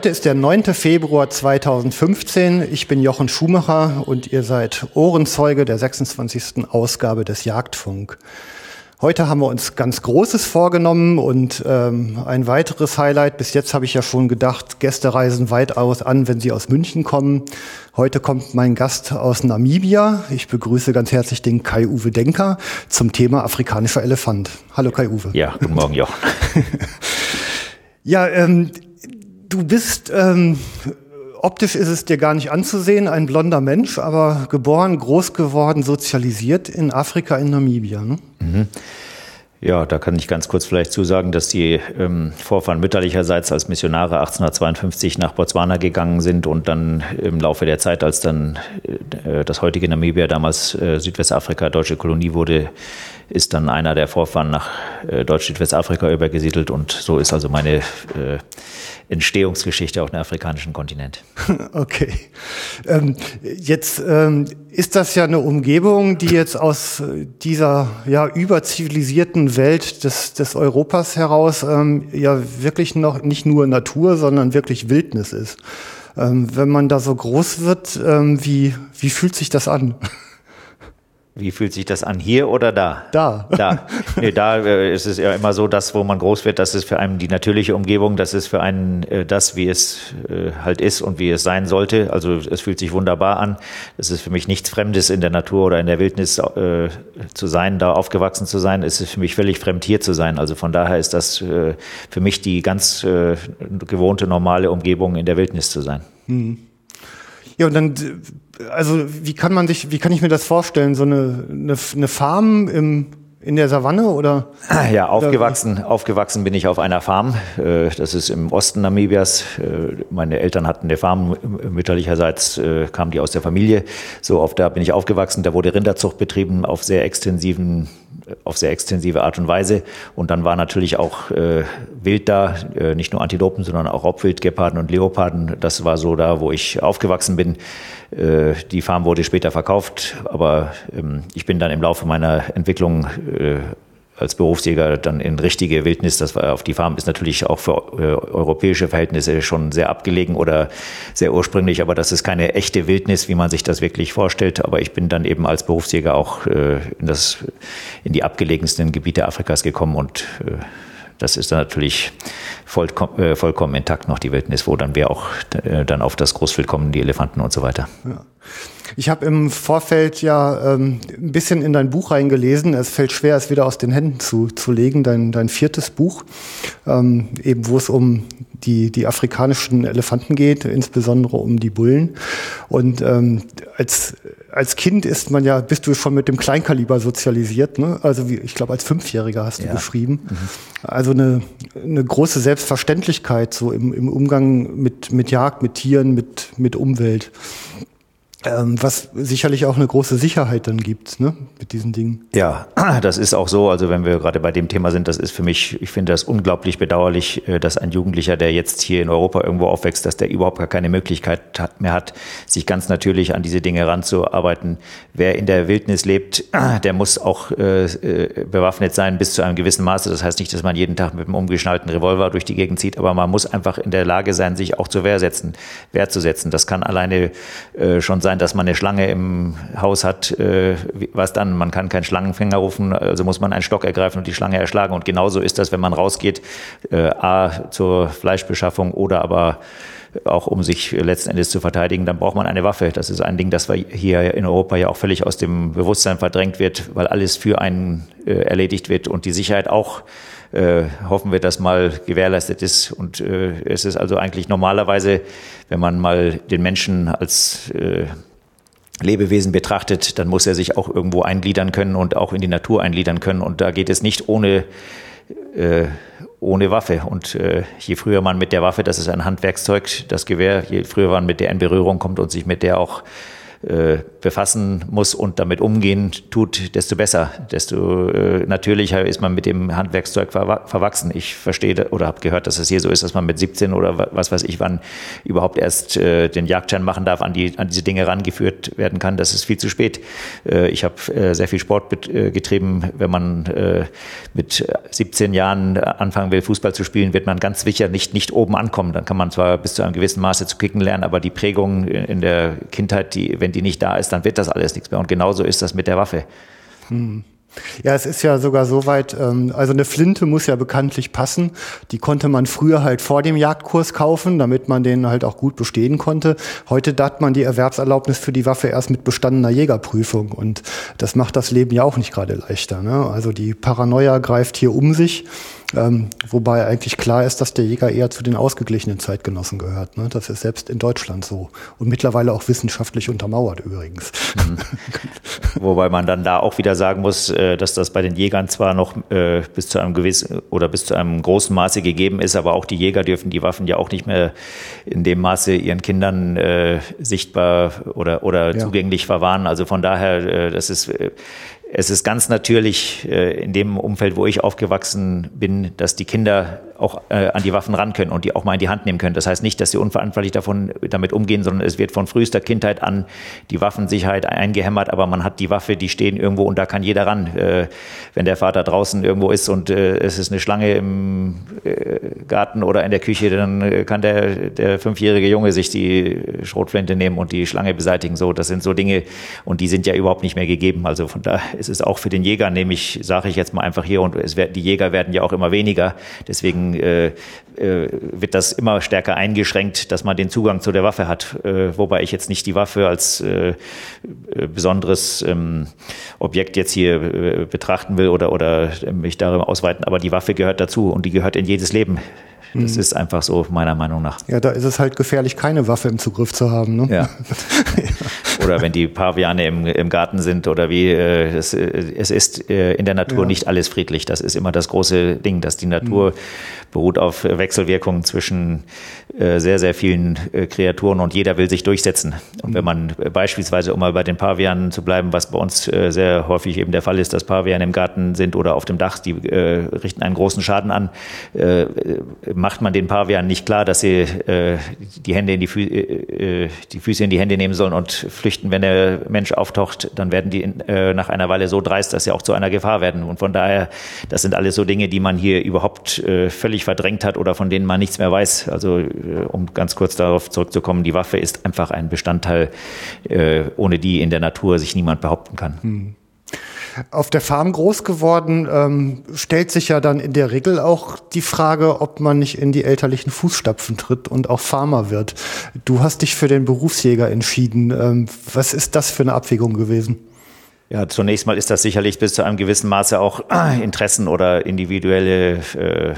Heute ist der 9. Februar 2015. Ich bin Jochen Schumacher und ihr seid Ohrenzeuge der 26. Ausgabe des Jagdfunk. Heute haben wir uns ganz Großes vorgenommen und ähm, ein weiteres Highlight. Bis jetzt habe ich ja schon gedacht, Gäste reisen weitaus an, wenn sie aus München kommen. Heute kommt mein Gast aus Namibia. Ich begrüße ganz herzlich den Kai-Uwe Denker zum Thema afrikanischer Elefant. Hallo Kai-Uwe. Ja, guten Morgen, Jochen. ja, ähm, Du bist, ähm, optisch ist es dir gar nicht anzusehen, ein blonder Mensch, aber geboren, groß geworden, sozialisiert in Afrika, in Namibia. Ne? Mhm. Ja, da kann ich ganz kurz vielleicht zusagen, dass die ähm, Vorfahren mütterlicherseits als Missionare 1852 nach Botswana gegangen sind und dann im Laufe der Zeit, als dann äh, das heutige Namibia, damals äh, Südwestafrika, deutsche Kolonie wurde, ist dann einer der Vorfahren nach äh, Deutsch-Südwestafrika übergesiedelt und so ist also meine äh, Entstehungsgeschichte auf dem afrikanischen Kontinent. Okay. Ähm, jetzt ähm, ist das ja eine Umgebung, die jetzt aus dieser ja überzivilisierten Welt des, des Europas heraus ähm, ja wirklich noch nicht nur Natur, sondern wirklich Wildnis ist. Ähm, wenn man da so groß wird, ähm, wie, wie fühlt sich das an? Wie fühlt sich das an? Hier oder da? Da. Da. Nee, da äh, ist es ja immer so, dass wo man groß wird, das ist für einen die natürliche Umgebung, das ist für einen äh, das, wie es äh, halt ist und wie es sein sollte. Also es fühlt sich wunderbar an. Es ist für mich nichts Fremdes in der Natur oder in der Wildnis äh, zu sein, da aufgewachsen zu sein. Es ist für mich völlig fremd hier zu sein. Also von daher ist das äh, für mich die ganz äh, gewohnte, normale Umgebung in der Wildnis zu sein. Mhm. Ja, und dann also wie kann man sich, wie kann ich mir das vorstellen? So eine, eine, eine Farm im, in der Savanne oder? Ja, aufgewachsen, aufgewachsen bin ich auf einer Farm. Äh, das ist im Osten Namibias. Äh, meine Eltern hatten eine Farm. Mütterlicherseits äh, kamen die aus der Familie. So auf da bin ich aufgewachsen. Da wurde Rinderzucht betrieben auf sehr extensiven auf sehr extensive Art und Weise. Und dann war natürlich auch äh, Wild da, äh, nicht nur Antilopen, sondern auch Raubwild, Geparden und Leoparden. Das war so da, wo ich aufgewachsen bin. Äh, die Farm wurde später verkauft, aber ähm, ich bin dann im Laufe meiner Entwicklung äh, als Berufsjäger dann in richtige Wildnis. Das war auf die Farm ist natürlich auch für äh, europäische Verhältnisse schon sehr abgelegen oder sehr ursprünglich, aber das ist keine echte Wildnis, wie man sich das wirklich vorstellt. Aber ich bin dann eben als Berufsjäger auch äh, in das in die abgelegensten Gebiete Afrikas gekommen und äh, das ist dann natürlich vollkommen, äh, vollkommen intakt noch die Wildnis, wo dann wir auch äh, dann auf das Großwild kommen, die Elefanten und so weiter. Ja. Ich habe im Vorfeld ja ähm, ein bisschen in dein Buch reingelesen. Es fällt schwer, es wieder aus den Händen zu, zu legen, dein, dein viertes Buch, ähm, eben wo es um die, die afrikanischen Elefanten geht, insbesondere um die Bullen. Und ähm, als, als Kind ist man ja, bist du schon mit dem Kleinkaliber sozialisiert, ne? Also wie, ich glaube, als Fünfjähriger hast du ja. geschrieben. Mhm. Also eine, eine große Selbstverständlichkeit so im, im Umgang mit, mit Jagd, mit Tieren, mit, mit Umwelt. Ähm, was sicherlich auch eine große Sicherheit dann gibt, ne, mit diesen Dingen. Ja, das ist auch so. Also wenn wir gerade bei dem Thema sind, das ist für mich, ich finde das unglaublich bedauerlich, äh, dass ein Jugendlicher, der jetzt hier in Europa irgendwo aufwächst, dass der überhaupt gar keine Möglichkeit mehr hat, sich ganz natürlich an diese Dinge ranzuarbeiten. Wer in der Wildnis lebt, der muss auch äh, äh, bewaffnet sein bis zu einem gewissen Maße. Das heißt nicht, dass man jeden Tag mit einem umgeschnallten Revolver durch die Gegend zieht, aber man muss einfach in der Lage sein, sich auch zur Wehr setzen, Wehr zu setzen. Das kann alleine äh, schon sein sein, dass man eine Schlange im Haus hat. Äh, was dann? Man kann keinen Schlangenfänger rufen, also muss man einen Stock ergreifen und die Schlange erschlagen. Und genauso ist das, wenn man rausgeht, äh, a zur Fleischbeschaffung oder aber auch um sich letzten Endes zu verteidigen, dann braucht man eine Waffe. Das ist ein Ding, das hier in Europa ja auch völlig aus dem Bewusstsein verdrängt wird, weil alles für einen äh, erledigt wird und die Sicherheit auch äh, hoffen wir, dass mal gewährleistet ist. Und äh, es ist also eigentlich normalerweise, wenn man mal den Menschen als äh, Lebewesen betrachtet, dann muss er sich auch irgendwo eingliedern können und auch in die Natur eingliedern können. Und da geht es nicht ohne, äh, ohne Waffe. Und äh, je früher man mit der Waffe, das ist ein Handwerkszeug, das Gewehr, je früher man mit der in Berührung kommt und sich mit der auch äh, befassen muss und damit umgehen tut, desto besser, desto äh, natürlicher ist man mit dem Handwerkszeug ver verwachsen. Ich verstehe oder habe gehört, dass es hier so ist, dass man mit 17 oder was weiß ich wann überhaupt erst äh, den Jagdschein machen darf, an, die, an diese Dinge rangeführt werden kann. Das ist viel zu spät. Äh, ich habe äh, sehr viel Sport äh, getrieben. Wenn man mit 17 Jahren anfangen will, Fußball zu spielen, wird man ganz sicher nicht, nicht oben ankommen. Dann kann man zwar bis zu einem gewissen Maße zu kicken lernen, aber die Prägung in der Kindheit, die, wenn die nicht da ist, dann wird das alles nichts mehr. Und genauso ist das mit der Waffe. Hm. Ja, es ist ja sogar so weit, ähm, also eine Flinte muss ja bekanntlich passen. Die konnte man früher halt vor dem Jagdkurs kaufen, damit man den halt auch gut bestehen konnte. Heute dat man die Erwerbserlaubnis für die Waffe erst mit bestandener Jägerprüfung. Und das macht das Leben ja auch nicht gerade leichter. Ne? Also die Paranoia greift hier um sich. Ähm, wobei eigentlich klar ist, dass der Jäger eher zu den ausgeglichenen Zeitgenossen gehört. Ne? Das ist selbst in Deutschland so. Und mittlerweile auch wissenschaftlich untermauert übrigens. Mhm. wobei man dann da auch wieder sagen muss, äh, dass das bei den Jägern zwar noch äh, bis zu einem gewissen oder bis zu einem großen Maße gegeben ist, aber auch die Jäger dürfen die Waffen ja auch nicht mehr in dem Maße ihren Kindern äh, sichtbar oder, oder ja. zugänglich verwahren. Also von daher, äh, das ist äh, es ist ganz natürlich äh, in dem Umfeld, wo ich aufgewachsen bin, dass die Kinder auch äh, an die Waffen ran können und die auch mal in die Hand nehmen können. Das heißt nicht, dass sie unverantwortlich davon damit umgehen, sondern es wird von frühester Kindheit an die Waffensicherheit eingehämmert, aber man hat die Waffe, die stehen irgendwo und da kann jeder ran. Äh, wenn der Vater draußen irgendwo ist und es ist eine Schlange im Garten oder in der Küche, dann kann der, der fünfjährige Junge sich die Schrotflinte nehmen und die Schlange beseitigen. So, das sind so Dinge und die sind ja überhaupt nicht mehr gegeben. Also von da ist es auch für den Jäger, nämlich sage ich jetzt mal einfach hier und es die Jäger werden ja auch immer weniger. Deswegen äh, äh, wird das immer stärker eingeschränkt, dass man den Zugang zu der Waffe hat. Äh, wobei ich jetzt nicht die Waffe als äh, besonderes ähm, Objekt jetzt hier äh, betrachten will oder, oder mich darüber ausweiten, aber die Waffe gehört dazu und die gehört in jedes Leben. Das mhm. ist einfach so, meiner Meinung nach. Ja, da ist es halt gefährlich, keine Waffe im Zugriff zu haben. Ne? Ja. oder wenn die Paviane im, im Garten sind oder wie. Äh, es, es ist äh, in der Natur ja. nicht alles friedlich. Das ist immer das große Ding, dass die Natur mhm. beruht auf Wechselwirkungen zwischen äh, sehr, sehr vielen äh, Kreaturen und jeder will sich durchsetzen. Und wenn mhm. man beispielsweise, um mal bei den Pavianen zu bleiben, was bei uns äh, sehr häufig eben der Fall ist, dass Paviane im Garten sind oder auf dem Dach, die äh, richten einen großen Schaden an, äh, macht man den Pavianen nicht klar, dass sie äh, die Hände in die, Fü äh, die Füße in die Hände nehmen sollen und flüchten, wenn der Mensch auftaucht, dann werden die äh, nach einer Weile so dreist, dass sie auch zu einer Gefahr werden. Und von daher, das sind alles so Dinge, die man hier überhaupt äh, völlig verdrängt hat oder von denen man nichts mehr weiß. Also äh, um ganz kurz darauf zurückzukommen, die Waffe ist einfach ein Bestandteil, äh, ohne die in der Natur sich niemand behaupten kann. Hm auf der Farm groß geworden, ähm, stellt sich ja dann in der Regel auch die Frage, ob man nicht in die elterlichen Fußstapfen tritt und auch Farmer wird. Du hast dich für den Berufsjäger entschieden. Ähm, was ist das für eine Abwägung gewesen? Ja, zunächst mal ist das sicherlich bis zu einem gewissen Maße auch Interessen oder individuelle äh,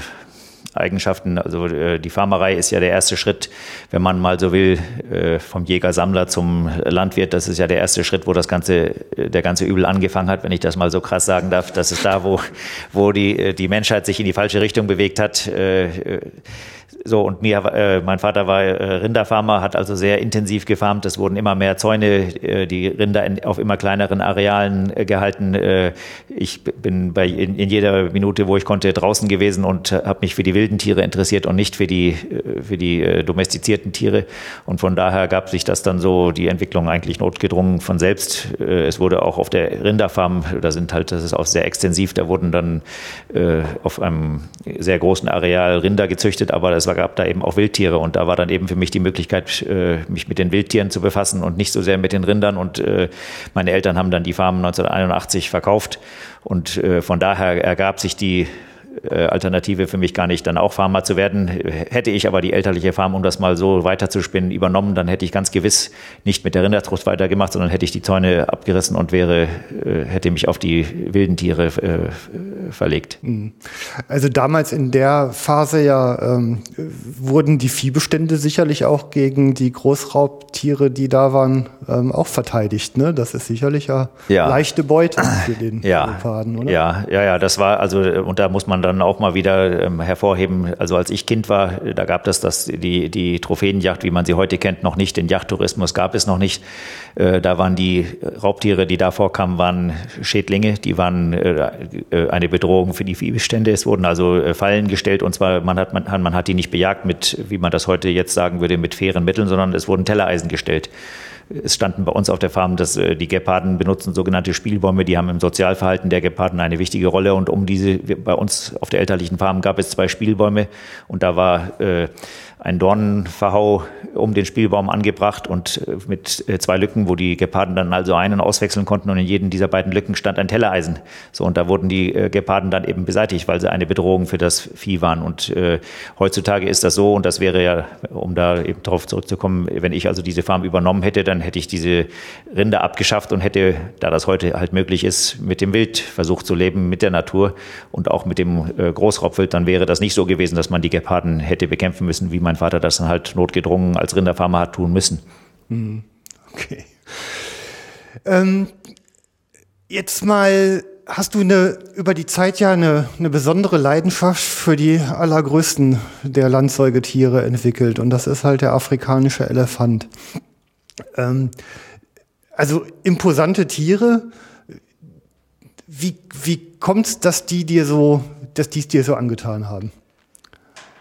Eigenschaften. Also äh, die Farmerei ist ja der erste Schritt, wenn man mal so will, äh, vom Jäger-Sammler zum Landwirt. Das ist ja der erste Schritt, wo das ganze, äh, der ganze Übel angefangen hat, wenn ich das mal so krass sagen darf. Das ist da, wo, wo die, äh, die Menschheit sich in die falsche Richtung bewegt hat. Äh, äh so, und mir, äh, mein Vater war äh, Rinderfarmer, hat also sehr intensiv gefarmt. Es wurden immer mehr Zäune, äh, die Rinder in, auf immer kleineren Arealen äh, gehalten. Äh, ich bin bei, in, in, jeder Minute, wo ich konnte, draußen gewesen und habe mich für die wilden Tiere interessiert und nicht für die, äh, für die domestizierten Tiere. Und von daher gab sich das dann so, die Entwicklung eigentlich notgedrungen von selbst. Es wurde auch auf der Rinderfarm, da sind halt, das ist auch sehr extensiv, da wurden dann auf einem sehr großen Areal Rinder gezüchtet, aber das war gab da eben auch Wildtiere und da war dann eben für mich die Möglichkeit, äh, mich mit den Wildtieren zu befassen und nicht so sehr mit den Rindern. Und äh, meine Eltern haben dann die Farm 1981 verkauft und äh, von daher ergab sich die Alternative für mich gar nicht, dann auch Farmer zu werden. Hätte ich aber die elterliche Farm, um das mal so weiterzuspinnen, übernommen, dann hätte ich ganz gewiss nicht mit der Rinderzucht weitergemacht, sondern hätte ich die Zäune abgerissen und wäre, äh, hätte mich auf die wilden Tiere äh, verlegt. Mhm. Also damals in der Phase ja ähm, wurden die Viehbestände sicherlich auch gegen die Großraubtiere, die da waren, ähm, auch verteidigt. Ne? Das ist sicherlich ja, ja. leichte Beute für den ja. Leoparden, oder? Ja, ja, ja, das war also, und da muss man dann auch mal wieder ähm, hervorheben. Also als ich Kind war, da gab es das, die, die Trophäenjacht, wie man sie heute kennt, noch nicht. Den Jachttourismus gab es noch nicht. Äh, da waren die Raubtiere, die da vorkamen, waren Schädlinge. Die waren äh, äh eine Bedrohung für die Viehbestände. Es wurden also äh, Fallen gestellt und zwar, man hat, man, man hat die nicht bejagt mit, wie man das heute jetzt sagen würde, mit fairen Mitteln, sondern es wurden Tellereisen gestellt. Es standen bei uns auf der Farm, dass äh, die Geparden benutzen sogenannte Spielbäume. Die haben im Sozialverhalten der Geparden eine wichtige Rolle. Und um diese, bei uns auf der elterlichen Farm gab es zwei Spielbäume. Und da war äh, ein Dornenverhau um den Spielbaum angebracht und äh, mit äh, zwei Lücken, wo die Geparden dann also ein- und auswechseln konnten und in jedem dieser beiden Lücken stand ein Tellereisen. So und da wurden die äh, Geparden dann eben beseitigt, weil sie eine Bedrohung für das Vieh waren. Und äh, heutzutage ist das so und das wäre ja, um da eben darauf zurückzukommen, wenn ich also diese Farm übernommen hätte, dann hätte ich diese Rinde abgeschafft und hätte, da das heute halt möglich ist, mit dem Wild versucht zu leben, mit der Natur und auch mit dem äh, Großraubwild, dann wäre das nicht so gewesen, dass man die Geparden hätte bekämpfen müssen, wie man mein Vater das dann halt notgedrungen als Rinderfarmer hat tun müssen. Hm, okay. Ähm, jetzt mal, hast du eine, über die Zeit ja eine, eine besondere Leidenschaft für die allergrößten der Landsäugetiere entwickelt und das ist halt der afrikanische Elefant. Ähm, also imposante Tiere. Wie, wie kommt es, dass die dir so, dass die es dir so angetan haben?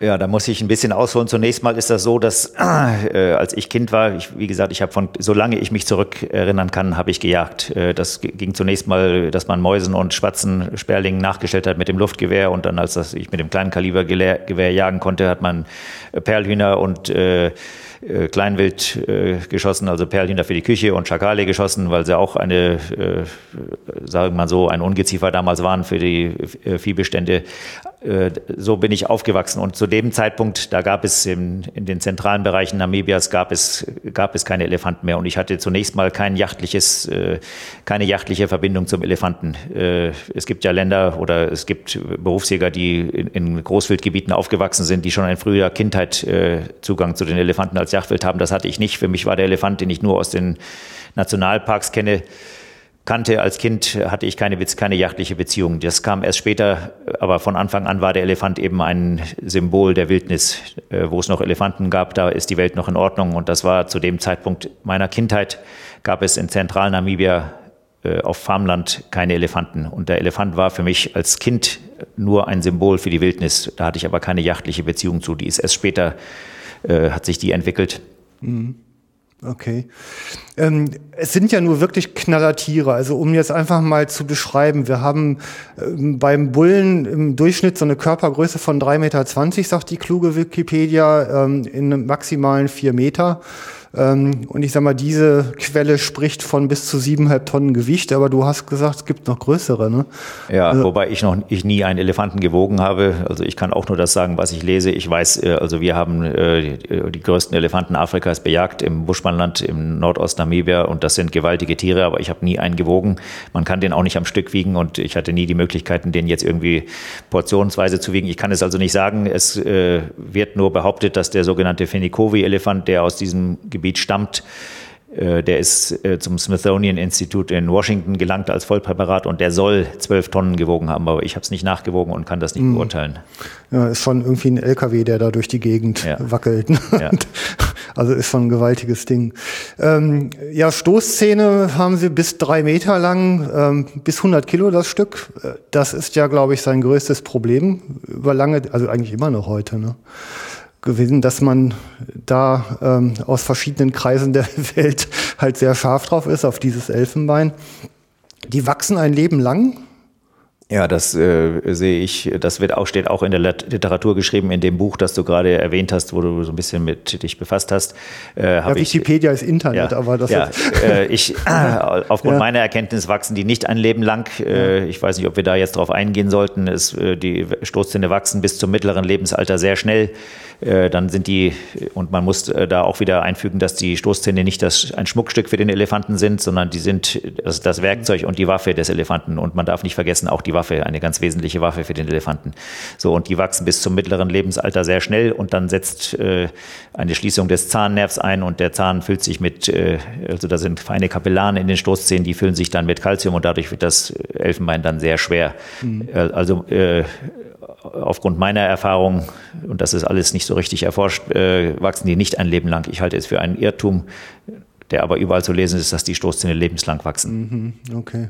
Ja, da muss ich ein bisschen ausholen. Zunächst mal ist das so, dass äh, als ich Kind war, ich, wie gesagt, ich habe von, solange ich mich zurückerinnern kann, habe ich gejagt. Äh, das ging zunächst mal, dass man Mäusen und Spatzen, Sperlingen nachgestellt hat mit dem Luftgewehr und dann, als das ich mit dem kleinen Kalibergewehr jagen konnte, hat man Perlhühner und äh, äh, Kleinwild äh, geschossen, also Perlhühner für die Küche und Schakale geschossen, weil sie auch eine, äh, sagen wir mal so, ein Ungeziefer damals waren für die äh, Viehbestände. Äh, so bin ich aufgewachsen und zu dem Zeitpunkt, da gab es in, in den zentralen Bereichen Namibias gab es, gab es keine Elefanten mehr und ich hatte zunächst mal kein jachtliches, äh, keine jachtliche Verbindung zum Elefanten. Äh, es gibt ja Länder oder es gibt Berufsjäger, die in, Großwildgebieten aufgewachsen sind, die schon in früher Kindheit Zugang zu den Elefanten als Jagdwild haben. Das hatte ich nicht. Für mich war der Elefant, den ich nur aus den Nationalparks kenne, kannte als Kind, hatte ich keine, keine jachtliche Beziehung. Das kam erst später, aber von Anfang an war der Elefant eben ein Symbol der Wildnis. Äh, wo es noch Elefanten gab, da ist die Welt noch in Ordnung. Und das war zu dem Zeitpunkt meiner Kindheit, gab es in Zentralnamibia äh, auf Farmland keine Elefanten. Und der Elefant war für mich als Kind nur ein Symbol für die Wildnis. Da hatte ich aber keine jachtliche Beziehung zu. Die ist erst später äh, hat sich die entwickelt. Mhm. Okay. Ähm, es sind ja nur wirklich Knallertiere. Also um jetzt einfach mal zu beschreiben, wir haben ähm, beim Bullen im Durchschnitt so eine Körpergröße von 3,20 Meter, sagt die kluge Wikipedia, ähm, in maximalen 4 Meter. Ähm, und ich sag mal, diese Quelle spricht von bis zu siebeneinhalb Tonnen Gewicht, aber du hast gesagt, es gibt noch größere, ne? Ja, also, wobei ich noch ich nie einen Elefanten gewogen habe. Also ich kann auch nur das sagen, was ich lese. Ich weiß, äh, also wir haben äh, die größten Elefanten Afrikas bejagt im Buschmannland im Nordost-Namibia und das sind gewaltige Tiere, aber ich habe nie einen gewogen. Man kann den auch nicht am Stück wiegen und ich hatte nie die Möglichkeiten, den jetzt irgendwie portionsweise zu wiegen. Ich kann es also nicht sagen. Es äh, wird nur behauptet, dass der sogenannte Fenikovi-Elefant, der aus diesem Gebiet Gebiet stammt. Äh, der ist äh, zum Smithsonian Institute in Washington gelangt als Vollpräparat und der soll zwölf Tonnen gewogen haben, aber ich habe es nicht nachgewogen und kann das nicht mhm. beurteilen. Ja, ist schon irgendwie ein LKW, der da durch die Gegend ja. wackelt. Ja. Also ist schon ein gewaltiges Ding. Ähm, ja, Stoßzähne haben sie bis drei Meter lang, ähm, bis 100 Kilo das Stück. Äh, das ist ja, glaube ich, sein größtes Problem über lange, also eigentlich immer noch heute. Ne? Gewesen, dass man da ähm, aus verschiedenen Kreisen der Welt halt sehr scharf drauf ist, auf dieses Elfenbein. Die wachsen ein Leben lang ja, das äh, sehe ich. Das wird auch, steht auch in der Literatur geschrieben, in dem Buch, das du gerade erwähnt hast, wo du so ein bisschen mit dich befasst hast. Äh, ja, Wikipedia ich, ist Internet, ja, aber das ja, äh, ich, aufgrund ja. meiner Erkenntnis wachsen die nicht ein Leben lang. Äh, ich weiß nicht, ob wir da jetzt drauf eingehen sollten. Es, äh, die Stoßzähne wachsen bis zum mittleren Lebensalter sehr schnell. Äh, dann sind die, und man muss äh, da auch wieder einfügen, dass die Stoßzähne nicht das, ein Schmuckstück für den Elefanten sind, sondern die sind das, das Werkzeug und die Waffe des Elefanten. Und man darf nicht vergessen, auch die Waffe Waffe, eine ganz wesentliche Waffe für den Elefanten. So, und die wachsen bis zum mittleren Lebensalter sehr schnell und dann setzt äh, eine Schließung des Zahnnervs ein und der Zahn füllt sich mit, äh, also da sind feine Kapillaren in den Stoßzähnen, die füllen sich dann mit Kalzium und dadurch wird das Elfenbein dann sehr schwer. Mhm. Äh, also äh, aufgrund meiner Erfahrung, und das ist alles nicht so richtig erforscht, äh, wachsen die nicht ein Leben lang. Ich halte es für einen Irrtum, der aber überall zu lesen ist, dass die Stoßzähne lebenslang wachsen. Mhm, okay.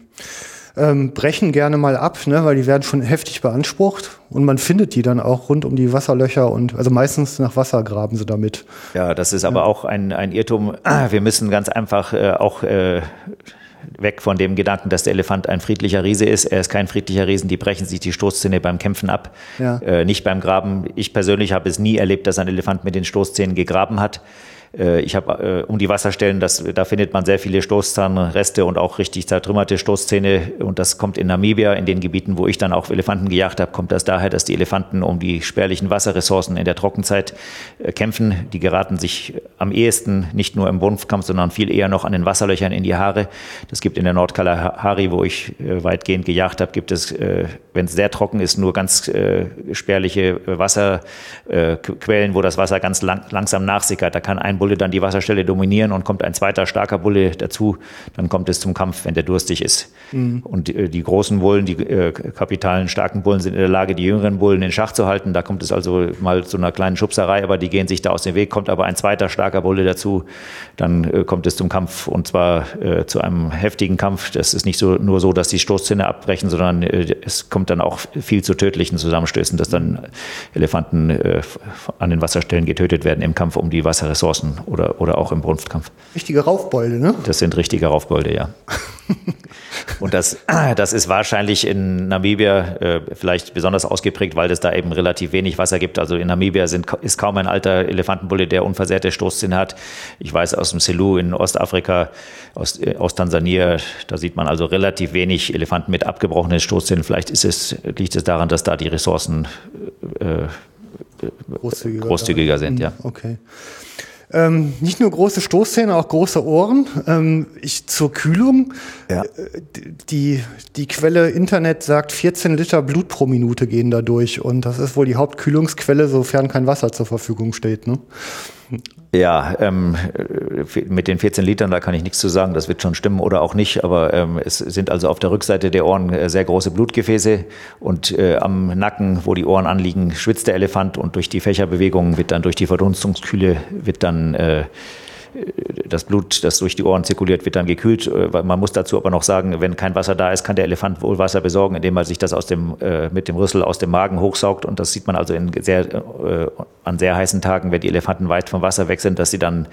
Ähm, brechen gerne mal ab, ne, weil die werden schon heftig beansprucht und man findet die dann auch rund um die Wasserlöcher und also meistens nach Wasser graben sie damit. Ja, das ist aber ja. auch ein, ein Irrtum. Wir müssen ganz einfach äh, auch äh, weg von dem Gedanken, dass der Elefant ein friedlicher Riese ist. Er ist kein friedlicher Riesen, die brechen sich die Stoßzähne beim Kämpfen ab, ja. äh, nicht beim Graben. Ich persönlich habe es nie erlebt, dass ein Elefant mit den Stoßzähnen gegraben hat. Äh, ich habe äh, um die Wasserstellen, das, da findet man sehr viele Stoßzahnreste und auch richtig zertrümmerte Stoßzähne. Und das kommt in Namibia, in den Gebieten, wo ich dann auch Elefanten gejagt habe, kommt das daher, dass die Elefanten um die spärlichen Wasserressourcen in der Trockenzeit äh, kämpfen. Die geraten sich am ehesten nicht nur im Wurfkampf, sondern viel eher noch an den Wasserlöchern in die Haare. Das gibt in der Nordkalahari, wo ich weitgehend gejagt habe, gibt es, wenn es sehr trocken ist, nur ganz spärliche Wasserquellen, wo das Wasser ganz lang, langsam nachsickert. Da kann ein Bulle dann die Wasserstelle dominieren und kommt ein zweiter starker Bulle dazu, dann kommt es zum Kampf, wenn der durstig ist. Mhm. Und die, äh, die, großen Bullen, die äh, kapitalen, starken Bullen sind in der Lage, die jüngeren Bullen in Schach zu halten. Da kommt es also mal zu einer kleinen Schubserei, aber die gehen sich da aus dem Weg, kommt aber ein zweiter starker Bulle dazu, dann äh, kommt es zum Kampf und zwar äh, zu einem heftigen Kampf. Das ist nicht so, nur so, dass die Stoßzähne abbrechen, sondern äh, es kommt dann auch viel zu tödlichen Zusammenstößen, dass dann Elefanten äh, an den Wasserstellen getötet werden im Kampf um die Wasserressourcen oder, oder auch im Brunftkampf. Richtige Raufbolde, ne? Das sind richtige Raufbolde, ja. Und das, das ist wahrscheinlich in Namibia äh, vielleicht besonders ausgeprägt, weil es da eben relativ wenig Wasser gibt. Also in Namibia sind, ist kaum ein alter Elefantenbulle, der unversehrte Stoßzähne hat. Ich weiß aus dem Selu in Ostafrika, aus, äh, aus Tansania, da sieht man also relativ wenig Elefanten mit abgebrochenen Stoßzähnen. Vielleicht ist es, liegt es daran, dass da die Ressourcen äh, großzügiger, großzügiger sind, ja. Okay. Ähm, nicht nur große Stoßzähne, auch große Ohren. Ähm, ich zur Kühlung. Ja. Äh, die, die Quelle Internet sagt, 14 Liter Blut pro Minute gehen da durch. Und das ist wohl die Hauptkühlungsquelle, sofern kein Wasser zur Verfügung steht. Ne? Ja, ähm, mit den 14 Litern, da kann ich nichts zu sagen, das wird schon stimmen oder auch nicht, aber ähm, es sind also auf der Rückseite der Ohren äh, sehr große Blutgefäße und äh, am Nacken, wo die Ohren anliegen, schwitzt der Elefant und durch die Fächerbewegungen wird dann durch die Verdunstungskühle wird dann äh, das Blut, das durch die Ohren zirkuliert, wird dann gekühlt. Äh, man muss dazu aber noch sagen, wenn kein Wasser da ist, kann der Elefant wohl Wasser besorgen, indem er sich das aus dem, äh, mit dem Rüssel aus dem Magen hochsaugt. Und das sieht man also sehr, äh, an sehr heißen Tagen, wenn die Elefanten weit vom Wasser weg sind, dass sie dann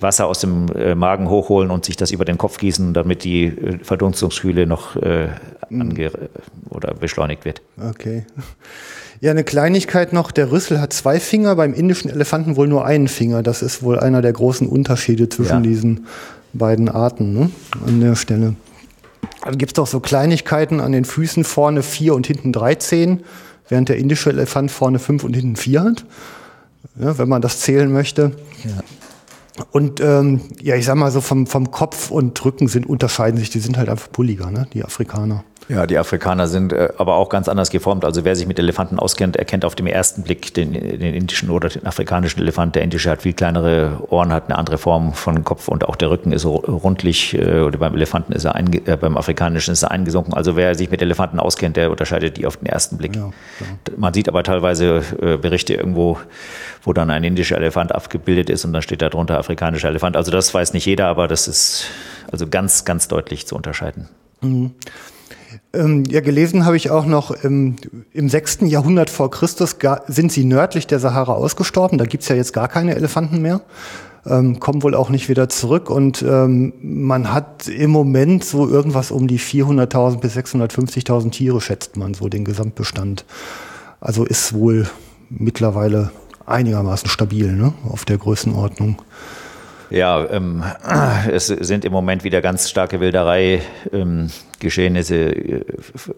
Wasser aus dem Magen hochholen und sich das über den Kopf gießen, damit die Verdunstungskühle noch ange oder beschleunigt wird. Okay. Ja, eine Kleinigkeit noch. Der Rüssel hat zwei Finger, beim indischen Elefanten wohl nur einen Finger. Das ist wohl einer der großen Unterschiede zwischen ja. diesen beiden Arten ne? an der Stelle. Dann gibt es auch so Kleinigkeiten an den Füßen vorne vier und hinten drei Zehen, während der indische Elefant vorne fünf und hinten vier hat, ja, wenn man das zählen möchte. Ja. Und ähm, ja, ich sag mal so vom, vom Kopf und Rücken sind unterscheiden sich, die sind halt einfach bulliger, ne? die Afrikaner. Ja, die Afrikaner sind äh, aber auch ganz anders geformt. Also wer sich mit Elefanten auskennt, erkennt auf dem ersten Blick den, den indischen oder den afrikanischen Elefant. Der indische hat viel kleinere Ohren, hat eine andere Form von Kopf und auch der Rücken ist rundlich. Äh, oder beim Elefanten ist er einge, äh, beim afrikanischen ist er eingesunken. Also wer sich mit Elefanten auskennt, der unterscheidet die auf den ersten Blick. Ja, Man sieht aber teilweise äh, Berichte irgendwo, wo dann ein indischer Elefant abgebildet ist und dann steht da drunter afrikanischer Elefant. Also das weiß nicht jeder, aber das ist also ganz, ganz deutlich zu unterscheiden. Mhm. Ähm, ja, gelesen habe ich auch noch, im, im 6. Jahrhundert vor Christus sind sie nördlich der Sahara ausgestorben. Da gibt's ja jetzt gar keine Elefanten mehr. Ähm, kommen wohl auch nicht wieder zurück. Und ähm, man hat im Moment so irgendwas um die 400.000 bis 650.000 Tiere, schätzt man so den Gesamtbestand. Also ist wohl mittlerweile einigermaßen stabil ne, auf der Größenordnung. Ja, ähm, es sind im Moment wieder ganz starke Wilderei. Ähm, äh,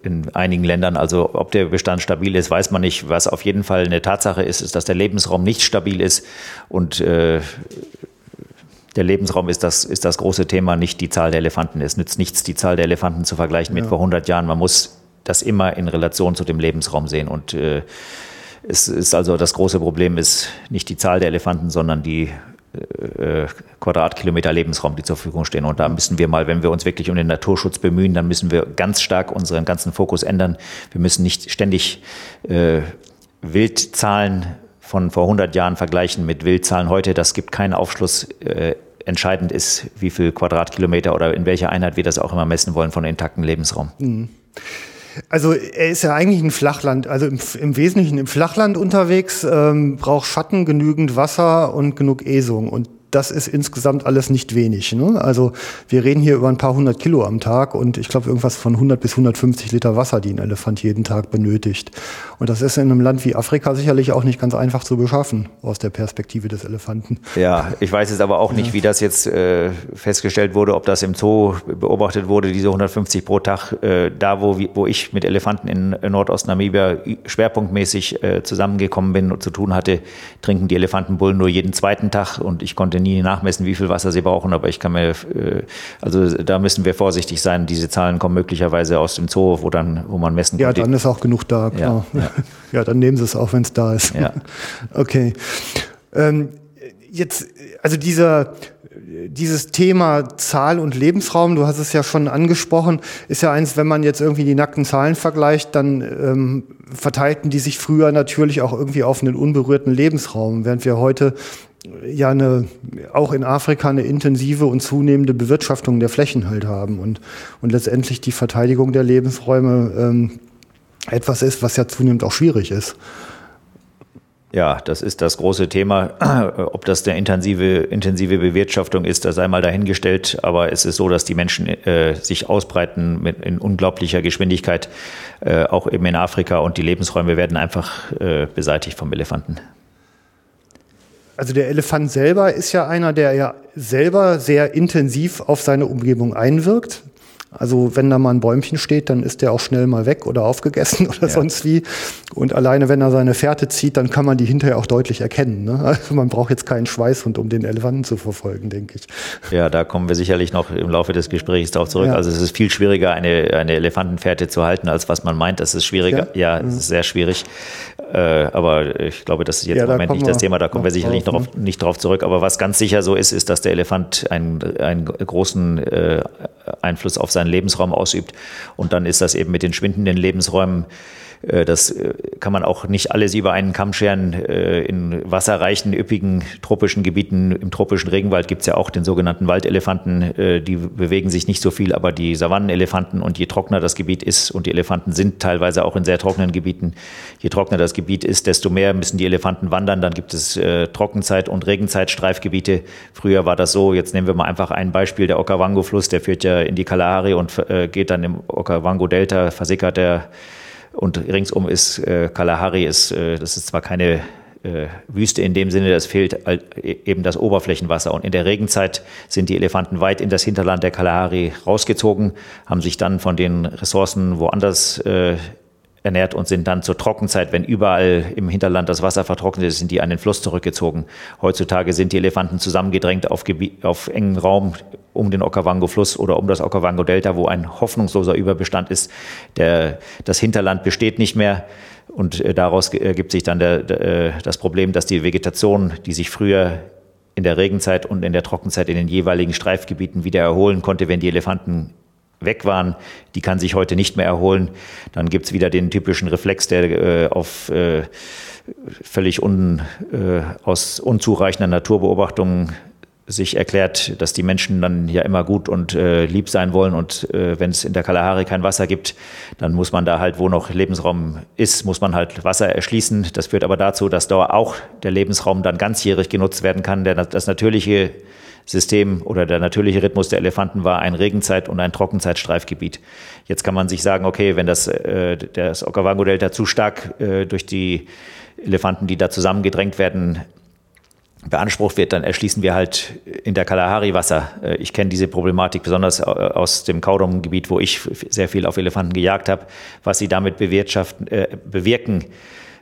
in einigen Ländern. Also ob der Bestand stabil ist, weiß man nicht. Was auf jeden Fall eine Tatsache ist, ist, dass der Lebensraum nicht stabil ist und äh, der Lebensraum ist das, ist das große Thema, nicht die Zahl der Elefanten. Es nützt nichts, die Zahl der Elefanten zu vergleichen ja. mit vor 100 Jahren. Man muss das immer in Relation zu dem Lebensraum sehen. Und äh, es ist also das große Problem ist nicht die Zahl der Elefanten, sondern die äh, Quadratkilometer Lebensraum, die zur Verfügung stehen. Und da müssen wir mal, wenn wir uns wirklich um den Naturschutz bemühen, dann müssen wir ganz stark unseren ganzen Fokus ändern. Wir müssen nicht ständig äh, Wildzahlen von vor 100 Jahren vergleichen mit Wildzahlen heute. Das gibt keinen Aufschluss. Äh, entscheidend ist, wie viel Quadratkilometer oder in welcher Einheit wir das auch immer messen wollen von intakten Lebensraum. Mhm. Also er ist ja eigentlich ein Flachland, also im, im Wesentlichen im Flachland unterwegs, ähm, braucht Schatten, genügend Wasser und genug Esung. Und das ist insgesamt alles nicht wenig. Ne? Also wir reden hier über ein paar hundert Kilo am Tag und ich glaube irgendwas von 100 bis 150 Liter Wasser, die ein Elefant jeden Tag benötigt. Und das ist in einem Land wie Afrika sicherlich auch nicht ganz einfach zu beschaffen aus der Perspektive des Elefanten. Ja, ich weiß jetzt aber auch nicht, wie das jetzt äh, festgestellt wurde, ob das im Zoo beobachtet wurde, diese 150 pro Tag. Äh, da, wo, wo ich mit Elefanten in Nordost-Namibia schwerpunktmäßig äh, zusammengekommen bin und zu tun hatte, trinken die Elefantenbullen nur jeden zweiten Tag und ich konnte nie nachmessen, wie viel Wasser sie brauchen, aber ich kann mir, äh, also da müssen wir vorsichtig sein. Diese Zahlen kommen möglicherweise aus dem Zoo, wo dann, wo man messen kann. Ja, dann ist auch genug da, klar. Ja, ja. ja dann nehmen Sie es auch, wenn es da ist. Ja. Okay. Ähm, jetzt, also dieser, dieses Thema Zahl und Lebensraum, du hast es ja schon angesprochen, ist ja eins, wenn man jetzt irgendwie die nackten Zahlen vergleicht, dann ähm, verteilten die sich früher natürlich auch irgendwie auf einen unberührten Lebensraum, während wir heute ja eine, auch in Afrika eine intensive und zunehmende Bewirtschaftung der Flächen halt haben und, und letztendlich die Verteidigung der Lebensräume ähm, etwas ist, was ja zunehmend auch schwierig ist. Ja, das ist das große Thema. Ob das eine intensive, intensive Bewirtschaftung ist, das sei mal dahingestellt. Aber es ist so, dass die Menschen äh, sich ausbreiten mit, in unglaublicher Geschwindigkeit, äh, auch eben in Afrika. Und die Lebensräume werden einfach äh, beseitigt vom Elefanten. Also der Elefant selber ist ja einer, der ja selber sehr intensiv auf seine Umgebung einwirkt. Also wenn da mal ein Bäumchen steht, dann ist der auch schnell mal weg oder aufgegessen oder ja. sonst wie. Und alleine wenn er seine Fährte zieht, dann kann man die hinterher auch deutlich erkennen. Ne? Also man braucht jetzt keinen Schweißhund, um den Elefanten zu verfolgen, denke ich. Ja, da kommen wir sicherlich noch im Laufe des Gesprächs darauf zurück. Ja. Also es ist viel schwieriger, eine, eine Elefantenfährte zu halten, als was man meint. Das ist schwieriger. Ja, ja es ist sehr schwierig. Äh, aber ich glaube, das ist jetzt im Moment nicht das Thema. Da kommen wir sicherlich drauf, noch, ne? nicht drauf zurück. Aber was ganz sicher so ist, ist, dass der Elefant einen, einen großen äh, Einfluss auf seinen Lebensraum ausübt. Und dann ist das eben mit den schwindenden Lebensräumen das äh, kann man auch nicht alles über einen Kamm scheren. Äh, in wasserreichen, üppigen tropischen Gebieten, im tropischen Regenwald gibt es ja auch den sogenannten Waldelefanten. Die bewegen sich nicht so viel, aber die Savannenelefanten und je trockener das Gebiet ist, und die Elefanten sind teilweise auch in sehr trockenen Gebieten, je trockener das Gebiet ist, desto mehr müssen die Elefanten wandern. Dann gibt es Trockenzeit- und Regenzeitstreifgebiete. Früher war das so, jetzt nehmen wir mal einfach ein Beispiel, der Okavango-Fluss, der führt ja in die Kalahari und geht dann im Okavango-Delta, versickert der und ringsum ist äh, Kalahari, ist, äh, das ist zwar keine äh, Wüste in dem Sinne, das fehlt e, eben das Oberflächenwasser. Und in der Regenzeit sind die Elefanten weit in das Hinterland der Kalahari rausgezogen, haben sich dann von den Ressourcen woanders äh, ernährt und sind dann zur Trockenzeit, wenn überall im Hinterland das Wasser vertrocknet ist, sind die an den Fluss zurückgezogen. Heutzutage sind die Elefanten zusammengedrängt auf, auf engen Raum um den Okavango-Fluss oder um das Okavango-Delta, wo ein hoffnungsloser Überbestand ist. Der, das Hinterland besteht nicht mehr. Und äh, daraus ergibt sich dann der, der, äh, das Problem, dass die Vegetation, die sich früher in der Regenzeit und in der Trockenzeit in den jeweiligen Streifgebieten wieder erholen konnte, wenn die Elefanten weg waren, die kann sich heute nicht mehr erholen. Dann gibt's wieder den typischen Reflex, der äh, auf äh, völlig un, äh, aus unzureichender Naturbeobachtung sich erklärt, dass die Menschen dann ja immer gut und äh, lieb sein wollen und äh, wenn es in der Kalahari kein Wasser gibt, dann muss man da halt, wo noch Lebensraum ist, muss man halt Wasser erschließen. Das führt aber dazu, dass da auch der Lebensraum dann ganzjährig genutzt werden kann. Der, das natürliche System oder der natürliche Rhythmus der Elefanten war ein Regenzeit- und ein Trockenzeitstreifgebiet. Jetzt kann man sich sagen, okay, wenn das, äh, das Okavango-Delta zu stark äh, durch die Elefanten, die da zusammengedrängt werden, beansprucht wird, dann erschließen wir halt in der Kalahari Wasser. Äh, ich kenne diese Problematik besonders aus dem Kaudum-Gebiet, wo ich sehr viel auf Elefanten gejagt habe. Was sie damit bewirtschaften, äh, bewirken,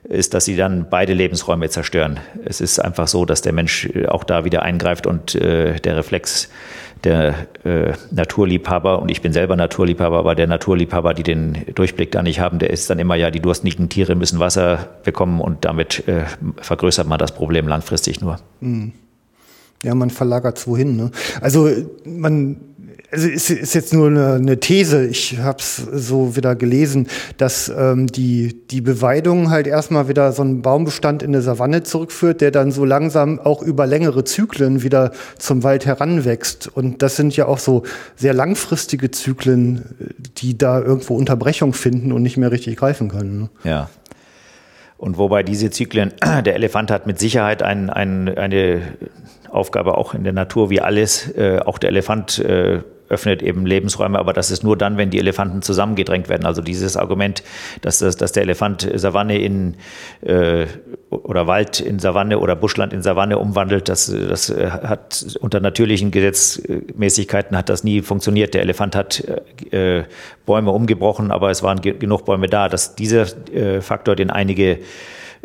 ist, dass sie dann beide Lebensräume zerstören. Es ist einfach so, dass der Mensch auch da wieder eingreift und äh, der Reflex der äh, Naturliebhaber, und ich bin selber Naturliebhaber, aber der Naturliebhaber, die den Durchblick da nicht haben, der ist dann immer ja, die durstigen Tiere müssen Wasser bekommen und damit äh, vergrößert man das Problem langfristig nur. Mhm. Ja, man verlagert es wohin. Ne? Also man also ist, ist jetzt nur eine, eine These, ich habe es so wieder gelesen, dass ähm, die, die Beweidung halt erstmal wieder so einen Baumbestand in der Savanne zurückführt, der dann so langsam auch über längere Zyklen wieder zum Wald heranwächst. Und das sind ja auch so sehr langfristige Zyklen, die da irgendwo Unterbrechung finden und nicht mehr richtig greifen können. Ne? Ja. Und wobei diese Zyklen, der Elefant hat mit Sicherheit ein, ein, eine Aufgabe auch in der Natur wie alles. Äh, auch der Elefant äh, öffnet eben Lebensräume, aber das ist nur dann, wenn die Elefanten zusammengedrängt werden. Also dieses Argument, dass, das, dass der Elefant Savanne in äh, oder Wald in Savanne oder Buschland in Savanne umwandelt, das, das hat unter natürlichen Gesetzmäßigkeiten hat das nie funktioniert. Der Elefant hat äh, Bäume umgebrochen, aber es waren ge genug Bäume da. Dass dieser äh, Faktor, den einige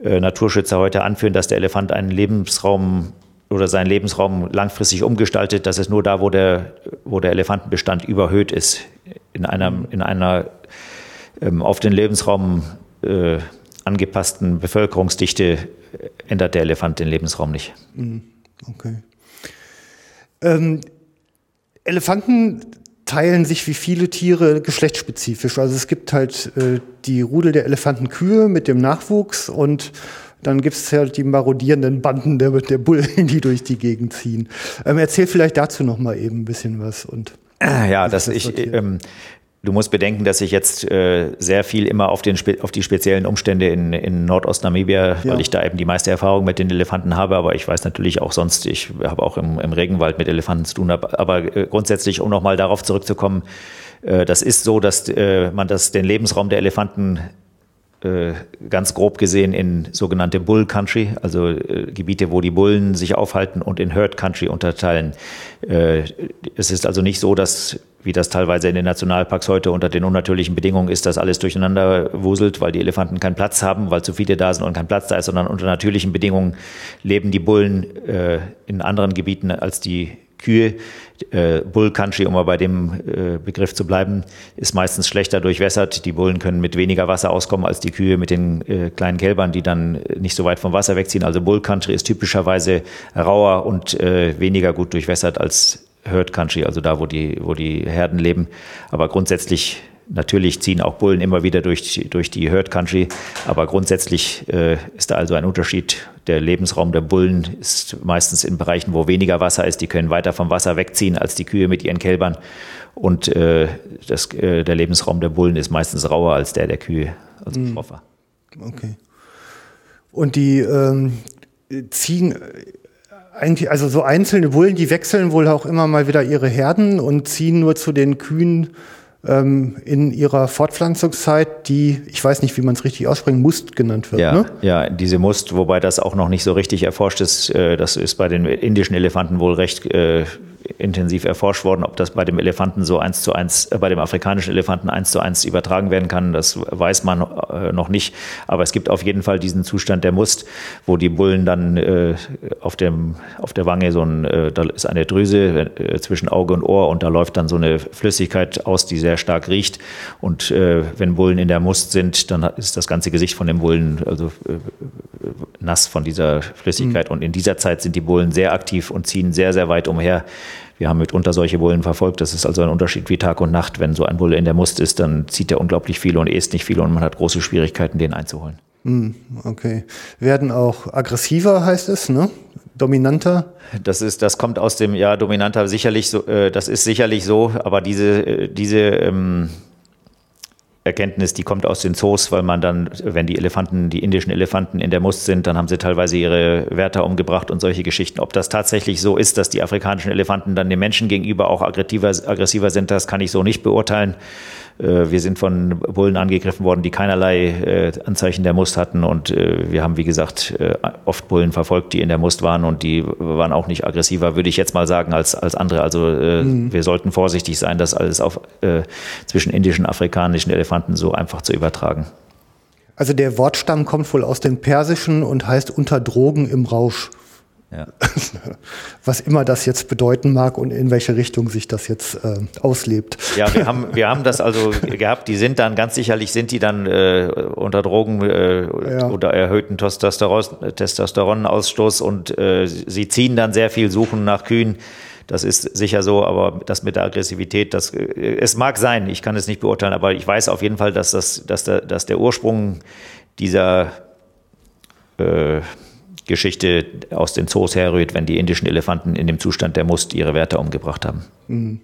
äh, Naturschützer heute anführen, dass der Elefant einen Lebensraum oder seinen Lebensraum langfristig umgestaltet, dass es nur da, wo der, wo der Elefantenbestand überhöht ist, in einer, in einer ähm, auf den Lebensraum äh, angepassten Bevölkerungsdichte ändert der Elefant den Lebensraum nicht. Mhm. Okay. Ähm, Elefanten teilen sich wie viele Tiere geschlechtsspezifisch. Also es gibt halt äh, die Rudel der Elefantenkühe mit dem Nachwuchs und dann gibt es halt die marodierenden Banden der, der Bullen, die durch die Gegend ziehen. Ähm, erzähl vielleicht dazu noch mal eben ein bisschen was. Und ja, dass ich, ähm, du musst bedenken, dass ich jetzt äh, sehr viel immer auf, den, auf die speziellen Umstände in, in Nordost-Namibia, ja. weil ich da eben die meiste Erfahrung mit den Elefanten habe, aber ich weiß natürlich auch sonst, ich habe auch im, im Regenwald mit Elefanten zu tun, aber äh, grundsätzlich, um nochmal darauf zurückzukommen, äh, das ist so, dass äh, man das, den Lebensraum der Elefanten ganz grob gesehen in sogenannte Bull Country, also äh, Gebiete, wo die Bullen sich aufhalten und in Herd Country unterteilen. Äh, es ist also nicht so, dass, wie das teilweise in den Nationalparks heute unter den unnatürlichen Bedingungen ist, dass alles durcheinander wuselt, weil die Elefanten keinen Platz haben, weil zu viele da sind und kein Platz da ist, sondern unter natürlichen Bedingungen leben die Bullen äh, in anderen Gebieten als die Kühe. Äh, Bull Country, um mal bei dem äh, Begriff zu bleiben, ist meistens schlechter durchwässert. Die Bullen können mit weniger Wasser auskommen als die Kühe mit den äh, kleinen Kälbern, die dann nicht so weit vom Wasser wegziehen. Also Bull Country ist typischerweise rauer und äh, weniger gut durchwässert als Herd Country, also da, wo die, wo die Herden leben. Aber grundsätzlich Natürlich ziehen auch Bullen immer wieder durch, durch die Herd Country, aber grundsätzlich äh, ist da also ein Unterschied. Der Lebensraum der Bullen ist meistens in Bereichen, wo weniger Wasser ist. Die können weiter vom Wasser wegziehen als die Kühe mit ihren Kälbern. Und äh, das, äh, der Lebensraum der Bullen ist meistens rauer als der der Kühe, also mhm. schroffer. Okay. Und die ähm, ziehen äh, eigentlich, also so einzelne Bullen, die wechseln wohl auch immer mal wieder ihre Herden und ziehen nur zu den Kühen in ihrer Fortpflanzungszeit, die, ich weiß nicht, wie man es richtig ausspricht, Must genannt wird. Ja, ne? ja, diese Must, wobei das auch noch nicht so richtig erforscht ist. Äh, das ist bei den indischen Elefanten wohl recht äh, intensiv erforscht worden, ob das bei dem Elefanten so eins zu eins, äh, bei dem afrikanischen Elefanten eins zu eins übertragen werden kann. Das weiß man äh, noch nicht. Aber es gibt auf jeden Fall diesen Zustand der Must, wo die Bullen dann äh, auf dem, auf der Wange so ein, äh, da ist eine Drüse äh, zwischen Auge und Ohr und da läuft dann so eine Flüssigkeit aus, die sehr stark riecht. Und äh, wenn Bullen in der Must sind, dann ist das ganze Gesicht von dem Bullen also äh, nass von dieser Flüssigkeit. Mhm. Und in dieser Zeit sind die Bullen sehr aktiv und ziehen sehr, sehr weit umher. Wir haben mitunter solche Bullen verfolgt. Das ist also ein Unterschied wie Tag und Nacht. Wenn so ein Bulle in der Must ist, dann zieht er unglaublich viel und isst nicht viel und man hat große Schwierigkeiten, den einzuholen. Hm, okay. Werden auch aggressiver, heißt es, ne? Dominanter? Das ist, das kommt aus dem, ja, dominanter sicherlich so, äh, das ist sicherlich so, aber diese, äh, diese, ähm, Erkenntnis, die kommt aus den Zoos, weil man dann, wenn die Elefanten, die indischen Elefanten in der Must sind, dann haben sie teilweise ihre Wärter umgebracht und solche Geschichten. Ob das tatsächlich so ist, dass die afrikanischen Elefanten dann den Menschen gegenüber auch aggressiver, aggressiver sind, das kann ich so nicht beurteilen. Äh, wir sind von Bullen angegriffen worden, die keinerlei äh, Anzeichen der Must hatten. Und äh, wir haben, wie gesagt, oft Bullen verfolgt, die in der Must waren. Und die waren auch nicht aggressiver, würde ich jetzt mal sagen, als, als andere. Also mhm. wir sollten vorsichtig sein, das alles auf, zwischen indischen und afrikanischen Elefanten so einfach zu übertragen. Also der Wortstamm kommt wohl aus dem Persischen und heißt unter Drogen im Rausch. Ja. was immer das jetzt bedeuten mag und in welche Richtung sich das jetzt äh, auslebt. Ja, wir haben, wir haben das also gehabt. Die sind dann ganz sicherlich sind die dann äh, unter Drogen äh, ja. oder erhöhten Testosteron, Testosteronausstoß und äh, sie ziehen dann sehr viel, suchen nach Kühen. Das ist sicher so, aber das mit der Aggressivität, das äh, es mag sein. Ich kann es nicht beurteilen, aber ich weiß auf jeden Fall, dass das, dass der, dass der Ursprung dieser äh, Geschichte aus den Zoos herrührt, wenn die indischen Elefanten in dem Zustand der Must ihre Wärter umgebracht haben. Mhm.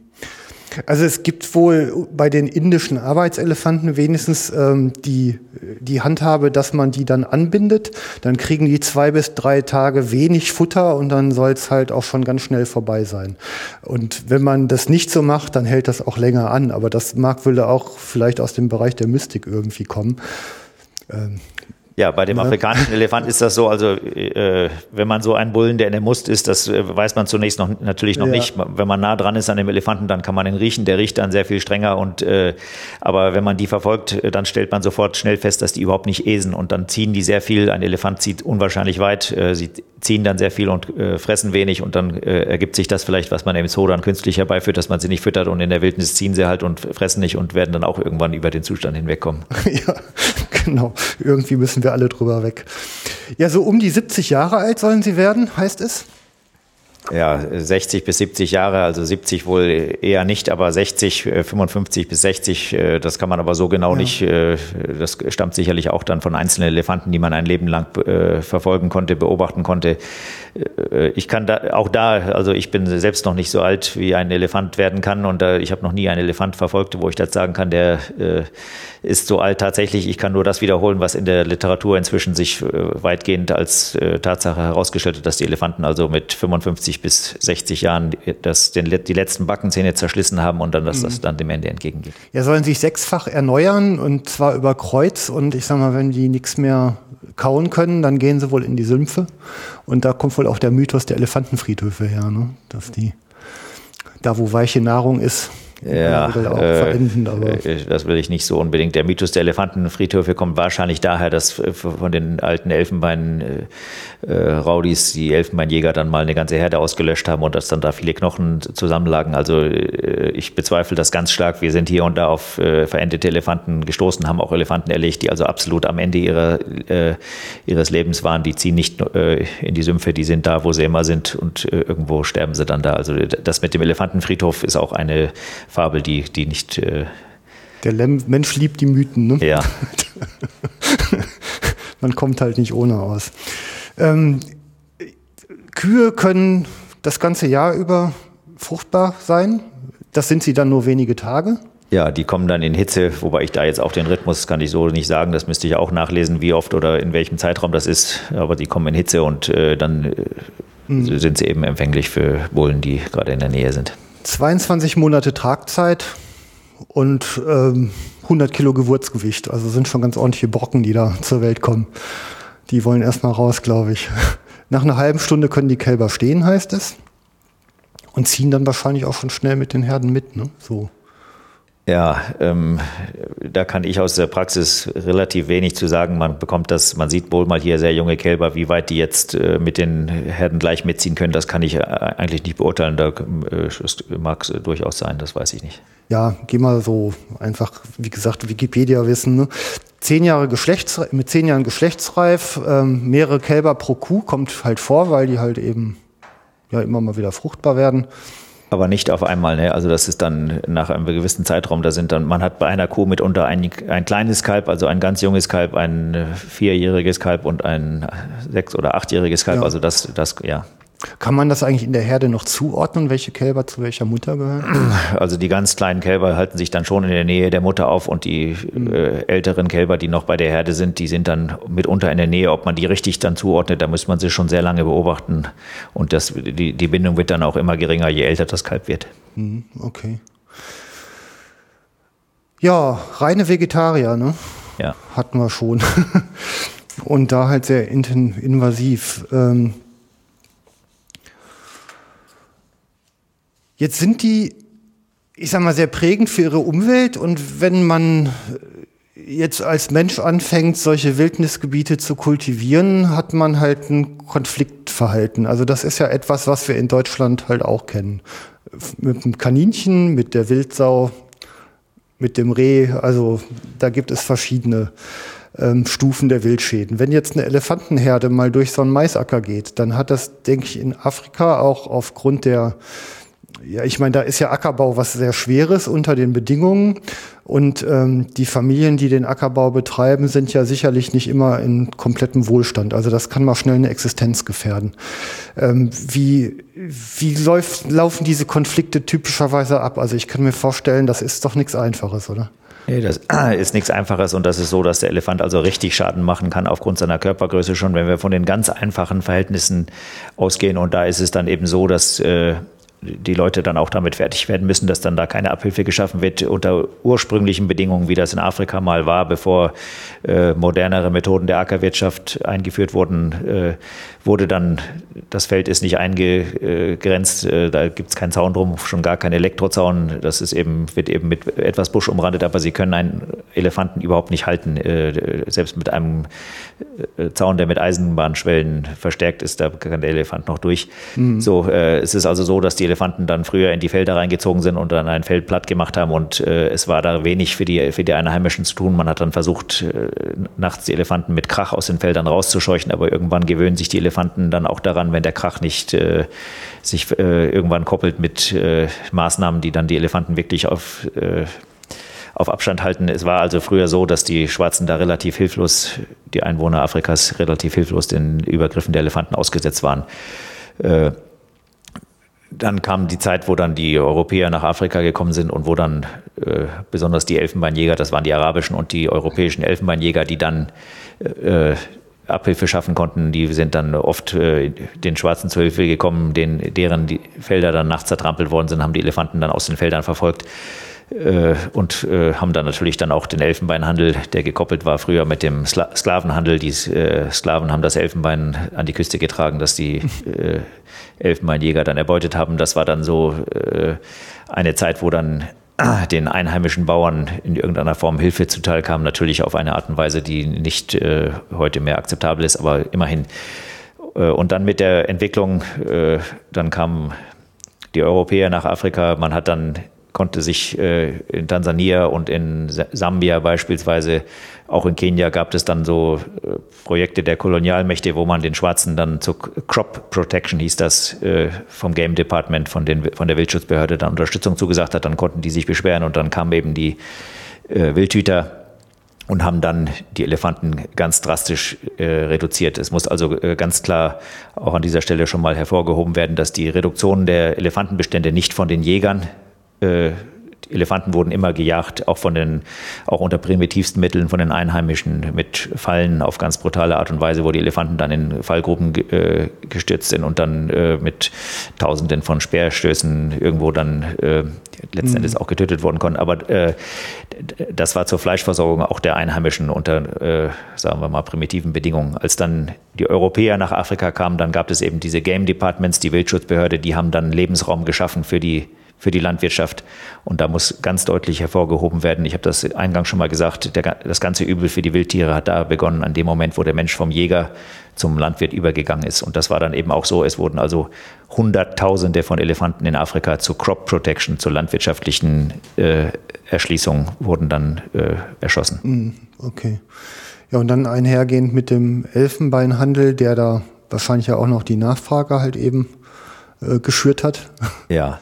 Also es gibt wohl bei den indischen Arbeitselefanten wenigstens ähm, die, die Handhabe, dass man die dann anbindet. Dann kriegen die zwei bis drei Tage wenig Futter und dann soll es halt auch schon ganz schnell vorbei sein. Und wenn man das nicht so macht, dann hält das auch länger an. Aber das mag wohl auch vielleicht aus dem Bereich der Mystik irgendwie kommen. Ähm, ja, bei dem afrikanischen Elefant ist das so, also äh, wenn man so einen Bullen, der in der Must ist, das äh, weiß man zunächst noch natürlich noch ja. nicht. Wenn man nah dran ist an dem Elefanten, dann kann man ihn riechen, der riecht dann sehr viel strenger und äh, aber wenn man die verfolgt, äh, dann stellt man sofort schnell fest, dass die überhaupt nicht esen und dann ziehen die sehr viel. Ein Elefant zieht unwahrscheinlich weit, äh, sie ziehen dann sehr viel und äh, fressen wenig und dann äh, ergibt sich das vielleicht, was man im Zoo dann künstlich herbeiführt, dass man sie nicht füttert und in der Wildnis ziehen sie halt und fressen nicht und werden dann auch irgendwann über den Zustand hinwegkommen. Ja, genau. Irgendwie müssen wir alle drüber weg. Ja, so um die 70 Jahre alt sollen sie werden, heißt es? Ja, 60 bis 70 Jahre, also 70 wohl eher nicht, aber 60, 55 äh, bis 60, äh, das kann man aber so genau ja. nicht, äh, das stammt sicherlich auch dann von einzelnen Elefanten, die man ein Leben lang verfolgen konnte, beobachten konnte. Ich kann da, auch da, also ich bin selbst noch nicht so alt, wie ein Elefant werden kann und ich habe noch nie einen Elefant verfolgt, wo ich das sagen kann, der ist so alt tatsächlich. Ich kann nur das wiederholen, was in der Literatur inzwischen sich weitgehend als Tatsache herausgestellt hat, dass die Elefanten also mit 55 50 bis 60 Jahren das, den, die letzten Backenzähne zerschlissen haben und dann, dass das mhm. dann dem Ende entgegengeht. Ja, sollen sich sechsfach erneuern und zwar über Kreuz und ich sag mal, wenn die nichts mehr kauen können, dann gehen sie wohl in die Sümpfe und da kommt wohl auch der Mythos der Elefantenfriedhöfe her, ne? dass die da, wo weiche Nahrung ist, ja, äh, verenden, äh, das will ich nicht so unbedingt. Der Mythos der Elefantenfriedhöfe kommt wahrscheinlich daher, dass von den alten Elfenbein-Raudis äh, die Elfenbeinjäger dann mal eine ganze Herde ausgelöscht haben und dass dann da viele Knochen zusammenlagen. Also äh, ich bezweifle das ganz stark. Wir sind hier und da auf äh, verendete Elefanten gestoßen, haben auch Elefanten erlegt, die also absolut am Ende ihrer, äh, ihres Lebens waren. Die ziehen nicht in die Sümpfe, die sind da, wo sie immer sind und irgendwo sterben sie dann da. Also das mit dem Elefantenfriedhof ist auch eine Fabel, die, die nicht. Äh Der Mensch liebt die Mythen, ne? Ja. Man kommt halt nicht ohne aus. Ähm, Kühe können das ganze Jahr über fruchtbar sein. Das sind sie dann nur wenige Tage. Ja, die kommen dann in Hitze, wobei ich da jetzt auch den Rhythmus kann ich so nicht sagen. Das müsste ich auch nachlesen, wie oft oder in welchem Zeitraum das ist. Aber die kommen in Hitze und äh, dann äh, mhm. sind sie eben empfänglich für Bullen, die gerade in der Nähe sind. 22 Monate Tragzeit und ähm, 100 Kilo Gewurzgewicht. Also sind schon ganz ordentliche Brocken, die da zur Welt kommen. Die wollen erstmal raus, glaube ich. Nach einer halben Stunde können die Kälber stehen, heißt es. Und ziehen dann wahrscheinlich auch schon schnell mit den Herden mit, ne? So. Ja, ähm, da kann ich aus der Praxis relativ wenig zu sagen. Man bekommt das, man sieht wohl mal hier sehr junge Kälber, wie weit die jetzt äh, mit den Herden gleich mitziehen können, das kann ich äh, eigentlich nicht beurteilen. Da äh, mag es durchaus sein, das weiß ich nicht. Ja, geh mal so einfach, wie gesagt, Wikipedia wissen. Ne? Zehn Jahre Geschlechtsreif, mit zehn Jahren Geschlechtsreif, ähm, mehrere Kälber pro Kuh kommt halt vor, weil die halt eben ja immer mal wieder fruchtbar werden aber nicht auf einmal. Ne? Also das ist dann nach einem gewissen Zeitraum, da sind dann, man hat bei einer Kuh mitunter ein, ein kleines Kalb, also ein ganz junges Kalb, ein äh, vierjähriges Kalb und ein sechs- oder achtjähriges Kalb. Ja. Also das, das, ja. Kann man das eigentlich in der Herde noch zuordnen, welche Kälber zu welcher Mutter gehören? Also die ganz kleinen Kälber halten sich dann schon in der Nähe der Mutter auf und die mhm. äh, älteren Kälber, die noch bei der Herde sind, die sind dann mitunter in der Nähe. Ob man die richtig dann zuordnet, da muss man sie schon sehr lange beobachten und das, die, die Bindung wird dann auch immer geringer, je älter das Kalb wird. Mhm, okay. Ja, reine Vegetarier, ne? Ja. Hatten wir schon. und da halt sehr invasiv. Ähm, Jetzt sind die, ich sag mal, sehr prägend für ihre Umwelt und wenn man jetzt als Mensch anfängt, solche Wildnisgebiete zu kultivieren, hat man halt einen Konflikt Verhalten. Also das ist ja etwas, was wir in Deutschland halt auch kennen. Mit dem Kaninchen, mit der Wildsau, mit dem Reh, also da gibt es verschiedene ähm, Stufen der Wildschäden. Wenn jetzt eine Elefantenherde mal durch so einen Maisacker geht, dann hat das, denke ich, in Afrika auch aufgrund der ja, ich meine, da ist ja Ackerbau was sehr Schweres unter den Bedingungen. Und ähm, die Familien, die den Ackerbau betreiben, sind ja sicherlich nicht immer in komplettem Wohlstand. Also das kann mal schnell eine Existenz gefährden. Ähm, wie wie läuft, laufen diese Konflikte typischerweise ab? Also ich kann mir vorstellen, das ist doch nichts Einfaches, oder? Nee, das ist nichts Einfaches und das ist so, dass der Elefant also richtig Schaden machen kann aufgrund seiner Körpergröße schon, wenn wir von den ganz einfachen Verhältnissen ausgehen. Und da ist es dann eben so, dass äh, die Leute dann auch damit fertig werden müssen, dass dann da keine Abhilfe geschaffen wird unter ursprünglichen Bedingungen, wie das in Afrika mal war, bevor äh, modernere Methoden der Ackerwirtschaft eingeführt wurden, äh, wurde dann, das Feld ist nicht eingegrenzt, äh, da gibt es keinen Zaun drum, schon gar keinen Elektrozaun, das ist eben, wird eben mit etwas Busch umrandet, aber sie können einen Elefanten überhaupt nicht halten, äh, selbst mit einem äh, Zaun, der mit Eisenbahnschwellen verstärkt ist, da kann der Elefant noch durch. Mhm. So, äh, es ist also so, dass die Elefanten dann früher in die Felder reingezogen sind und dann ein Feld platt gemacht haben und äh, es war da wenig für die, für die Einheimischen zu tun. Man hat dann versucht, äh, nachts die Elefanten mit Krach aus den Feldern rauszuscheuchen, aber irgendwann gewöhnen sich die Elefanten dann auch daran, wenn der Krach nicht äh, sich äh, irgendwann koppelt mit äh, Maßnahmen, die dann die Elefanten wirklich auf äh, auf Abstand halten. Es war also früher so, dass die Schwarzen da relativ hilflos, die Einwohner Afrikas relativ hilflos den Übergriffen der Elefanten ausgesetzt waren. Äh, dann kam die Zeit, wo dann die Europäer nach Afrika gekommen sind und wo dann äh, besonders die Elfenbeinjäger, das waren die arabischen und die europäischen Elfenbeinjäger, die dann äh, Abhilfe schaffen konnten, die sind dann oft äh, den Schwarzen zu Hilfe gekommen, denen, deren die Felder dann nachts zertrampelt worden sind, haben die Elefanten dann aus den Feldern verfolgt. äh, und äh, haben dann natürlich dann auch den Elfenbeinhandel, der gekoppelt war früher mit dem Skla Sklavenhandel. Die äh, Sklaven haben das Elfenbein an die Küste getragen, dass die äh, Elfenbeinjäger dann erbeutet haben. Das war dann so äh, eine Zeit, wo dann äh, den einheimischen Bauern in irgendeiner Form Hilfe zuteil kam, natürlich auf eine Art und Weise, die nicht äh, heute mehr akzeptabel ist, aber immerhin. Äh, und dann mit der Entwicklung, äh, dann kamen die Europäer nach Afrika, man hat dann konnte sich äh, in Tansania und in Sambia beispielsweise, auch in Kenia gab es dann so äh, Projekte der Kolonialmächte, wo man den Schwarzen dann zur Crop Protection hieß das äh, vom Game Department von, den, von der Wildschutzbehörde dann Unterstützung zugesagt hat. Dann konnten die sich beschweren und dann kamen eben die äh, Wildhüter und haben dann die Elefanten ganz drastisch äh, reduziert. Es muss also äh, ganz klar auch an dieser Stelle schon mal hervorgehoben werden, dass die Reduktion der Elefantenbestände nicht von den Jägern äh, Elefanten wurden immer gejagt, auch von den, auch unter primitivsten Mitteln von den Einheimischen mit Fallen auf ganz brutale Art und Weise, wo die Elefanten dann in Fallgruben äh, gestürzt sind und dann äh, mit Tausenden von Speerstößen irgendwo dann äh, letzten mhm. Endes auch getötet worden konnten. Aber äh, das war zur Fleischversorgung auch der Einheimischen unter, äh, sagen wir mal, primitiven Bedingungen. Als dann die Europäer nach Afrika kamen, dann gab es eben diese Game Departments, die Wildschutzbehörde, die haben dann Lebensraum geschaffen für die für die Landwirtschaft. Und da muss ganz deutlich hervorgehoben werden, ich habe das eingangs schon mal gesagt, der, das ganze Übel für die Wildtiere hat da begonnen, an dem Moment, wo der Mensch vom Jäger zum Landwirt übergegangen ist. Und das war dann eben auch so, es wurden also Hunderttausende von Elefanten in Afrika zur Crop Protection, zur landwirtschaftlichen äh, Erschließung, wurden dann äh, erschossen. Mm, okay. Ja, und dann einhergehend mit dem Elfenbeinhandel, der da wahrscheinlich ja auch noch die Nachfrage halt eben äh, geschürt hat. Ja.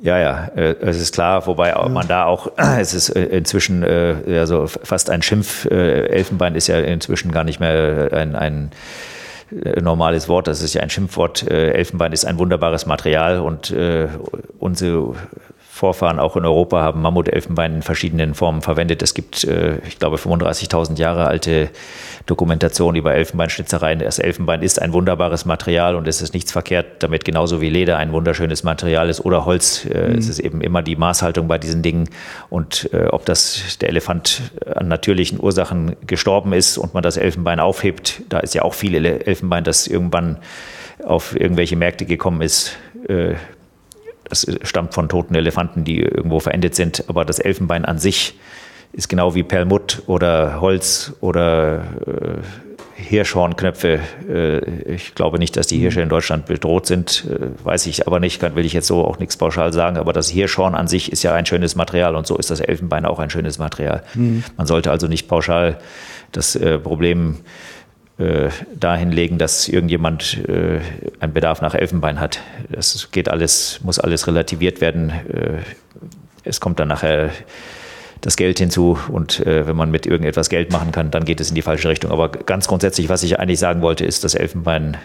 Ja, ja, äh, es ist klar, wobei ja. man da auch, es ist äh, inzwischen äh, ja so fast ein Schimpf. Elfenbein ist ja inzwischen gar nicht mehr ein, ein normales Wort, das ist ja ein Schimpfwort. Elfenbein ist ein wunderbares Material und unsere Vorfahren auch in Europa haben Mammutelfenbein in verschiedenen Formen verwendet. Es gibt, äh, ich glaube, 35.000 Jahre alte Dokumentation über Elfenbeinschnitzereien. Das Elfenbein ist ein wunderbares Material und es ist nichts verkehrt damit, genauso wie Leder ein wunderschönes Material ist oder Holz. Äh, mhm. Es ist eben immer die Maßhaltung bei diesen Dingen und äh, ob das der Elefant an natürlichen Ursachen gestorben ist und man das Elfenbein aufhebt, da ist ja auch viel Elfenbein, das irgendwann auf irgendwelche Märkte gekommen ist, das stammt von toten Elefanten, die irgendwo verendet sind. Aber das Elfenbein an sich ist genau wie Perlmutt oder Holz oder äh, Hirschhornknöpfe. Äh, ich glaube nicht, dass die Hirsche in Deutschland bedroht sind. Äh, weiß ich aber nicht, kann, will ich jetzt so auch nichts pauschal sagen. Aber das Hirschhorn an sich ist ja ein schönes Material und so ist das Elfenbein auch ein schönes Material. Mhm. Man sollte also nicht pauschal das äh, dahin legen, dass irgendjemand einen Bedarf nach Elfenbein hat. Das geht alles, muss alles relativiert werden. es kommt dann nachher das Geld hinzu und äh, wenn man mit irgendetwas Geld machen kann, dann geht es in die falsche Richtung. Aber ganz grundsätzlich, was ich eigentlich sagen wollte, ist, dass Elfenbein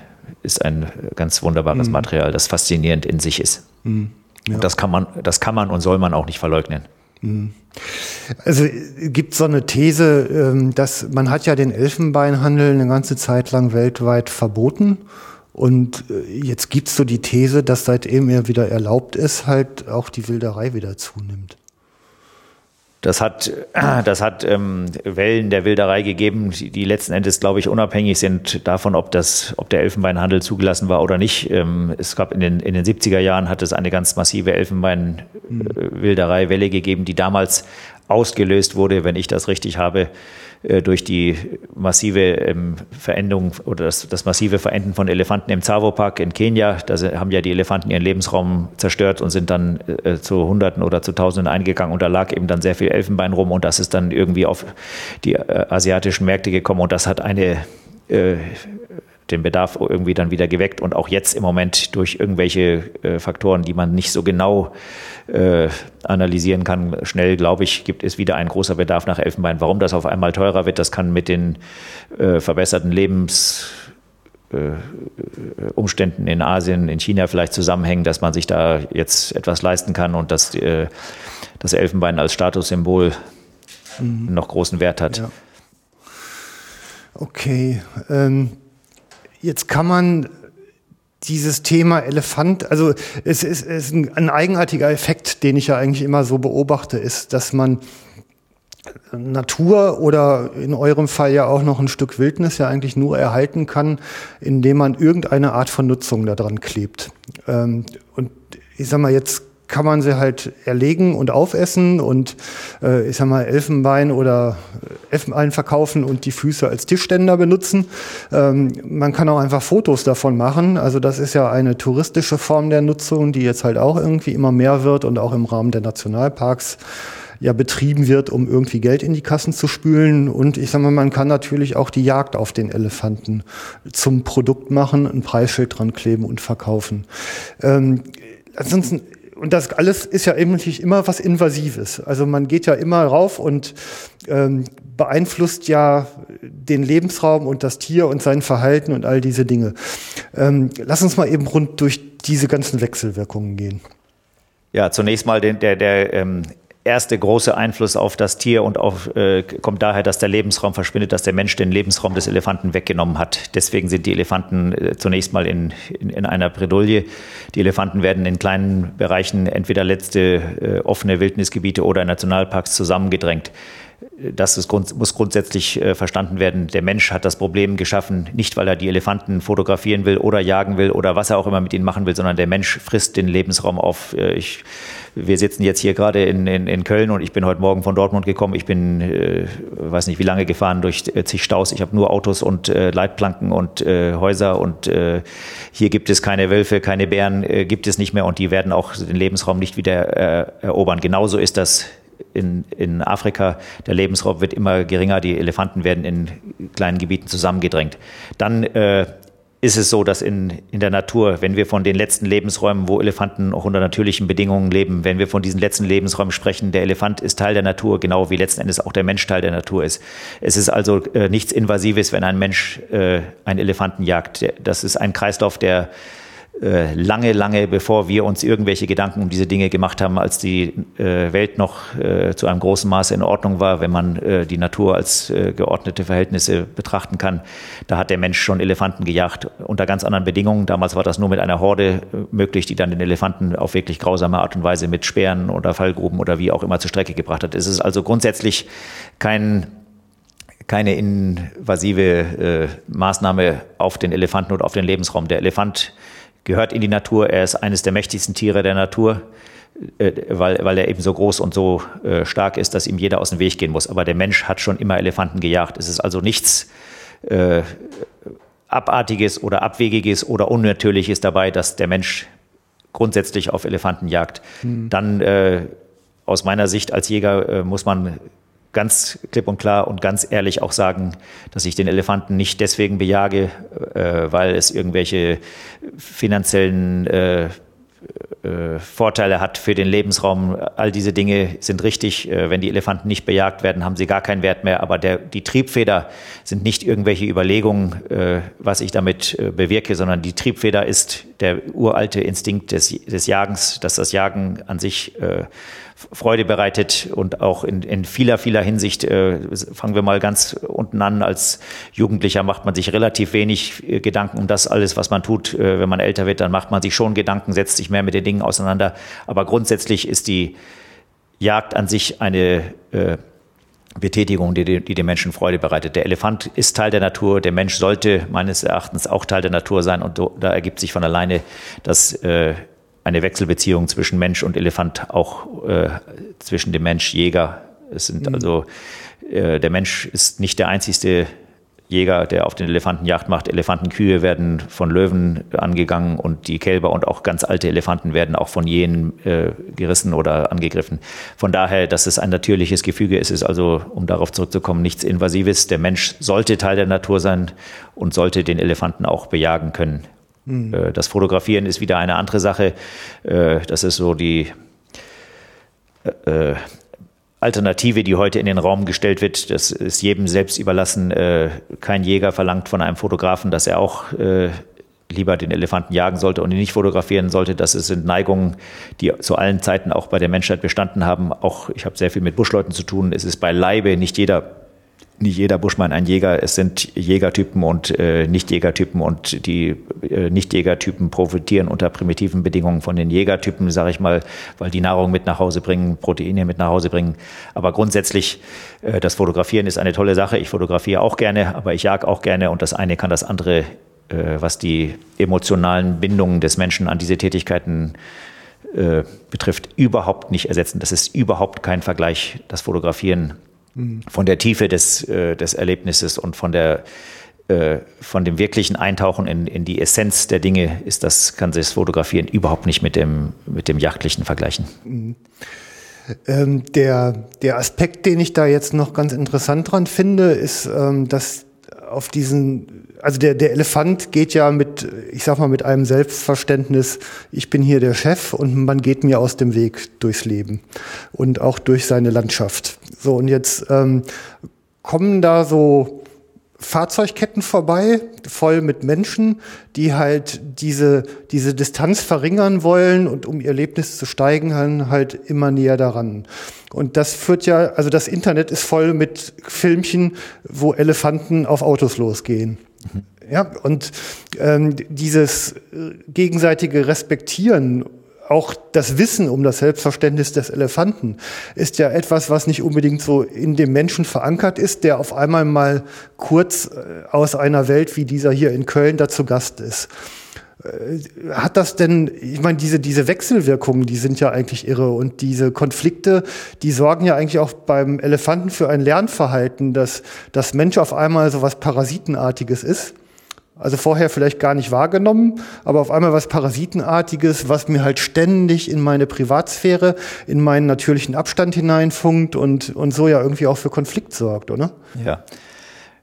ist ein ganz wunderbares mhm. Material, das faszinierend in sich ist. Mhm. Ja. das kann man, das kann man und soll man auch nicht verleugnen. Mhm. Also gibt so eine These, ähm, dass man hat ja den Elfenbeinhandel eine ganze Zeit lang weltweit verboten. Und äh, jetzt gibt es so die These, dass seitdem er wieder erlaubt ist, halt auch die Wilderei wieder zunimmt. Das hat, das hat ähm, Wellen der Wilderei gegeben, die, letzten Endes, glaube ich, unabhängig sind davon, ob, das, ob der Elfenbeinhandel zugelassen war oder nicht. Ähm, es gab in den, in den 70er Jahren hat es eine ganz massive Elfenbein-Wilderei-Welle gegeben, die damals ausgelöst wurde, wenn ich das richtig habe, äh, durch die massive ähm, Veränderung oder das, das, massive Verenden von Elefanten im Tsavo-Park in Kenia. Da haben ja die Elefanten ihren Lebensraum zerstört und sind dann äh, zu Hunderten oder zu Tausenden eingegangen. Und da lag eben dann sehr viel Elfenbein rum. Und das ist dann irgendwie auf die äh, asiatischen Märkte gekommen. Und das hat eine äh, den Bedarf irgendwie dann wieder geweckt und auch jetzt im Moment durch irgendwelche äh, Faktoren, die man nicht so genau äh, analysieren kann, schnell, glaube ich, gibt es wieder ein großer Bedarf nach Elfenbein. Warum das auf einmal teurer wird, das kann mit den äh, verbesserten Lebensumständen in Asien, in China vielleicht zusammenhängen, dass man sich da jetzt etwas leisten kann und dass äh, das Elfenbein als Statussymbol mhm. noch großen Wert hat. Ja. Okay. Ähm, jetzt kann man dieses Thema Elefant, also es ist, es ist ein, ein eigenartiger Effekt, den ich ja eigentlich immer so beobachte, ist, dass man Natur oder in eurem Fall ja auch noch ein Stück Wildnis ja eigentlich nur erhalten kann, indem man irgendeine Art von Nutzung daran klebt. Ähm, und ich sag mal, jetzt kann man sie halt erlegen und aufessen und äh, ich sag mal Elfenbein oder Elfenbein verkaufen und die Füße als Tischständer benutzen. Ähm, man kann auch einfach Fotos davon machen. Also das ist ja eine touristische Form der Nutzung, die jetzt halt auch irgendwie immer mehr wird und auch im Rahmen der Nationalparks ja betrieben wird, um irgendwie Geld in die Kassen zu spülen. Und ich sag mal, man kann natürlich auch die Jagd auf den Elefanten zum Produkt machen, ein Preisschild dran kleben und verkaufen. Ähm, ansonsten und das alles ist ja eigentlich immer was Invasives. Also man geht ja immer rauf und ähm, beeinflusst ja den Lebensraum und das Tier und sein Verhalten und all diese Dinge. Ähm, lass uns mal eben rund durch diese ganzen Wechselwirkungen gehen. Ja, zunächst mal den, der, der ähm, erste große Einfluss auf das Tier und auf, äh, kommt daher, dass der Lebensraum verschwindet, dass der Mensch den Lebensraum des Elefanten weggenommen hat. Deswegen sind die Elefanten äh, zunächst mal in, in, in, einer Bredouille. Die Elefanten werden in kleinen Bereichen entweder letzte äh, offene Wildnisgebiete oder Nationalparks zusammengedrängt das ist, muss grundsätzlich äh, verstanden werden. Der Mensch hat das Problem geschaffen, nicht weil er die Elefanten fotografieren will oder jagen will oder was er auch immer mit ihnen machen will, sondern der Mensch frisst den Lebensraum auf. Äh, ich, wir sitzen jetzt hier gerade in, in, in Köln und ich bin heute Morgen von Dortmund gekommen. Ich bin, äh, weiß nicht wie lange gefahren durch äh, zig Staus. Ich habe nur Autos und äh, Leitplanken und äh, Häuser und äh, hier gibt es keine Wölfe, keine Bären, äh, gibt es nicht mehr und die werden auch den Lebensraum nicht wieder äh, erobern. Genauso ist das in, in Afrika, der Lebensraum wird immer geringer, die Elefanten werden in kleinen Gebieten zusammengedrängt. Dann äh, ist es so, dass in, in der Natur, wenn wir von den letzten Lebensräumen, wo Elefanten auch unter natürlichen Bedingungen leben, wenn wir von diesen letzten Lebensräumen sprechen, der Elefant ist Teil der Natur, genau wie letzten Endes auch der Mensch Teil der Natur ist. Es ist also äh, nichts Invasives, wenn ein Mensch äh, einen Elefanten jagt. Das ist ein Kreislauf, der lange, lange bevor wir uns irgendwelche Gedanken um diese Dinge gemacht haben, als die äh, Welt noch äh, zu einem großen Maße in Ordnung war, wenn man äh, die Natur als äh, geordnete Verhältnisse betrachten kann. Da hat der Mensch schon Elefanten gejagt unter ganz anderen Bedingungen. Damals war das nur mit einer Horde äh, möglich, die dann den Elefanten auf wirklich grausame Art und Weise mit Speeren oder Fallgruben oder wie auch immer zur Strecke gebracht hat. Es ist also grundsätzlich kein keine invasive äh, Maßnahme auf den Elefanten oder auf den Lebensraum. Der Elefant gehört in die Natur. Er ist eines der mächtigsten Tiere der Natur, äh, weil, weil er eben so groß und so äh, stark ist, dass ihm jeder aus dem Weg gehen muss. Aber der Mensch hat schon immer Elefanten gejagt. Es ist also nichts äh, Abartiges oder Abwegiges oder Unnatürliches dabei, dass der Mensch grundsätzlich auf Elefanten jagt. Mhm. Dann äh, aus meiner Sicht als Jäger äh, muss man ganz klipp und klar und ganz ehrlich auch sagen, dass ich den Elefanten nicht deswegen bejage, äh, weil es irgendwelche finanziellen äh, äh, Vorteile hat für den Lebensraum. All diese Dinge sind richtig. Äh, wenn die Elefanten nicht bejagt werden, haben sie gar keinen Wert mehr. Aber der, die Triebfeder sind nicht irgendwelche Überlegungen, äh, was ich damit bewirke, sondern die Triebfeder ist der uralte Instinkt des, des Jagens, dass das Jagen an sich Freude bereitet und auch in, in vieler, vieler Hinsicht, äh, fangen wir mal ganz unten an, als Jugendlicher macht man sich relativ wenig äh, Gedanken um das alles, was man tut. Äh, wenn man älter wird, dann macht man sich schon Gedanken, setzt sich mehr mit den Dingen auseinander. Aber grundsätzlich ist die Jagd an sich eine äh, Betätigung, die, die dem Menschen Freude bereitet. Der Elefant ist Teil der Natur, der Mensch sollte meines Erachtens auch Teil der Natur sein und da ergibt sich von alleine, dass äh, eine Wechselbeziehung zwischen Mensch und Elefant, auch äh, zwischen dem Mensch-Jäger. Es sind mhm. also, äh, der Mensch ist nicht der einzigste Jäger, der auf den Elefanten Jagd macht. Elefantenkühe werden von Löwen angegangen und die Kälber und auch ganz alte Elefanten werden auch von jenen äh, gerissen oder angegriffen. Von daher, dass es ein natürliches Gefüge ist, ist also, um darauf zurückzukommen, nichts Invasives. Der Mensch sollte Teil der Natur sein und sollte den Elefanten auch bejagen können. Mhm. Das Fotografieren ist wieder eine andere Sache. Äh, das ist so die äh, Alternative, die heute in den Raum gestellt wird. Das ist jedem selbst überlassen. Kein Jäger verlangt von einem Fotografen, dass er auch lieber den Elefanten jagen sollte und ihn nicht fotografieren sollte. Das sind Neigungen, die zu allen Zeiten auch bei der Menschheit bestanden haben. Auch ich habe sehr viel mit Buschleuten zu tun. Es ist beileibe nicht jeder nicht jeder Buschmann ein Jäger. Es sind Jägertypen und äh, Nichtjägertypen und die äh, Nichtjägertypen profitieren unter primitiven Bedingungen von den Jägertypen, sage ich mal, weil die Nahrung mit nach Hause bringen, Proteine mit nach Hause bringen. Aber grundsätzlich, äh, das Fotografieren ist eine tolle Sache. Ich fotografiere auch gerne, aber ich jag auch gerne und das eine kann das andere, äh, was die emotionalen Bindungen des Menschen an diese Tätigkeiten äh, betrifft, überhaupt nicht ersetzen. Das ist überhaupt kein Vergleich, das Fotografieren von der Tiefe des, äh, des Erlebnisses und von der äh, von dem wirklichen Eintauchen in, in die Essenz der Dinge ist das, kann sich das Fotografieren überhaupt nicht mit dem, mit dem Jachtlichen vergleichen. Mhm. Ähm, der, der Aspekt, den ich da jetzt noch ganz interessant dran finde, ist, ähm, dass auf diesen, also der, der Elefant geht ja mit, ich sag mal, mit einem Selbstverständnis, ich bin hier der Chef und man geht mir aus dem Weg durchs Leben und auch durch seine Landschaft. So, und jetzt ähm, kommen da so Fahrzeugketten vorbei, voll mit Menschen, die halt diese, diese Distanz verringern wollen und um ihr Erlebnis zu steigen, halt immer näher daran. Und das führt ja, also das Internet ist voll mit Filmchen, wo Elefanten auf Autos losgehen. Mhm. Ja, und ähm, dieses äh, gegenseitige Respektieren auch das Wissen um das Selbstverständnis des Elefanten ist ja etwas, was nicht unbedingt so in dem Menschen verankert ist, der auf einmal mal kurz äh, aus einer Welt wie dieser hier in Köln dazu Gast ist. Äh, hat das denn, ich meine, diese, diese Wechselwirkungen, die sind ja eigentlich irre und diese Konflikte, die sorgen ja eigentlich auch beim Elefanten für ein Lernverhalten, dass das Mensch auf einmal so was Parasitenartiges ist also vorher vielleicht gar nicht wahrgenommen, aber auf einmal was Parasitenartiges, was mir halt ständig in meine Privatsphäre, in meinen natürlichen Abstand hineinfunkt und, und so ja irgendwie auch für Konflikt sorgt, oder? Ja.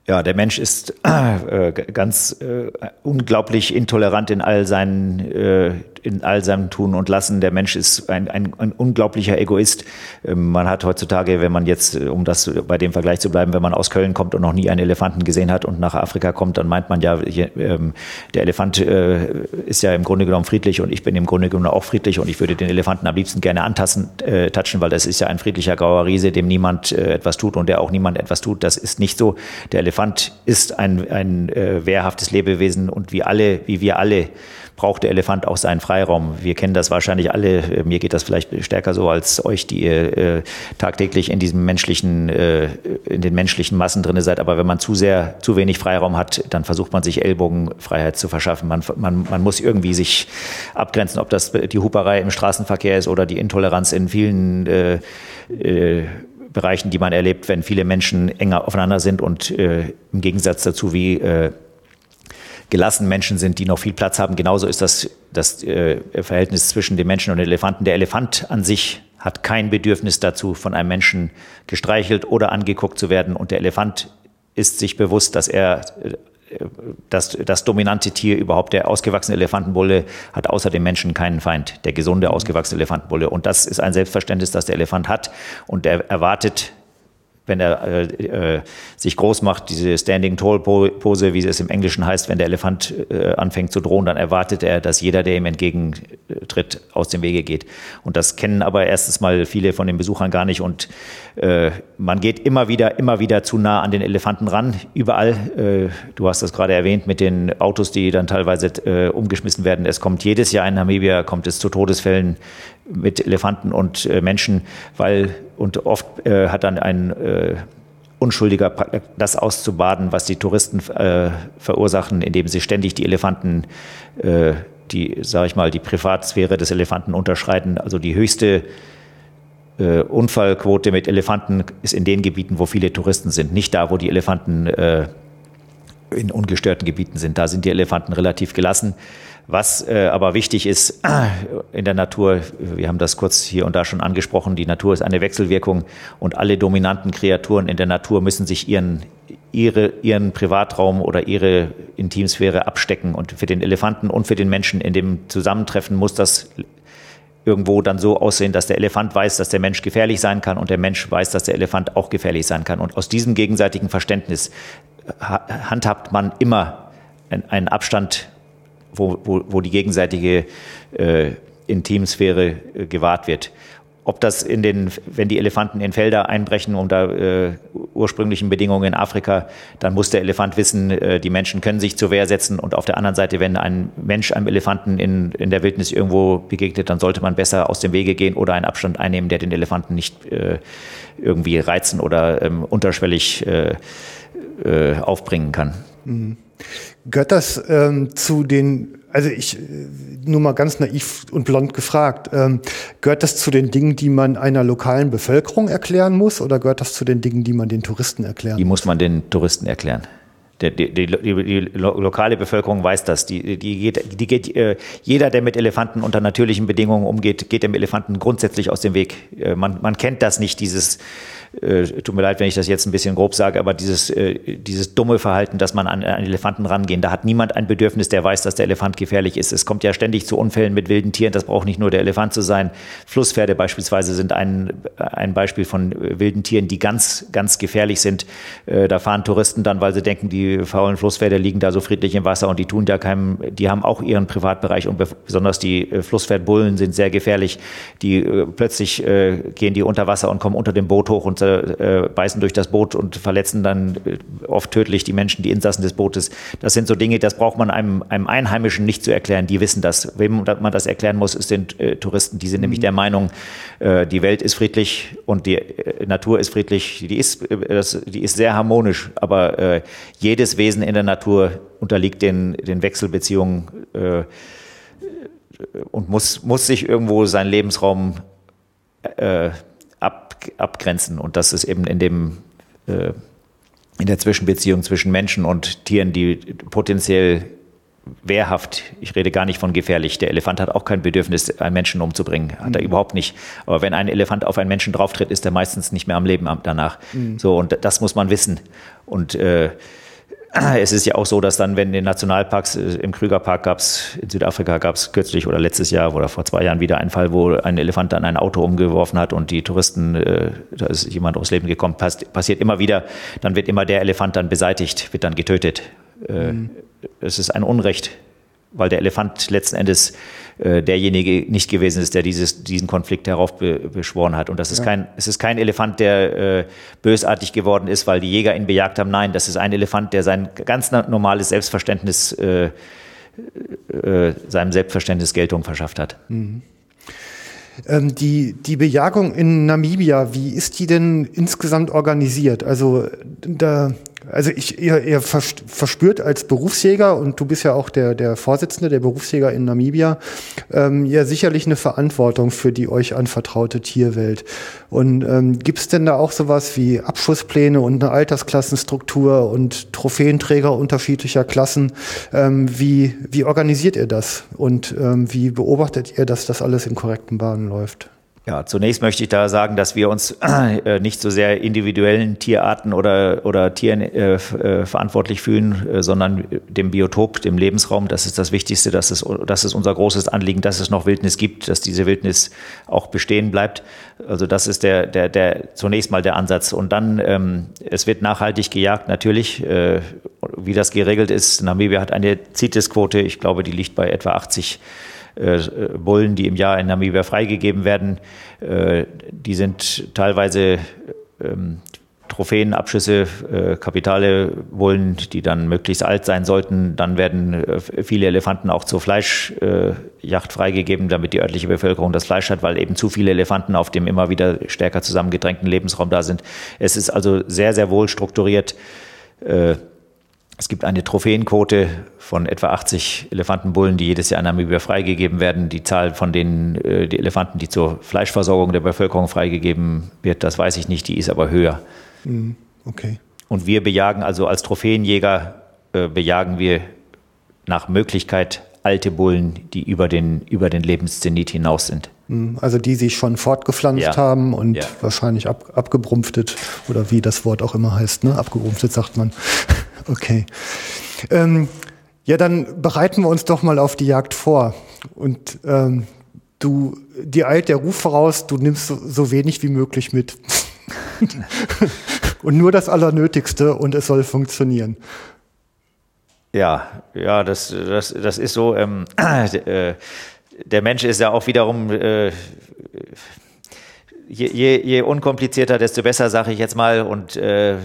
Ja, der Mensch ist äh, ganz äh, unglaublich intolerant in all seinen äh, in all seinem Tun und Lassen. Der Mensch ist ein, ein, ein unglaublicher Egoist. Ähm, man hat heutzutage, wenn man jetzt, äh, um das bei dem Vergleich zu bleiben, wenn man aus Köln kommt und noch nie einen Elefanten gesehen hat und nach Afrika kommt, dann meint man ja, ähm, der Elefant äh, ist ja im Grunde genommen friedlich und ich bin im Grunde genommen auch friedlich und ich würde den Elefanten am liebsten gerne antasten, äh, touchen, weil das ist ja ein friedlicher grauer Riese, dem niemand äh, etwas tut und der auch niemand etwas tut. Das ist nicht so. Der Elefant ist ein, ein wehrhaftes Lebewesen und wie alle, wie wir alle, braucht der Elefant auch seinen Freiraum. Wir kennen das wahrscheinlich alle. Äh, mir geht das vielleicht stärker so als euch, die ihr äh, tagtäglich in diesem menschlichen, äh, in den menschlichen Massen drinne seid. Aber wenn man zu sehr, zu wenig Freiraum hat, dann versucht man sich Ellbogenfreiheit zu verschaffen. Man, man, man muss irgendwie sich abgrenzen, ob das die Huperei im Straßenverkehr ist oder die Intoleranz in vielen äh, äh, Bereichen, die man erlebt, wenn viele Menschen enger aufeinander sind und äh, im Gegensatz dazu, wie äh, gelassen Menschen sind, die noch viel Platz haben. Genauso ist das das äh, Verhältnis zwischen dem Menschen und dem Elefanten. Der Elefant an sich hat kein Bedürfnis dazu, von einem Menschen gestreichelt oder angeguckt zu werden. Und der Elefant ist sich bewusst, dass er äh, das, das dominante Tier überhaupt, der ausgewachsene Elefantenbulle, hat außer dem Menschen keinen Feind, der gesunde, ausgewachsene Elefantenbulle. Und das ist ein Selbstverständnis, das der Elefant hat. Und er erwartet wenn er äh, äh, sich groß macht, diese Standing Tall Pose, wie es im Englischen heißt, wenn der Elefant äh, anfängt zu drohen, dann erwartet er, dass jeder, der ihm entgegentritt, aus dem Wege geht. Und das kennen aber erstens mal viele von den Besuchern gar nicht und äh, man geht immer wieder, immer wieder zu nah an den Elefanten ran, überall. Äh, du hast das gerade erwähnt mit den Autos, die dann teilweise äh, umgeschmissen werden. Es kommt jedes Jahr in Namibia, kommt es zu Todesfällen mit Elefanten und äh, Menschen, weil und oft äh, hat dann ein äh, Unschuldiger das auszubaden, was die Touristen äh, verursachen, indem sie ständig die Elefanten, äh, die, sage ich mal, die Privatsphäre des Elefanten unterschreiten. Also die höchste äh, Unfallquote mit Elefanten ist in den Gebieten, wo viele Touristen sind, nicht da, wo die Elefanten äh, in ungestörten Gebieten sind. Da sind die Elefanten relativ gelassen. Was äh, aber wichtig ist in der Natur, wir haben das kurz hier und da schon angesprochen, die Natur ist eine Wechselwirkung und alle dominanten Kreaturen in der Natur müssen sich ihren, ihre, ihren Privatraum oder ihre Intimsphäre abstecken. Und für den Elefanten und für den Menschen in dem Zusammentreffen muss das irgendwo dann so aussehen, dass der Elefant weiß, dass der Mensch gefährlich sein kann und der Mensch weiß, dass der Elefant auch gefährlich sein kann. Und aus diesem gegenseitigen Verständnis handhabt man immer einen Abstand wo, wo, wo die gegenseitige äh, Intimsphäre äh, gewahrt wird. Ob das in den, wenn die Elefanten in Felder einbrechen unter äh, ursprünglichen Bedingungen in Afrika, dann muss der Elefant wissen, äh, die Menschen können sich zur Wehr setzen. Und auf der anderen Seite, wenn ein Mensch einem Elefanten in, in der Wildnis irgendwo begegnet, dann sollte man besser aus dem Wege gehen oder einen Abstand einnehmen, der den Elefanten nicht äh, irgendwie reizen oder ähm, unterschwellig äh, äh, aufbringen kann. Mhm. Gehört das ähm, zu den, also ich äh, nur mal ganz naiv und blond gefragt, ähm, gehört das zu den Dingen, die man einer lokalen Bevölkerung erklären muss oder gehört das zu den Dingen, die man den Touristen erklären Die muss man den Touristen erklären. Die, die, die, die, lokale Bevölkerung weiß das. Die, die geht, die geht, äh, jeder, der mit Elefanten unter natürlichen Bedingungen umgeht, geht dem Elefanten grundsätzlich aus dem Weg. Äh, man, man kennt das nicht, dieses äh, tut mir leid, wenn ich das jetzt ein bisschen grob sage, aber dieses, äh, dieses dumme Verhalten, dass man an, an Elefanten rangehen, da hat niemand ein Bedürfnis, der weiß, dass der Elefant gefährlich ist. Es kommt ja ständig zu Unfällen mit wilden Tieren, das braucht nicht nur der Elefant zu sein. Flusspferde beispielsweise sind ein, ein Beispiel von wilden Tieren, die ganz, ganz gefährlich sind. Äh, da fahren Touristen dann, weil sie denken, die faulen Flusspferde liegen da so friedlich im Wasser und die tun ja keinem, die haben auch ihren Privatbereich und besonders die äh, Flusspferdbullen sind sehr gefährlich. Die äh, plötzlich äh, gehen die unter Wasser und kommen unter dem Boot hoch und äh, beißen durch das Boot und verletzen dann oft tödlich die Menschen, die Insassen des Bootes. Das sind so Dinge, das braucht man einem, einem Einheimischen nicht zu erklären. Die wissen das. Wem man das erklären muss, ist den äh, Touristen. Die sind mhm. nämlich der Meinung, äh, die Welt ist friedlich und die Natur ist friedlich. Die ist, das, die ist sehr harmonisch, aber jedes Wesen in der Natur unterliegt den, den Wechselbeziehungen und muss, muss sich irgendwo seinen Lebensraum äh, ab, abgrenzen. Und das ist eben in dem äh, in der Zwischenbeziehung zwischen Menschen und Tieren, die potenziell wehrhaft, ich rede gar nicht von gefährlich. Der Elefant hat auch kein Bedürfnis, einen Menschen umzubringen. Hat er mhm. überhaupt nicht. Aber wenn ein Elefant auf einen Menschen drauftritt, ist er meistens nicht mehr am Leben danach. Mhm. So, und das muss man wissen. Und äh, es ist ja auch so, dass dann, wenn in den Nationalparks, äh, im Krügerpark gab es, in Südafrika gab es kürzlich oder letztes Jahr oder vor zwei Jahren wieder einen Fall, wo ein Elefant dann ein Auto umgeworfen hat und die Touristen, äh, da ist jemand ums Leben gekommen, pass, passiert immer wieder. Dann wird immer der Elefant dann beseitigt, wird dann getötet. Äh, mhm. Es ist ein Unrecht, weil der Elefant letzten Endes äh, derjenige nicht gewesen ist, der dieses, diesen Konflikt heraufbeschworen hat. Und das ist ja. kein, es ist kein Elefant, der äh, bösartig geworden ist, weil die Jäger ihn bejagt haben. Nein, das ist ein Elefant, der sein ganz normales Selbstverständnis, äh, äh, seinem Selbstverständnis Geltung verschafft hat. Mhm. Ähm, die, die Bejagung in Namibia, wie ist die denn insgesamt organisiert? Also da also ich, ihr, ihr verspürt als Berufsjäger und du bist ja auch der, der Vorsitzende der Berufsjäger in Namibia, ähm, ja sicherlich eine Verantwortung für die euch anvertraute Tierwelt. Und ähm, gibt es denn da auch sowas wie Abschusspläne und eine Altersklassenstruktur und Trophäenträger unterschiedlicher Klassen? Ähm, wie, wie organisiert ihr das und ähm, wie beobachtet ihr, dass das alles in korrekten Bahnen läuft? Ja, zunächst möchte ich da sagen, dass wir uns äh, nicht so sehr individuellen Tierarten oder, oder Tieren äh, äh, verantwortlich fühlen, äh, sondern dem Biotop, dem Lebensraum. Das ist das Wichtigste. Das ist, das ist unser großes Anliegen, dass es noch Wildnis gibt, dass diese Wildnis auch bestehen bleibt. Also das ist der, der, der zunächst mal der Ansatz. Und dann, ähm, es wird nachhaltig gejagt, natürlich. Äh, wie das geregelt ist, Namibia hat eine CITES-Quote. Ich glaube, die liegt bei etwa 80 äh, Bullen, die im Jahr in Namibia freigegeben werden. Äh, die sind teilweise ähm, Trophäenabschüsse, äh, kapitale Bullen, die dann möglichst alt sein sollten. Dann werden äh, viele Elefanten auch zur Fleischjacht freigegeben, damit die örtliche Bevölkerung das Fleisch hat, weil eben zu viele Elefanten auf dem immer wieder stärker zusammengedrängten Lebensraum da sind. Es ist also sehr, sehr wohl strukturiert. Es gibt eine Trophäenquote von etwa 80 Elefantenbullen, die jedes Jahr in Namibia freigegeben werden. Die Zahl von den äh, die Elefanten, die zur Fleischversorgung der Bevölkerung freigegeben wird, das weiß ich nicht, die ist aber höher. Mhm. Okay. Und wir bejagen also als Trophäenjäger, äh, bejagen wir nach Möglichkeit alte Bullen, die über den, über den Lebenszenit hinaus sind. Mhm. Also die sich schon fortgepflanzt ja. haben und ja. wahrscheinlich ab, abgebrumpftet oder wie das Wort auch immer heißt, ne? abgebrumpftet sagt man. Okay. Ähm, ja, dann bereiten wir uns doch mal auf die Jagd vor. Und ähm, du, dir eilt der Ruf voraus, du nimmst so, so wenig wie möglich mit. und nur das Allernötigste und es soll funktionieren. Ja, ja, das, das, das ist so. Ähm, äh, der Mensch ist ja auch wiederum äh, je, je, je unkomplizierter, desto besser, sage ich jetzt mal. Und äh,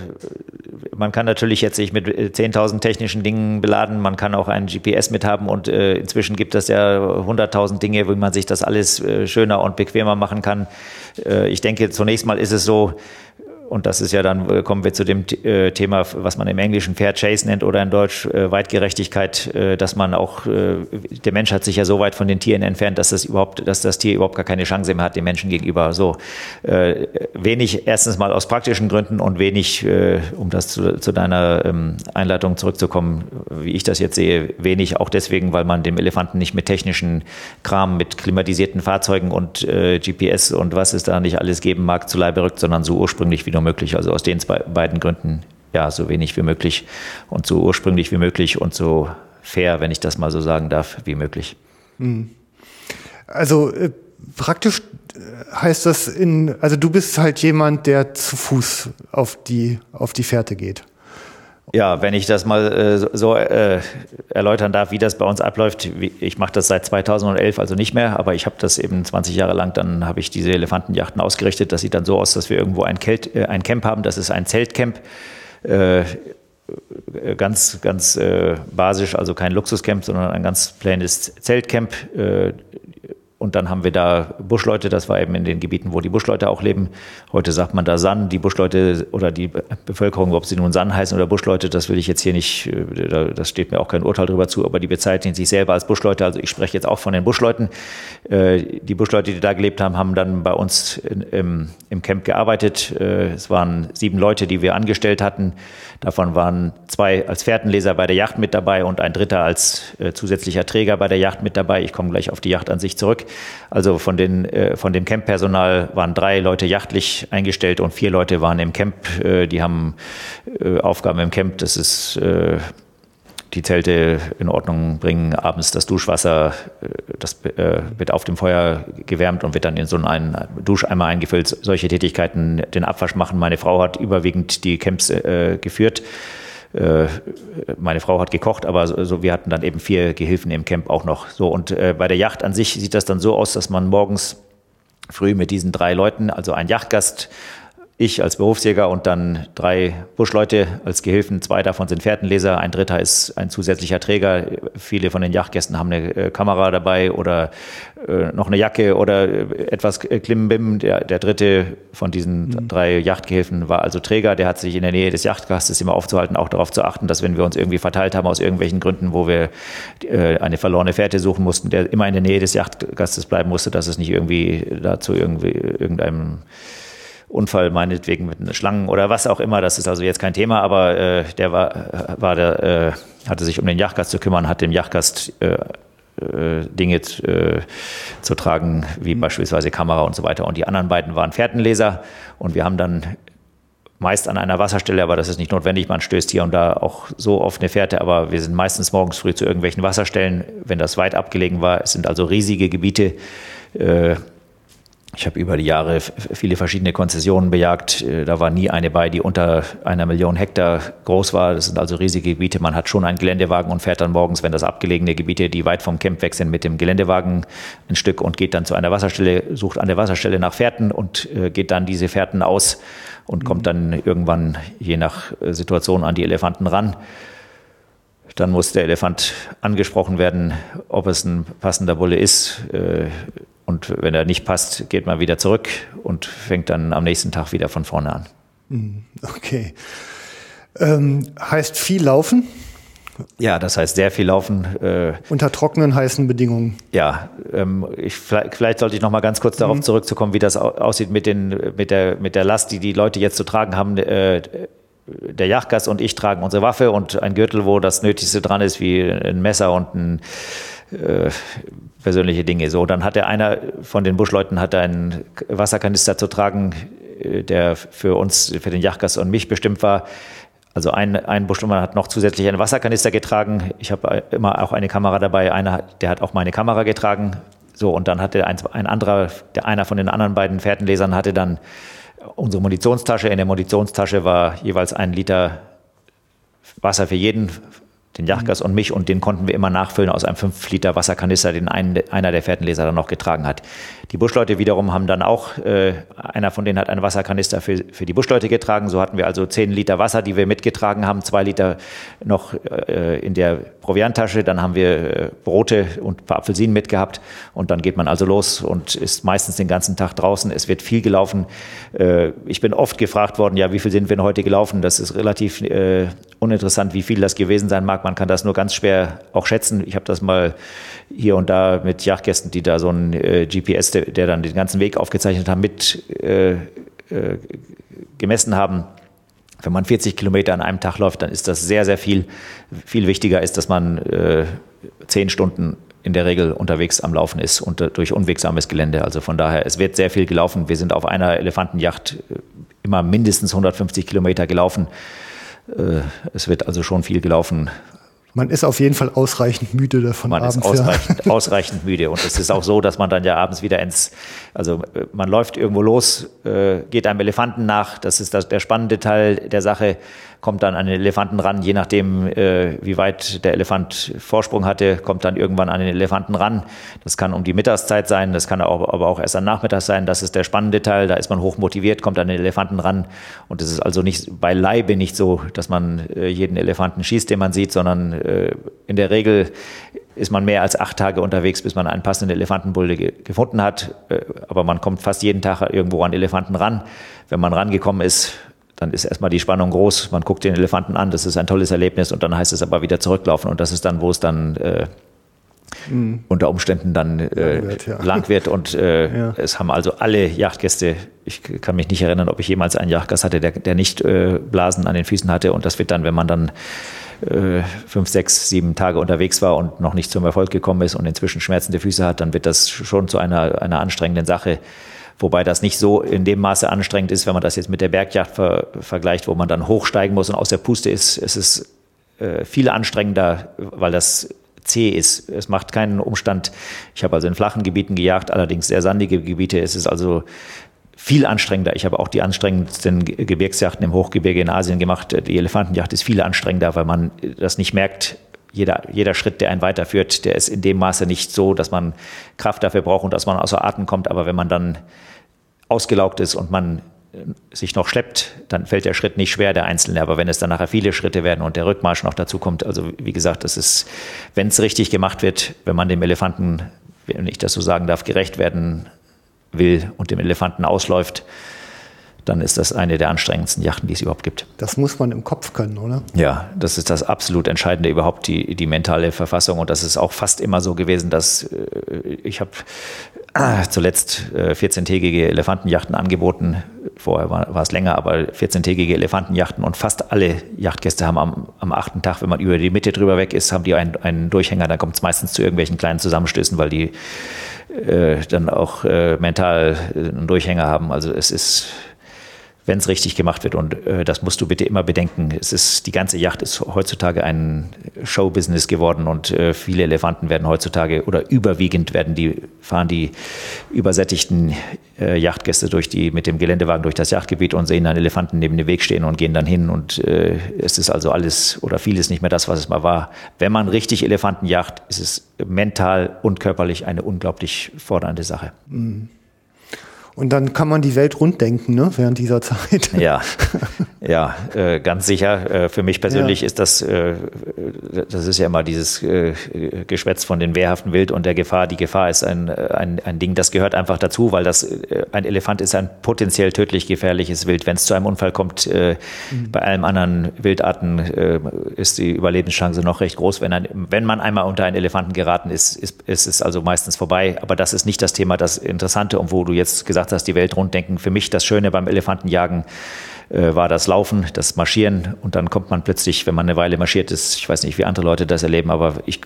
man kann natürlich jetzt sich mit 10.000 äh, technischen Dingen beladen. Man kann auch ein GPS mit haben und äh, inzwischen gibt es ja 100.000 Dinge, wie man sich das alles äh, schöner und bequemer machen kann. Äh, ich denke, zunächst mal ist es so, und das ist ja dann, äh, kommen wir zu dem äh, Thema, was man im Englischen Fair Chase nennt oder in Deutsch äh, Weitgerechtigkeit, dass man auch, der Mensch hat sich ja so weit von den Tieren entfernt, dass das überhaupt, dass das Tier überhaupt gar keine Chance mehr hat dem Menschen gegenüber. So wenig, erstens mal aus praktischen Gründen und wenig, um das zu, zu deiner ähm, Einleitung zurückzukommen, wie ich das jetzt sehe, wenig auch deswegen, weil man dem Elefanten nicht mit technischen Kram, mit klimatisierten Fahrzeugen und GPS und was es da nicht alles geben mag, zu Leibe rückt, sondern so ursprünglich wie nur möglich. Also aus den zwei, beiden Gründen ja so wenig wie möglich und so ursprünglich wie möglich und so fair, wenn ich das mal so sagen darf, wie möglich. Hm. Also äh, praktisch äh, heißt das in, also du bist halt jemand, der zu Fuß auf die, auf die Fährte geht. Ja, wenn ich das mal äh, so äh, erläutern darf, wie das bei uns abläuft. Ich mache das seit 2011 also nicht mehr, aber ich habe das eben 20 Jahre lang, dann habe ich diese Elefantenjachten ausgerichtet. Das sieht dann so aus, dass wir irgendwo ein, Kelt, äh, ein Camp haben. Das ist ein Zeltcamp. Äh, ganz, ganz äh, basisch, also kein Luxuscamp, sondern ein ganz planes Zeltcamp. Und dann haben wir da Buschleute, das war eben in den Gebieten, wo die Buschleute auch leben. Heute sagt man da San, die Buschleute oder die Bevölkerung, ob sie nun San heißen oder Buschleute, das will ich jetzt hier nicht, äh, das steht mir auch kein Urteil darüber zu, aber die bezeichnen sich selber als Buschleute. Also ich spreche jetzt auch von den Buschleuten. Äh, die Buschleute, die da gelebt haben, haben dann bei uns im, im Camp gearbeitet. Äh, es waren sieben Leute, die wir angestellt hatten. Davon waren zwei als Fährtenleser bei der Yacht mit dabei und ein dritter als zusätzlicher Träger bei der Yacht mit dabei. Ich komme gleich auf die Yacht an sich zurück. Also von, den, äh, von dem Camppersonal waren drei Leute jachtlich eingestellt und vier Leute waren im Camp. Äh, die haben äh, Aufgaben im Camp. Das ist die Zelte in Ordnung bringen, abends das Duschwasser, das wird auf dem Feuer gewärmt und wird dann in so einen Duscheimer eingefüllt. Solche Tätigkeiten, den Abwasch machen. Meine Frau hat überwiegend die Camps geführt. Äh, meine Frau hat gekocht, aber so, so, wir hatten dann eben vier Gehilfen im Camp auch noch. So und äh, bei der Yacht an sich sieht das dann so aus, dass man morgens früh mit diesen drei Leuten, also ein Yachtgast, ich als Berufsjäger und dann drei Buschleute als Gehilfen. Zwei davon sind Fährtenleser, ein dritter ist ein zusätzlicher Träger. Viele von den Yachtgästen haben eine äh, Kamera dabei oder äh, noch eine Jacke oder äh, etwas Klimbim. Der, der dritte von diesen mhm. drei Yachtgehilfen war also Träger. Der hat sich in der Nähe des Yachtgastes immer aufzuhalten, auch darauf zu achten, dass wenn wir uns irgendwie verteilt haben aus irgendwelchen Gründen, wo wir eine verlorene Fährte suchen mussten, der immer in der Nähe des Yachtgastes bleiben musste, dass es nicht irgendwie dazu irgendwie irgendeinem Unfall meinetwegen mit Schlangen oder was auch immer. Das ist also jetzt kein Thema, aber äh, der war, war der, äh, hatte sich um den Yachtgast zu kümmern, hat dem Yachtgast äh, äh Dinge äh, zu tragen, wie mhm. beispielsweise Kamera und so weiter. Und die anderen beiden waren Fährtenleser und wir haben dann meist an einer Wasserstelle, aber das ist nicht notwendig. Man stößt hier und da auch so auf eine Fährte, aber wir sind meistens morgens früh zu irgendwelchen Wasserstellen, wenn das weit abgelegen war. Es sind also riesige Gebiete. Äh, ich habe über die Jahre viele verschiedene Konzessionen bejagt. Äh, da war nie eine bei, die unter einer Million Hektar groß war. Das sind also riesige Gebiete. Man hat schon einen Geländewagen und fährt dann morgens, wenn das abgelegene Gebiete, die weit vom Camp weg sind, mit dem Geländewagen ein Stück und geht dann zu einer Wasserstelle, sucht an der Wasserstelle nach Fährten und äh, geht dann diese Fährten aus und mhm. kommt dann irgendwann je nach äh, Situation an die Elefanten ran. Dann muss der Elefant angesprochen werden, ob es ein passender Bulle ist. Und wenn er nicht passt, geht man wieder zurück und fängt dann am nächsten Tag wieder von vorne an. Hm, okay. Ähm, heißt viel laufen? Ja, das heißt sehr viel laufen. Äh, Unter trockenen, heißen Bedingungen. Ja, ähm, ich, vielleicht, vielleicht, sollte ich noch mal ganz kurz darauf mhm. zurückzukommen, wie das aussieht mit, den, mit, der, mit der Last, die die Leute jetzt zu tragen haben. Äh, der Yachtgast und ich tragen unsere Waffe und ein Gürtel, wo das Nötigste dran ist, wie ein Messer und ein äh, persönliche Dinge. So, dann hat er einer von den Buschleuten hat einen Wasserkanister zu tragen, äh, der für uns, für den Yachtgast und mich bestimmt war. Also ein, ein Buschmann hat noch zusätzlich einen Wasserkanister getragen. Ich habe immer auch eine Kamera dabei. Einer, der hat auch meine Kamera getragen. So, und dann hatte ein, ein anderer, der einer von den anderen beiden Fährtenlesern hatte dann unsere Munitionstasche. In der Munitionstasche war jeweils ein Liter Wasser für jeden den Jachgas und mich und den konnten wir immer nachfüllen aus einem 5 Liter Wasserkanister, den ein, einer der Fährtenleser dann noch getragen hat. Die Buschleute wiederum haben dann auch, äh, einer von denen hat einen Wasserkanister für, für die Buschleute getragen. So hatten wir also 10 Liter Wasser, die wir mitgetragen haben, zwei Liter noch äh, in der Provianttasche. Dann haben wir äh, Brote und ein paar Apfelsinen mitgehabt und dann geht man also los und ist meistens den ganzen Tag draußen. Es wird viel gelaufen. Äh, ich bin oft gefragt worden, ja, wie viel sind wir denn heute gelaufen? Das ist relativ äh, uninteressant, wie viel das gewesen sein mag. Man kann das nur ganz schwer auch schätzen. Ich habe das mal hier und da mit Yachtgästen, die da so ein GPS, der, dann den ganzen Weg aufgezeichnet haben, mit gemessen haben. Wenn man 40 Kilometer an einem Tag läuft, dann ist das sehr, sehr viel. Viel wichtiger ist, dass man äh, zehn Stunden in der Regel unterwegs am Laufen ist und äh, durch unwegsames Gelände. Also von daher, es wird sehr viel gelaufen. Wir sind auf einer Elefantenjacht äh, immer mindestens 150 Kilometer gelaufen. Äh, es wird also schon viel gelaufen. Man ist auf jeden Fall ausreichend müde davon. Man abends, ist ausreichend, ja. ausreichend müde. Und es ist auch so, dass man dann ja abends wieder ins, also äh, man läuft irgendwo los, äh, geht einem Elefanten nach. Das ist das, der spannende Teil der Sache kommt dann an den Elefanten ran, je nachdem, äh, wie weit der Elefant Vorsprung hatte, kommt dann irgendwann an den Elefanten ran. Das kann um die Mittagszeit sein, das kann auch, aber auch erst am Nachmittag sein. Das ist der spannende Teil, da ist man hoch motiviert, kommt an den Elefanten ran. Und es ist also nicht beileibe nicht so, dass man äh, jeden Elefanten schießt, den man sieht, sondern in der Regel ist man mehr als acht Tage unterwegs, bis man einen passenden Elefantenbulle ge gefunden hat. Äh, aber man kommt fast jeden Tag irgendwo an Elefanten ran. Wenn man rangekommen ist, dann ist erstmal die Spannung groß, man guckt den Elefanten an, das ist ein tolles Erlebnis und dann heißt es aber wieder zurücklaufen und das ist dann, wo es dann äh, mhm. unter Umständen dann äh, lang wird, ja. lang wird und äh, ja. es haben also alle Yachtgäste, ich kann mich nicht erinnern, ob ich jemals einen Yachtgast hatte, der, der nicht äh, Blasen an den Füßen hatte und das wird dann, wenn man dann äh, fünf, sechs, sieben Tage unterwegs war und noch nicht zum Erfolg gekommen ist und inzwischen schmerzende Füße hat, dann wird das schon zu einer, einer anstrengenden Sache. Wobei das nicht so in dem Maße anstrengend ist, wenn man das jetzt mit der Bergjacht ver vergleicht, wo man dann hochsteigen muss und aus der Puste ist. Es ist äh, viel anstrengender, weil das zäh ist. Es macht keinen Umstand. Ich habe also in flachen Gebieten gejagt, allerdings sehr sandige Gebiete. Es ist also viel anstrengender. Ich habe auch die anstrengendsten Gebirgsjachten im Hochgebirge in Asien gemacht. Die Elefantenjacht ist viel anstrengender, weil man das nicht merkt, jeder, jeder Schritt, der einen weiterführt, der ist in dem Maße nicht so, dass man Kraft dafür braucht und dass man außer Atem kommt. Aber wenn man dann ausgelaugt ist und man sich noch schleppt, dann fällt der Schritt nicht schwer, der Einzelne. Aber wenn es dann nachher viele Schritte werden und der Rückmarsch noch dazu kommt, also wie gesagt, das ist, wenn es richtig gemacht wird, wenn man dem Elefanten, wenn ich das so sagen darf, gerecht werden will und dem Elefanten ausläuft, dann ist das eine der anstrengendsten Yachten, die es überhaupt gibt. Das muss man im Kopf können, oder? Ja, das ist das absolut Entscheidende überhaupt, die, die mentale Verfassung. Und das ist auch fast immer so gewesen, dass äh, ich habe äh, zuletzt äh, 14-tägige Elefantenjachten angeboten. Vorher war, war es länger, aber 14-tägige Elefantenjachten und fast alle Yachtgäste haben am, am achten Tag, wenn man über die Mitte drüber weg ist, haben die einen, einen Durchhänger. Dann kommt es meistens zu irgendwelchen kleinen Zusammenstößen, weil die dann auch äh, mental einen Durchhänger haben. Also es ist wenn es richtig gemacht wird. Und äh, das musst du bitte immer bedenken. Es ist, die ganze Yacht ist heutzutage ein Showbusiness geworden und äh, viele Elefanten werden heutzutage oder überwiegend werden die, fahren die übersättigten äh, Yachtgäste durch die, mit dem Geländewagen durch das Yachtgebiet und sehen einen Elefanten neben dem Weg stehen und gehen dann hin. Und äh, es ist also alles oder vieles nicht mehr das, was es mal war. Wenn man richtig Elefanten jacht, ist es mental und körperlich eine unglaublich fordernde Sache. Mhm. Und dann kann man die Welt runddenken, ne, während dieser Zeit. Ja, ja, äh, ganz sicher. Äh, für mich persönlich ja. ist das, äh, das ist ja immer dieses äh, Geschwätz von den wehrhaften Wild und der Gefahr. Die Gefahr ist ein, ein, ein Ding, das gehört einfach dazu, weil das, äh, ein Elefant ist ein potenziell tödlich gefährliches Wild. Wenn es zu einem Unfall kommt, äh, mhm. bei allen anderen Wildarten ist die Überlebenschance noch recht groß. Wenn, ein, wenn man einmal unter einen Elefanten geraten ist, ist, ist es also meistens vorbei. Aber das ist nicht das Thema, das Interessante, um wo du jetzt gesagt gesagt hast, die Welt runddenken. Für mich das Schöne beim Elefantenjagen äh, war das Laufen, das Marschieren und dann kommt man plötzlich, wenn man eine Weile marschiert ist, ich weiß nicht, wie andere Leute das erleben, aber ich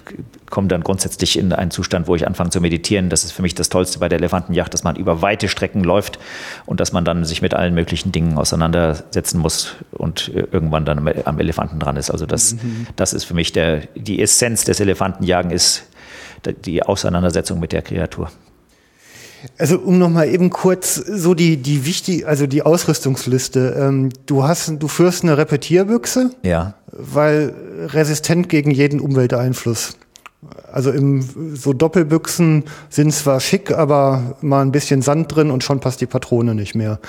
komme dann grundsätzlich in einen Zustand, wo ich anfange zu meditieren. Das ist für mich das Tollste bei der Elefantenjacht, dass man über weite Strecken läuft und dass man dann sich mit allen möglichen Dingen auseinandersetzen muss und äh, irgendwann dann am Elefanten dran ist. Also das, mhm. das ist für mich der, die Essenz des Elefantenjagen ist die Auseinandersetzung mit der Kreatur. Also um nochmal eben kurz so die die wichtig, also die Ausrüstungsliste. Ähm, du hast, du führst eine Repetierbüchse, ja, weil resistent gegen jeden Umwelteinfluss. Also im so Doppelbüchsen sind zwar schick, aber mal ein bisschen Sand drin und schon passt die Patrone nicht mehr.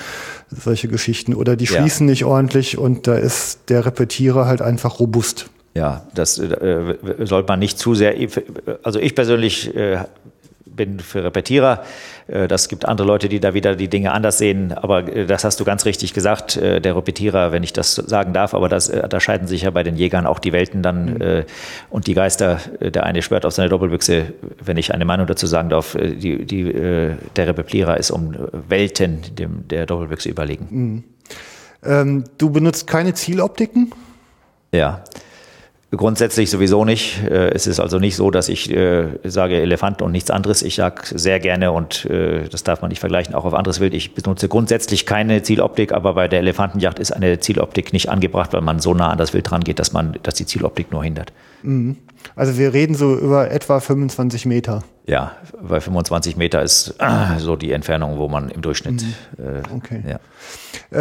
Solche Geschichten oder die schließen ja. nicht ordentlich und da ist der Repetierer halt einfach robust. Ja, das äh, sollte man nicht zu sehr. Also ich persönlich äh, bin für Repetierer. Äh, das gibt andere Leute, die da wieder die Dinge anders sehen. Aber äh, das hast du ganz richtig gesagt. Äh, der Repetierer, wenn ich das sagen darf, aber das, da scheiden sich ja bei den Jägern auch die Welten dann mhm. und die Geister. Der eine schwört auf seine Doppelbüchse, wenn ich eine Meinung dazu sagen darf. Die, die, der Repetierer ist um Welten dem, der Doppelbüchse überlegen. Mhm. Ähm, du benutzt keine Zieloptiken? Ja. Grundsätzlich sowieso nicht. Äh, es ist also nicht so, dass ich äh, sage Elefant und nichts anderes. Ich sage sehr gerne und äh, das darf man nicht vergleichen, auch auf anderes Wild. Ich benutze grundsätzlich keine Zieloptik, aber bei der Elefantenjacht ist eine Zieloptik nicht angebracht, weil man so nah an das Wild dran geht, dass man, dass die Zieloptik nur hindert. Mhm. Also wir reden so über etwa 25 Meter. Ja, bei 25 Meter ist äh, so die Entfernung, wo man im Durchschnitt. Mhm. Okay. Ja.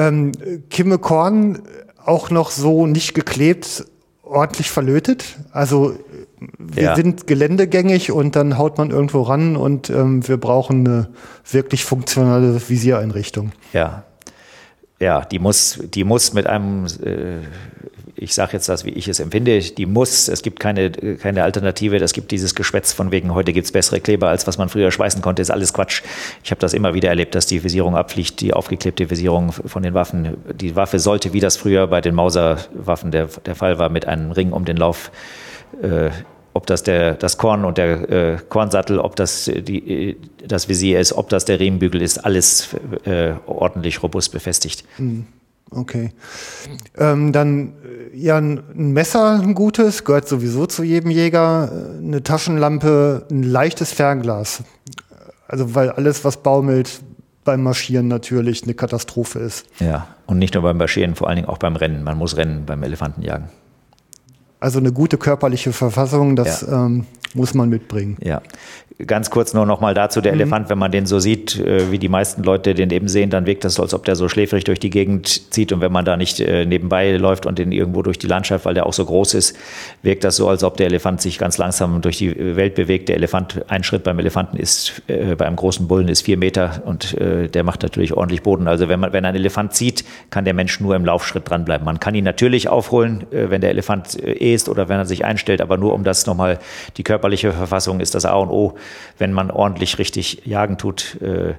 Ähm, Kimme Korn auch noch so nicht geklebt ordentlich verlötet. Also wir ja. sind geländegängig und dann haut man irgendwo ran und ähm, wir brauchen eine wirklich funktionale Visiereinrichtung. Ja. Ja, die muss, die muss mit einem äh, ich sage jetzt das, wie ich es empfinde, die muss, es gibt keine, keine Alternative, es gibt dieses Geschwätz von wegen, heute gibt es bessere Kleber, als was man früher schweißen konnte, ist alles Quatsch. Ich habe das immer wieder erlebt, dass die Visierung abfliegt, die aufgeklebte Visierung von den Waffen. Die Waffe sollte, wie das früher bei den Mauser-Waffen der, der Fall war, mit einem Ring um den Lauf äh, ob das der, das Korn und der äh, Kornsattel, ob das die, das Visier ist, ob das der Riemenbügel ist, alles äh, ordentlich robust befestigt. Mhm. Okay. Ähm, dann äh, ja ein Messer, ein gutes, gehört sowieso zu jedem Jäger. Äh, eine Taschenlampe, ein leichtes Fernglas. Also weil alles, was baumelt, beim Marschieren natürlich eine Katastrophe ist. Ja, und nicht nur beim Marschieren, vor allen Dingen auch beim Rennen. Man muss rennen beim Elefantenjagen. Also eine gute körperliche Verfassung, das ja. ähm, muss man mitbringen. Ja. Ganz kurz nur noch mal dazu, der mhm. Elefant, wenn man den so sieht, äh, wie die meisten Leute den eben sehen, dann wirkt das so, als ob der so schläfrig durch die Gegend zieht und wenn man da nicht äh, nebenbei läuft und den irgendwo durch die Landschaft, weil der auch so groß ist, wirkt das so, als ob der Elefant sich ganz langsam durch die Welt bewegt. Der Elefant, ein Schritt beim Elefanten ist, äh, bei einem großen Bullen ist vier Meter und äh, der macht natürlich ordentlich Boden. Also wenn man, wenn ein Elefant zieht, kann der Mensch nur im Laufschritt dranbleiben. Man kann ihn natürlich aufholen, äh, wenn der Elefant äh, ist oder wenn er sich einstellt, aber nur um das nochmal, die körperliche Verfassung ist das A und O, wenn man ordentlich richtig jagen tut. Äh,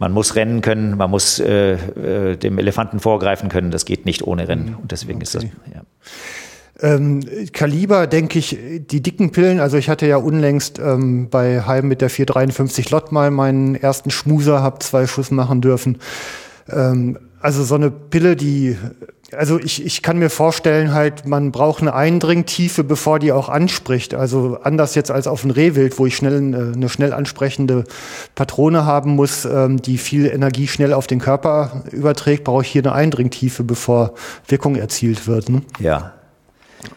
man muss rennen können, man muss äh, äh, dem Elefanten vorgreifen können. Das geht nicht ohne Rennen. Und deswegen okay. ist das, ja. Ähm, Kaliber, denke ich, die dicken Pillen, also ich hatte ja unlängst ähm, bei Heim mit der 453 Lot mal meinen ersten Schmuser, habe zwei Schuss machen dürfen. Ähm, also so eine Pille, die also ich, ich kann mir vorstellen, halt, man braucht eine Eindringtiefe, bevor die auch anspricht. Also anders jetzt als auf ein Rehwild, wo ich schnell eine schnell ansprechende Patrone haben muss, ähm, die viel Energie schnell auf den Körper überträgt, brauche ich hier eine Eindringtiefe, bevor Wirkung erzielt wird. Ne? Ja,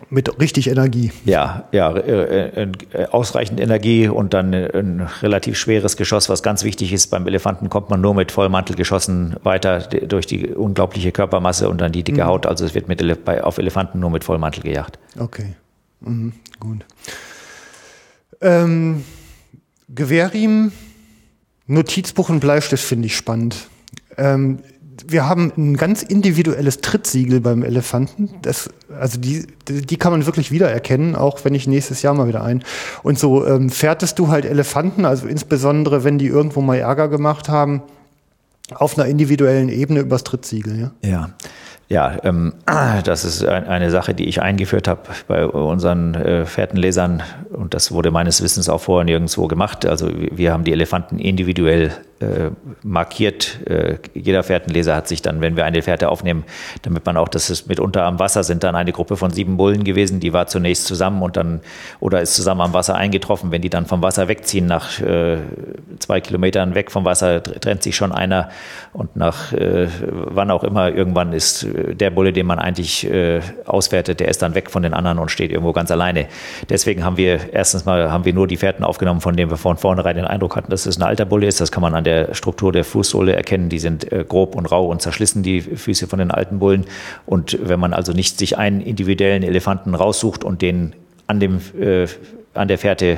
mit richtig Energie. Ja, ja, äh, äh, äh, ausreichend Energie und dann ein relativ schweres Geschoss, was ganz wichtig ist. Beim Elefanten kommt man nur mit Vollmantel geschossen weiter durch die unglaubliche Körpermasse und dann die dicke mhm. Haut. Also es wird mit, auf Elefanten nur mit Vollmantel gejagt. Okay, mhm. gut. Ähm, Gewehrriemen, Notizbuch und Bleistift finde ich spannend. Ähm, wir haben ein ganz individuelles Trittsiegel beim Elefanten. Das, also die, die kann man wirklich wiedererkennen, auch wenn ich nächstes Jahr mal wieder ein. Und so ähm, fährtest du halt Elefanten, also insbesondere wenn die irgendwo mal Ärger gemacht haben, auf einer individuellen Ebene übers Trittsiegel. Ja. ja. Ja, ähm, das ist eine Sache, die ich eingeführt habe bei unseren äh, Fährtenlesern und das wurde meines Wissens auch vorher nirgendwo gemacht. Also wir haben die Elefanten individuell äh, markiert. Äh, jeder Fährtenleser hat sich dann, wenn wir eine Fährte aufnehmen, damit man auch, dass es mitunter am Wasser sind dann eine Gruppe von sieben Bullen gewesen, die war zunächst zusammen und dann oder ist zusammen am Wasser eingetroffen. Wenn die dann vom Wasser wegziehen, nach äh, zwei Kilometern weg vom Wasser, trennt sich schon einer und nach wann auch immer irgendwann ist der Bulle, den man eigentlich auswertet, der ist dann weg von den anderen und steht irgendwo ganz alleine. Deswegen haben wir erstens mal haben wir nur die Fährten aufgenommen, von denen wir von vornherein den Eindruck hatten, dass es ein alter Bulle ist. Das kann man an der Struktur der Fußsohle erkennen. Die sind äh, grob und rau und zerschlissen, die Füße von den alten Bullen. Und wenn man also nicht sich einen individuellen Elefanten raussucht und den an, dem, äh, an der Fährte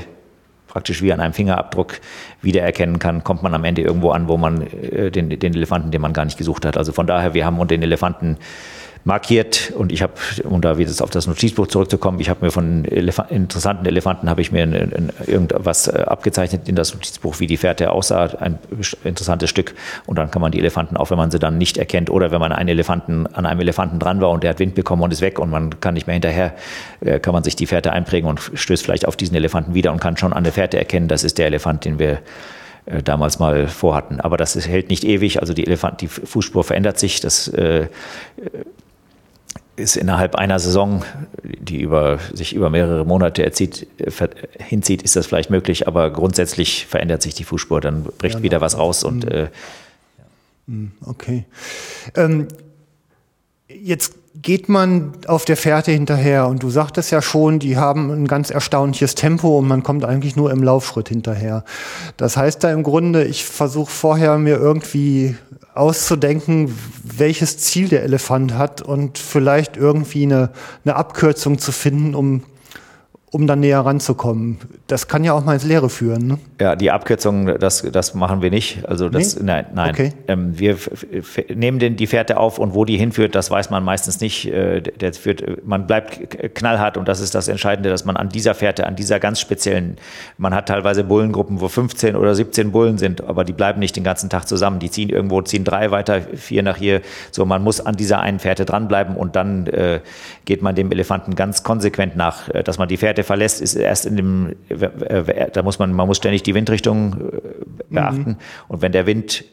praktisch wie an einem Fingerabdruck wiedererkennen kann, kommt man am Ende irgendwo an, wo man äh, den, den Elefanten, den man gar nicht gesucht hat. Also von daher, wir haben den Elefanten markiert und ich habe, um da wieder auf das Notizbuch zurückzukommen, ich habe mir von Elef interessanten Elefanten habe ich mir ein, ein, irgendwas äh, abgezeichnet in das Notizbuch, wie die Fährte aussah, ein interessantes Stück und dann kann man die Elefanten, auch wenn man sie dann nicht erkennt oder wenn man einen Elefanten an einem Elefanten dran war und der hat Wind bekommen und ist weg und man kann nicht mehr hinterher, äh, kann man sich die Fährte einprägen und stößt vielleicht auf diesen Elefanten wieder und kann schon an der Fährte erkennen, das ist der Elefant, den wir äh, damals mal vorhatten. Aber das hält nicht ewig, also die Elefant, die Fußspur verändert sich, das äh, ist innerhalb einer Saison, die über, sich über mehrere Monate erzieht, hinzieht, ist das vielleicht möglich, aber grundsätzlich verändert sich die Fußspur, dann bricht ja, wieder was raus und äh, mhm, Okay. Ähm, jetzt geht man auf der Fährte hinterher und du sagtest ja schon, die haben ein ganz erstaunliches Tempo und man kommt eigentlich nur im Laufschritt hinterher. Das heißt da im Grunde, ich versuche vorher mir irgendwie auszudenken, welches Ziel der Elefant hat und vielleicht irgendwie eine, eine Abkürzung zu finden, um um dann näher ranzukommen. Das kann ja auch mal ins Leere führen. Ne? Ja, die Abkürzung, das, das machen wir nicht. Also das, nee? nein, nein. Okay. Ähm, wir nehmen den, die Fährte auf und wo die hinführt, das weiß man meistens nicht. Äh, der führt, man bleibt knallhart und das ist das Entscheidende, dass man an dieser Fährte, an dieser ganz speziellen, man hat teilweise Bullengruppen, wo 15 oder 17 Bullen sind, aber die bleiben nicht den ganzen Tag zusammen. Die ziehen irgendwo, ziehen drei weiter, vier nach hier. So, man muss an dieser einen Fährte dranbleiben und dann äh, geht man dem Elefanten ganz konsequent nach, äh, dass man die Fährte Seite verlässt, ist erst in dem, da muss man, man muss ständig die Windrichtung äh, beachten. Mhm. Und wenn der Wind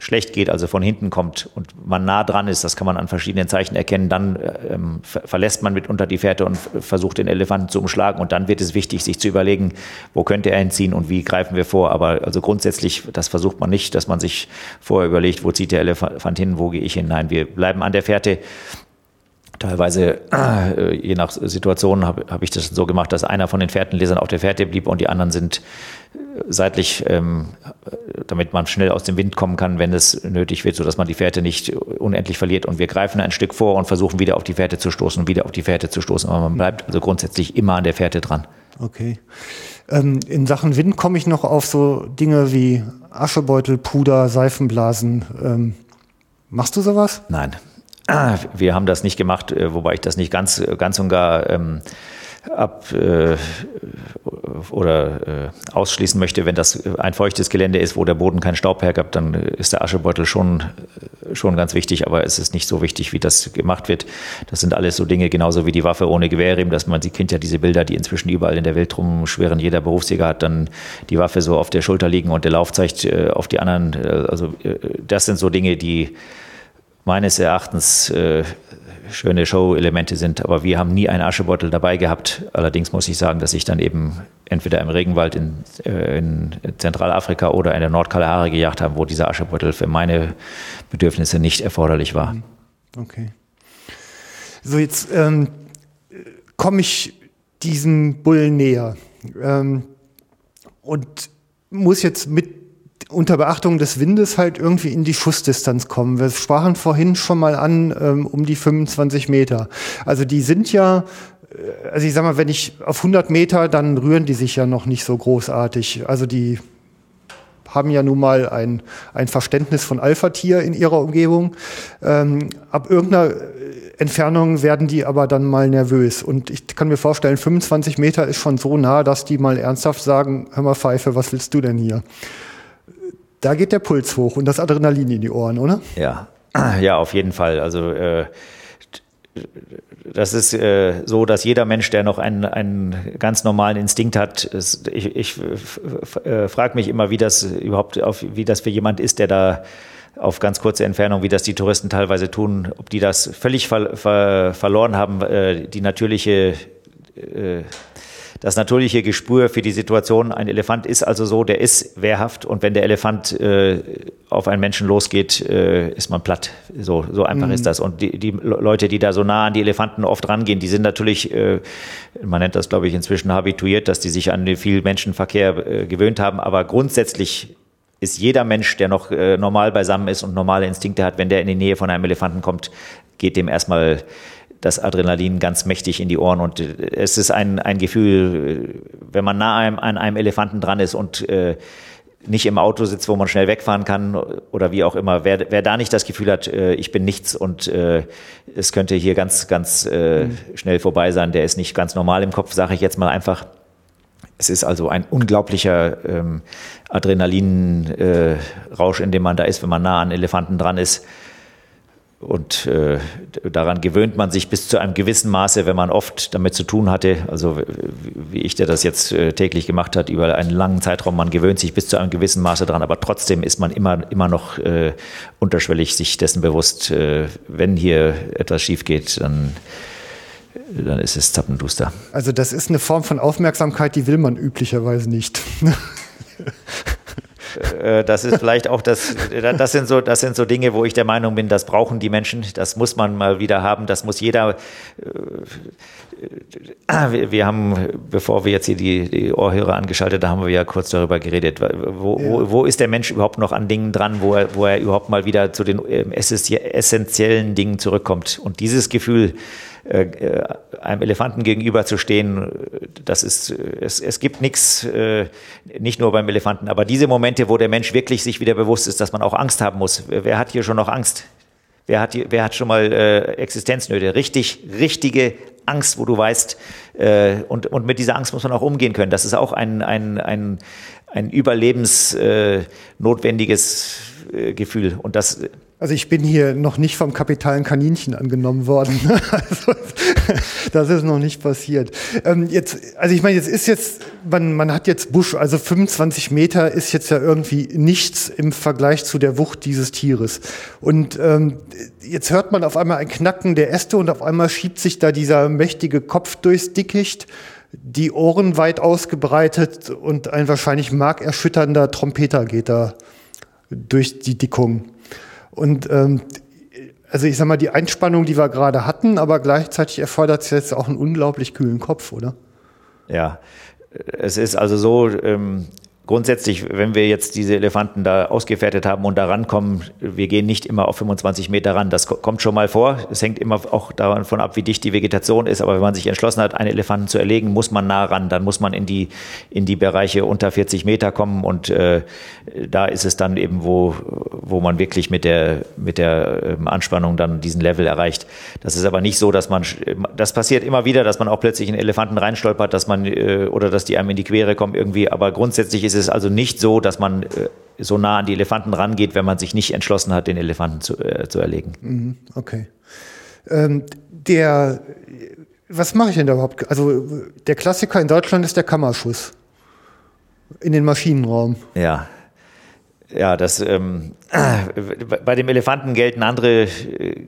schlecht geht, also von hinten kommt und man nah dran ist, das kann man an verschiedenen Zeichen erkennen, dann ähm, verlässt man mitunter die Fährte und versucht den Elefanten zu umschlagen und dann wird es wichtig, sich zu überlegen, wo könnte er hinziehen und wie greifen wir vor. Aber also grundsätzlich, das versucht man nicht, dass man sich vorher überlegt, wo zieht der Elefant hin, wo gehe ich hin. Nein, wir bleiben an der Fährte Teilweise, äh, je nach Situation, habe hab ich das so gemacht, dass einer von den Fährtenlesern auf der Fährte blieb und die anderen sind äh, seitlich, ähm, damit man schnell aus dem Wind kommen kann, wenn es nötig wird, sodass man die Fährte nicht unendlich verliert. Und wir greifen ein Stück vor und versuchen wieder auf die Fährte zu stoßen und wieder auf die Fährte zu stoßen. Aber man bleibt also grundsätzlich immer an der Fährte dran. Okay. Ähm, in Sachen Wind komme ich noch auf so Dinge wie Aschebeutel, Puder, Seifenblasen. Ähm, machst du sowas? Nein, wir haben das nicht gemacht, äh, wobei ich das nicht ganz, ganz und gar ähm, ab äh, oder äh, ausschließen möchte, wenn das ein feuchtes Gelände ist, wo der Boden keinen Staub hergibt, dann ist der Aschebeutel schon, schon ganz wichtig, aber es ist nicht so wichtig, wie das gemacht wird. Das sind alles so Dinge, genauso wie die Waffe ohne Gewehrriemen, dass man, sie kennt ja diese Bilder, die inzwischen überall in der Welt rumschweren. Jeder Berufsjäger hat dann die Waffe so auf der Schulter liegen und der Lauf zeigt äh, auf die anderen. Äh, also äh, das sind so Dinge, die meines Erachtens äh, schöne Show-Elemente sind. Aber wir haben nie einen Aschebeutel dabei gehabt. Allerdings muss ich sagen, dass ich dann eben entweder im Regenwald in, äh, in Zentralafrika oder in der Nordkalahari gejagt habe, wo dieser Aschebeutel für meine Bedürfnisse nicht erforderlich war. Mhm. Okay. So, jetzt ähm, komme ich diesem Bullen näher ähm, und muss jetzt mit unter Beachtung des Windes halt irgendwie in die Schussdistanz kommen. Wir sprachen vorhin schon mal an, ähm, um die 25 Meter. Also die sind ja, äh, also ich sag mal, wenn ich auf 100 Meter, dann rühren die sich ja noch nicht so großartig. Also die haben ja nun mal ein, ein Verständnis von Alpha-Tier in ihrer Umgebung. Ähm, ab irgendeiner Entfernung werden die aber dann mal nervös. Und ich kann mir vorstellen, 25 Meter ist schon so nah, dass die mal ernsthaft sagen, hör mal Pfeife, was willst du denn hier? Da geht der Puls hoch und das Adrenalin in die Ohren, oder? Ja, ja, auf jeden Fall. Also äh, das ist äh, so, dass jeder Mensch, der noch einen, einen ganz normalen Instinkt hat, ich, ich äh, frage mich immer, wie das überhaupt, auf, wie das für jemand ist, der da auf ganz kurze Entfernung, wie das die Touristen teilweise tun, ob die das völlig ver, ver, verloren haben, äh, die natürliche das natürliche Gespür für die Situation. Ein Elefant ist also so, der ist wehrhaft und wenn der Elefant äh, auf einen Menschen losgeht, äh, ist man platt. So, so einfach mhm. ist das. Und die, die Leute, die da so nah an die Elefanten oft rangehen, die sind natürlich, äh, man nennt das glaube ich inzwischen habituiert, dass die sich an viel Menschenverkehr äh, gewöhnt haben, aber grundsätzlich ist jeder Mensch, der noch äh, normal beisammen ist und normale Instinkte hat, wenn der in die Nähe von einem Elefanten kommt, geht dem erstmal das Adrenalin ganz mächtig in die Ohren. Und äh, es ist ein, ein Gefühl, äh, wenn man nah an einem Elefanten dran ist und äh, nicht im Auto sitzt, wo man schnell wegfahren kann oder wie auch immer, wer, wer da nicht das Gefühl hat, äh, ich bin nichts und äh, es könnte hier ganz, ganz äh, mhm. schnell vorbei sein, der ist nicht ganz normal im Kopf, sage ich jetzt mal einfach. Es ist also ein unglaublicher ähm, Adrenalinrausch, äh, in dem man da ist, wenn man nah an Elefanten dran ist. Und äh, daran gewöhnt man sich bis zu einem gewissen Maße, wenn man oft damit zu tun hatte, also wie ich, der das jetzt äh, täglich gemacht hat, über einen langen Zeitraum, man gewöhnt sich bis zu einem gewissen Maße dran, aber trotzdem ist man immer, immer noch äh, unterschwellig sich dessen bewusst, äh, wenn hier etwas schief geht, dann dann ist es zappenduster. Also das ist eine Form von Aufmerksamkeit, die will man üblicherweise nicht. Äh, das ist vielleicht auch das, das sind so, das sind so Dinge, wo ich der Meinung bin, das brauchen die Menschen, das muss man mal wieder haben, das muss jeder. Äh, wir haben, bevor wir jetzt hier die, die Ohrhörer angeschaltet haben, wir ja kurz darüber geredet. Wo, wo, wo ist der Mensch überhaupt noch an Dingen dran, wo er, wo er überhaupt mal wieder zu den ähm, essentiellen Dingen zurückkommt? Und dieses Gefühl, äh, äh, einem Elefanten gegenüber zu stehen, das ist, es, es gibt nichts, äh, nicht nur beim Elefanten, aber diese Momente, wo der Mensch wirklich sich wieder bewusst ist, dass man auch Angst haben muss. Wer hat hier schon noch Angst? Wer hat, wer hat schon mal äh, Existenznöte? Richtig, richtige Angst, wo du weißt, äh, und, und mit dieser Angst muss man auch umgehen können. Das ist auch ein, ein, ein, ein überlebensnotwendiges äh, Gefühl. Und das also ich bin hier noch nicht vom kapitalen Kaninchen angenommen worden. also, das ist noch nicht passiert. Ähm, jetzt, also ich meine, jetzt ist jetzt, man, man hat jetzt Busch, also 25 Meter ist jetzt ja irgendwie nichts im Vergleich zu der Wucht dieses Tieres. Und ähm, jetzt hört man auf einmal ein Knacken der Äste und auf einmal schiebt sich da dieser mächtige Kopf durchs Dickicht die Ohren weit ausgebreitet und ein wahrscheinlich markerschütternder Trompeter geht da durch die Dickung. Und ähm, also ich sag mal, die Einspannung, die wir gerade hatten, aber gleichzeitig erfordert es jetzt auch einen unglaublich kühlen Kopf, oder? Ja, es ist also so, ähm, grundsätzlich, wenn wir jetzt diese Elefanten da ausgefertigt haben und da rankommen, wir gehen nicht immer auf 25 Meter ran. Das kommt schon mal vor. Es hängt immer auch davon ab, wie dicht die Vegetation ist. Aber wenn man sich entschlossen hat, einen Elefanten zu erlegen, muss man nah ran. Dann muss man in die, in die Bereiche unter 40 Meter kommen. Und äh, da ist es dann eben, wo, wo man wirklich mit der, mit der ähm, Anspannung dann diesen Level erreicht. Das ist aber nicht so, dass man, das passiert immer wieder, dass man auch plötzlich in Elefanten reinstolpert, dass man, äh, oder dass die einem in die Quere kommen irgendwie. Aber grundsätzlich ist es also nicht so, dass man äh, so nah an die Elefanten rangeht, wenn man sich nicht entschlossen hat, den Elefanten zu, äh, zu erlegen. Mhm, okay. Ähm, der, was mache ich denn da überhaupt? Also der Klassiker in Deutschland ist der Kammerschuss in den Maschinenraum. Ja. Ja, das ähm, bei dem Elefanten gelten andere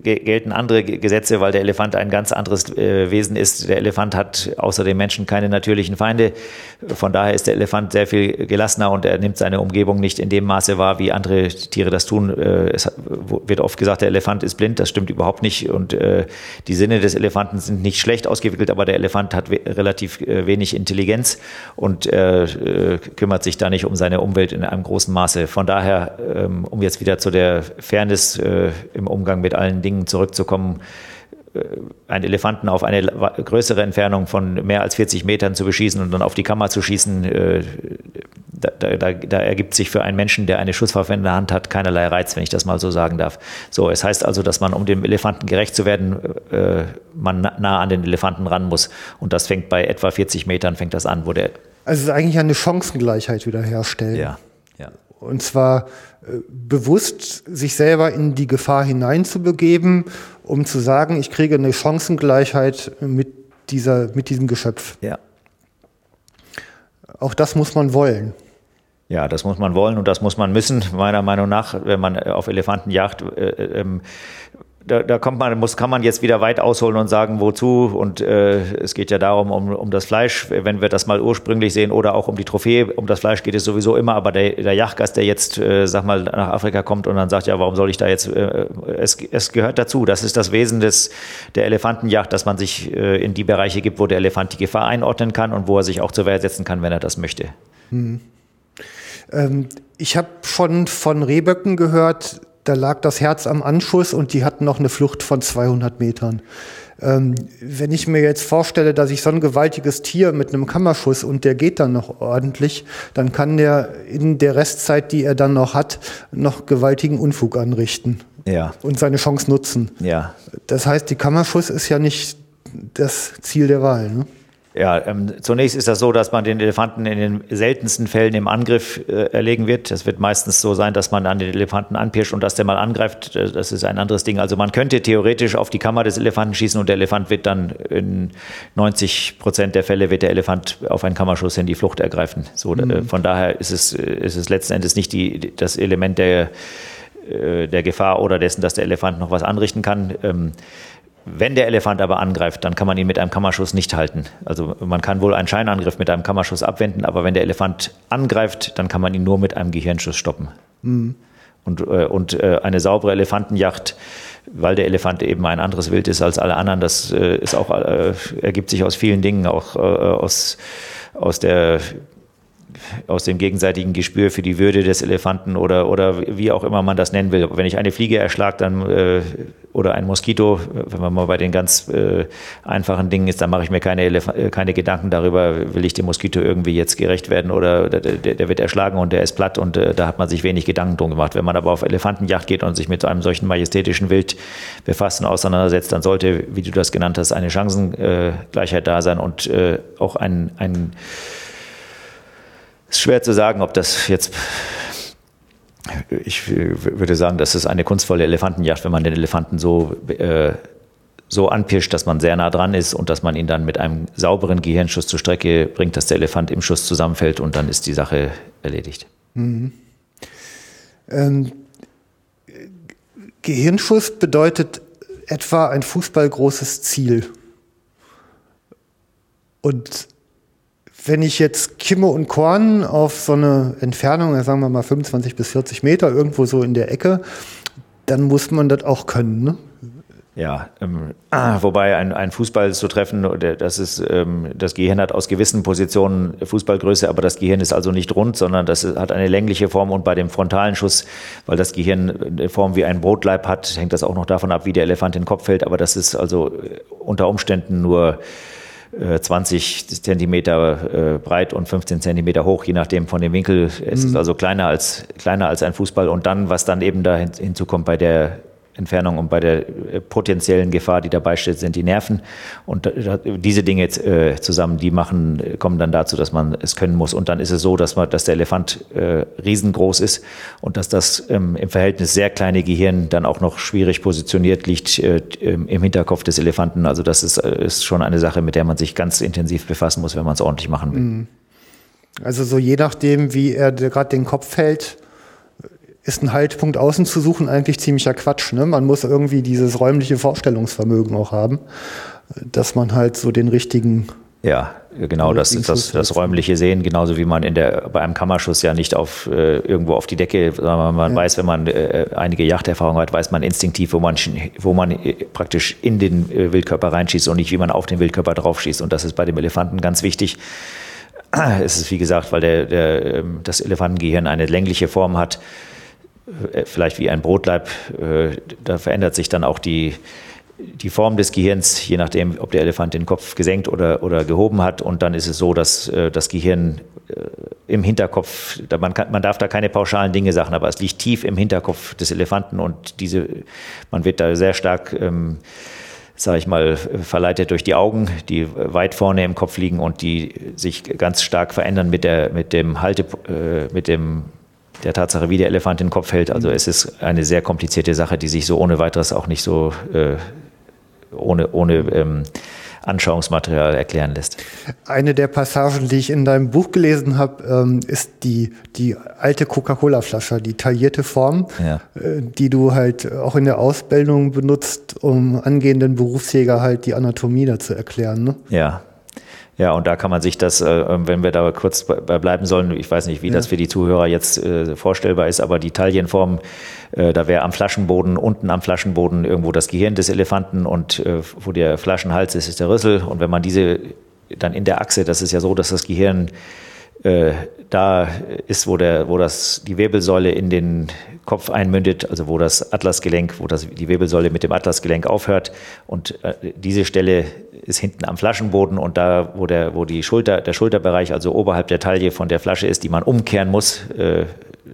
gelten andere Gesetze, weil der Elefant ein ganz anderes äh, Wesen ist. Der Elefant hat außer dem Menschen keine natürlichen Feinde. Von daher ist der Elefant sehr viel gelassener und er nimmt seine Umgebung nicht in dem Maße wahr, wie andere Tiere das tun. Äh, es wird oft gesagt, der Elefant ist blind. Das stimmt überhaupt nicht. Und äh, die Sinne des Elefanten sind nicht schlecht ausgewickelt, aber der Elefant hat relativ äh, wenig Intelligenz und äh, kümmert sich da nicht um seine Umwelt in einem großen Maße. Von daher, ähm, um jetzt wieder zu der Fairness äh, im Umgang mit allen Dingen zurückzukommen, äh, einen Elefanten auf eine größere Entfernung von mehr als 40 Metern zu beschießen und dann auf die Kammer zu schießen, äh, da, da, da, ergibt sich für einen Menschen, der eine Schusswaffe in der Hand hat, keinerlei Reiz, wenn ich das mal so sagen darf. So, es heißt also, dass man, um dem Elefanten gerecht zu werden, äh, man nah an den Elefanten ran muss. Und das fängt bei etwa 40 Metern, fängt das an, wo der. Also es ist eigentlich eine Chancengleichheit wiederherstellen. Ja. Und zwar äh, bewusst sich selber in die Gefahr hineinzubegeben, um zu sagen, ich kriege eine Chancengleichheit mit, dieser, mit diesem Geschöpf. Ja. Auch das muss man wollen. Ja, das muss man wollen und das muss man müssen, meiner Meinung nach, wenn man auf Elefanten jagt. Äh, ähm, da, da kommt man, muss, kann man jetzt wieder weit ausholen und sagen, wozu. Und äh, es geht ja darum, um, um das Fleisch, wenn wir das mal ursprünglich sehen, oder auch um die Trophäe. Um das Fleisch geht es sowieso immer, aber der, der Yachtgast, der jetzt, äh, sag mal, nach Afrika kommt und dann sagt, ja, warum soll ich da jetzt, äh, es, es gehört dazu. Das ist das Wesen des, der Elefantenjacht, dass man sich äh, in die Bereiche gibt, wo der Elefant die Gefahr einordnen kann und wo er sich auch zur Wehr setzen kann, wenn er das möchte. Hm. Ähm, ich habe schon von Rehböcken gehört, da lag das Herz am Anschuss und die hatten noch eine Flucht von 200 Metern. Ähm, wenn ich mir jetzt vorstelle, dass ich so ein gewaltiges Tier mit einem Kammerschuss und der geht dann noch ordentlich, dann kann der in der Restzeit, die er dann noch hat, noch gewaltigen Unfug anrichten. Ja. Und seine Chance nutzen. Ja. Das heißt, die Kammerschuss ist ja nicht das Ziel der Wahl. Ne? Ja, ähm, zunächst ist das so, dass man den Elefanten in den seltensten Fällen im Angriff äh, erlegen wird. Das wird meistens so sein, dass man an den Elefanten anpirscht und dass der mal angreift. Äh, das ist ein anderes Ding. Also man könnte theoretisch auf die Kammer des Elefanten schießen und der Elefant wird dann in 90 Prozent der Fälle wird der Elefant auf einen Kammerschuss in die Flucht ergreifen. So, äh, mhm. äh, von daher ist es, äh, ist es letzten Endes nicht die, das Element der, der Gefahr oder dessen, dass der Elefant noch was anrichten kann. Ähm, wenn der Elefant aber angreift, dann kann man ihn mit einem Kammerschuss nicht halten. Also man kann wohl einen Scheinangriff mit einem Kammerschuss abwenden, aber wenn der Elefant angreift, dann kann man ihn nur mit einem Gehirnschuss stoppen. Mhm. Und, äh, und äh, eine saubere Elefantenjacht, weil der Elefant eben ein anderes Wild ist als alle anderen, das äh, ist auch, ergibt sich aus vielen Dingen, auch aus, aus der aus dem gegenseitigen Gespür für die Würde des Elefanten oder, oder wie auch immer man das nennen will. Wenn ich eine Fliege erschlag dann, äh, oder ein Moskito, wenn man mal bei den ganz äh, einfachen Dingen ist, dann mache ich mir keine, Elef äh, keine Gedanken darüber, will ich dem Moskito irgendwie jetzt gerecht werden oder der, der, wird erschlagen und der ist platt und äh, da hat man sich wenig Gedanken drum gemacht. Wenn man aber auf Elefantenjacht geht und sich mit einem solchen majestätischen Wild befasst und auseinandersetzt, dann sollte, wie du das genannt hast, eine Chancengleichheit da sein und äh, auch ein, ein ist schwer zu sagen, ob das jetzt. Ich würde sagen, das ist eine kunstvolle Elefantenjacht, wenn man den Elefanten so, äh, so anpirscht, dass man sehr nah dran ist und dass man ihn dann mit einem sauberen Gehirnschuss zur Strecke bringt, dass der Elefant im Schuss zusammenfällt und dann ist die Sache erledigt. Mhm. Ähm, Gehirnschuss bedeutet etwa ein fußballgroßes Ziel. Und wenn ich jetzt Kimme und Korn auf so eine Entfernung, sagen wir mal 25 bis 40 Meter, irgendwo so in der Ecke, dann muss man das auch können. Ne? Ja, ähm, wobei ein, ein Fußball zu treffen, das ist, ähm, das Gehirn hat aus gewissen Positionen Fußballgröße, aber das Gehirn ist also nicht rund, sondern das hat eine längliche Form und bei dem frontalen Schuss, weil das Gehirn eine Form wie ein Brotleib hat, hängt das auch noch davon ab, wie der Elefant in den Kopf fällt, aber das ist also äh, unter Umständen nur 20 äh, Zentimeter äh, breit und 15 Zentimeter hoch, je nachdem von dem Winkel. Es mhm. ist also kleiner als, kleiner als ein Fußball. Und dann, was dann eben da hinzukommt bei der Entfernung und bei der äh, potenziellen Gefahr, die dabei steht, sind die Nerven. Und diese Dinge äh, zusammen, die machen, kommen dann dazu, dass man es können muss. Und dann ist es so, dass man, dass der Elefant äh, riesengroß ist und dass das ähm, im Verhältnis sehr kleine Gehirn dann auch noch schwierig positioniert liegt im Hinterkopf des Elefanten. Also das ist, ist schon eine Sache, mit der man sich ganz intensiv befassen muss, wenn man es ordentlich machen will. Mhm. Also so je nachdem, wie er gerade den Kopf hält, ist ein Haltpunkt außen zu suchen eigentlich ziemlicher Quatsch. Ne? Man muss irgendwie dieses räumliche Vorstellungsvermögen auch haben, dass man halt so den richtigen ja, genau, das das, das räumliche Sehen, genauso wie man in der, bei einem Kammerschuss ja nicht auf äh, irgendwo auf die Decke, sondern man ja. weiß, wenn man äh, einige Yachterfahrung hat, weiß man instinktiv, wo man, wo man äh, praktisch in den äh, Wildkörper reinschießt und nicht, wie man auf den Wildkörper draufschießt. Und das ist bei dem Elefanten ganz wichtig. Es ist, wie gesagt, weil der, der, ähm, das Elefantengehirn eine längliche Form hat, vielleicht wie ein Brotleib. Äh, da verändert sich dann auch die, die Form des Gehirns, je nachdem, ob der Elefant den Kopf gesenkt oder, oder gehoben hat. Und dann ist es so, dass äh, das Gehirn im Hinterkopf, man, kann, man darf da keine pauschalen Dinge sagen, aber es liegt tief im Hinterkopf des Elefanten und diese, man wird da sehr stark, ähm, sage ich mal, verleitet durch die Augen, die weit vorne im Kopf liegen und die sich ganz stark verändern mit der, mit dem Halte, äh, mit dem der Tatsache, wie der Elefant den Kopf hält. Also es ist eine sehr komplizierte Sache, die sich so ohne weiteres auch nicht so äh, ohne, ohne ähm, Anschauungsmaterial erklären lässt. Eine der Passagen, die ich in deinem Buch gelesen habe, ähm, ist die, die alte Coca-Cola-Flasche, die taillierte Form, ja. äh, die du halt auch in der Ausbildung benutzt, um angehenden Berufsjäger halt die Anatomie da zu erklären. Ne? Ja, ja, und da kann man sich das, äh, wenn wir da kurz bei bleiben sollen, ich weiß nicht, wie ja. das für die Zuhörer jetzt äh, vorstellbar ist, aber die Taillenform, äh, da wäre am Flaschenboden, unten am Flaschenboden irgendwo das Gehirn des Elefanten und wo der Flaschenhals ist, ist der Rüssel. Und wenn man diese dann in der Achse, das ist ja so, dass das Gehirn äh, da ist, wo, der, wo das, die Wirbelsäule in den Kopf einmündet, also wo das Atlasgelenk, wo das, die Wirbelsäule mit dem Atlasgelenk aufhört. Und äh, diese Stelle ist hinten am Flaschenboden und da, wo, der, wo die Schulter, der Schulterbereich, also oberhalb der Taille von der Flasche ist, die man umkehren muss, äh,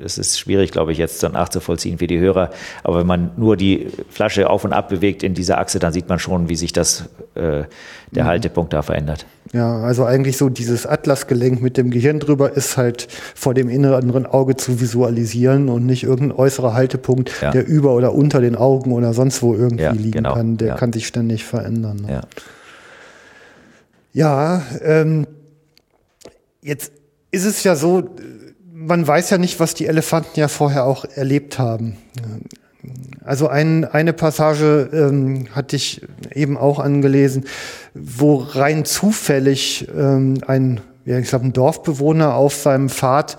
das ist schwierig, glaube ich, jetzt dann nachzuvollziehen für die Hörer. Aber wenn man nur die Flasche auf und ab bewegt in dieser Achse, dann sieht man schon, wie sich das, äh, der mhm. Haltepunkt da verändert. Ja, also eigentlich so dieses Atlasgelenk mit dem Gehirn drüber ist halt vor dem inneren Auge zu visualisieren und nicht irgendein äußerer Haltepunkt, ja. der über oder unter den Augen oder sonst wo irgendwie ja, liegen genau. kann. Der ja. kann sich ständig verändern. Ne? Ja, ähm, jetzt ist es ja so, man weiß ja nicht, was die Elefanten ja vorher auch erlebt haben. Also ein, eine Passage ähm, hatte ich eben auch angelesen, wo rein zufällig ähm, ein, ja, ich glaube, ein Dorfbewohner auf seinem Pfad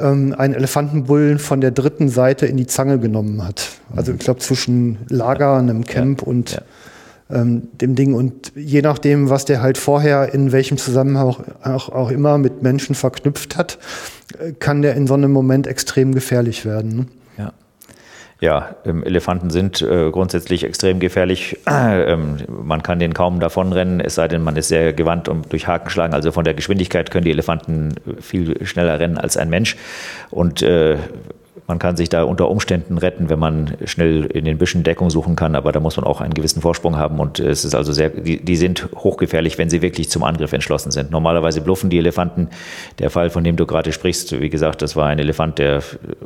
ähm, einen Elefantenbullen von der dritten Seite in die Zange genommen hat. Also ich glaube zwischen Lager, einem Camp ja, und ja ähm, dem Ding. Und je nachdem, was der halt vorher in welchem Zusammenhang auch, auch, auch immer mit Menschen verknüpft hat, äh, kann der in so einem Moment extrem gefährlich werden. Ne? Ja. Ja, ähm, Elefanten sind äh, grundsätzlich extrem gefährlich. Ähm, man kann denen kaum davonrennen, es sei denn, man ist sehr gewandt und durch Haken schlagen. Also von der Geschwindigkeit können die Elefanten viel schneller rennen als ein Mensch. Und äh, man kann sich da unter Umständen retten, wenn man schnell in den Büschen Deckung suchen kann, aber da muss man auch einen gewissen Vorsprung haben und es ist also sehr, die, die sind hochgefährlich, wenn sie wirklich zum Angriff entschlossen sind. Normalerweise bluffen die Elefanten. Der Fall, von dem du gerade sprichst, wie gesagt, das war ein Elefant, der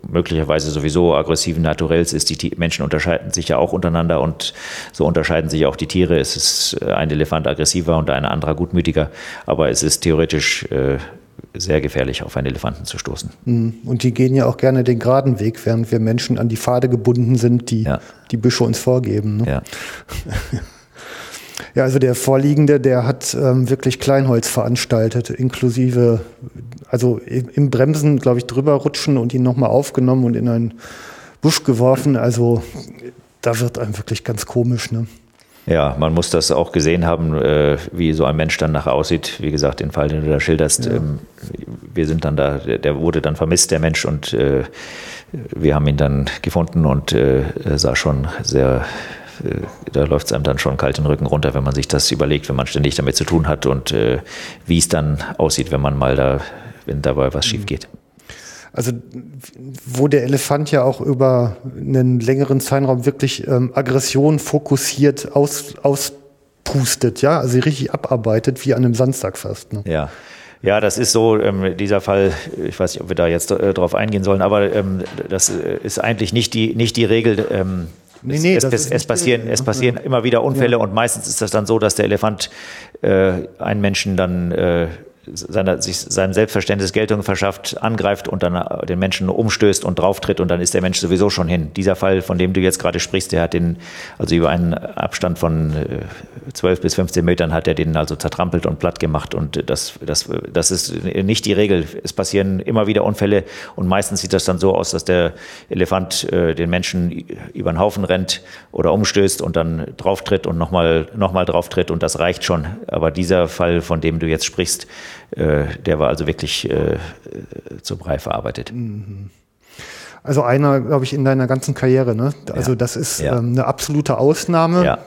möglicherweise sowieso aggressiven Naturells ist. Die Menschen unterscheiden sich ja auch untereinander und so unterscheiden sich auch die Tiere. Es ist ein Elefant aggressiver und ein anderer gutmütiger, aber es ist theoretisch äh, sehr gefährlich, auf einen Elefanten zu stoßen. Mhm. Und die gehen ja auch gerne den geraden Weg, während wir Menschen an die Pfade gebunden sind, die ja. die Büsche uns vorgeben. Ne? Ja. ja, also der Vorliegende, der hat ähm, wirklich Kleinholz veranstaltet, inklusive, also im Bremsen, glaube ich, drüber rutschen und ihn nochmal aufgenommen und in einen Busch geworfen. Also da wird einem wirklich ganz komisch. Ne? Ja, man muss das auch gesehen haben, äh, wie so ein Mensch dann nachher aussieht. Wie gesagt, den Fall, den du da schilderst. Ja. Ähm, wir sind dann da, der wurde dann vermisst, der Mensch, und äh, wir haben ihn dann gefunden und äh, sah schon sehr da läuft es einem dann schon kalt den Rücken runter, wenn man sich das überlegt, wenn man ständig damit zu tun hat und äh, wie es dann aussieht, wenn man mal da, wenn dabei was schief geht. Also wo der Elefant ja auch über einen längeren Zeitraum wirklich ähm, Aggression fokussiert aus, auspustet, ja, also richtig abarbeitet wie an einem Samstag fast. Ne? Ja. Ja, das ist so, ähm, dieser Fall, ich weiß nicht, ob wir da jetzt äh, drauf eingehen sollen, aber ähm, das äh, ist eigentlich nicht die, nicht die Regel. Ähm, Nee, nee, es, es, es passieren, es passieren immer wieder Unfälle ja. und meistens ist das dann so, dass der Elefant äh, einen Menschen dann äh, seiner, sich seinem Selbstverständnis Geltung verschafft, angreift und dann äh, den Menschen umstößt und drauftritt und dann ist der Mensch sowieso schon hin. Dieser Fall, von dem du jetzt gerade sprichst, der hat den, also über einen Abstand von 12 äh, bis 15 Metern hat er den also zertrampelt und platt gemacht und das, das, das ist nicht die Regel. Es passieren immer wieder Unfälle und meistens sieht das dann so aus, dass der Elefant äh, den Menschen über den Haufen rennt oder umstößt und dann drauftritt und nochmal noch mal drauftritt und das reicht schon. Aber dieser Fall, von dem du jetzt sprichst, der war also wirklich äh, zum Brei verarbeitet. Mhm. Also einer, glaube ich, in deiner ganzen Karriere, ne? Also ja. das ist ja. ähm, eine absolute Ausnahme. Ja.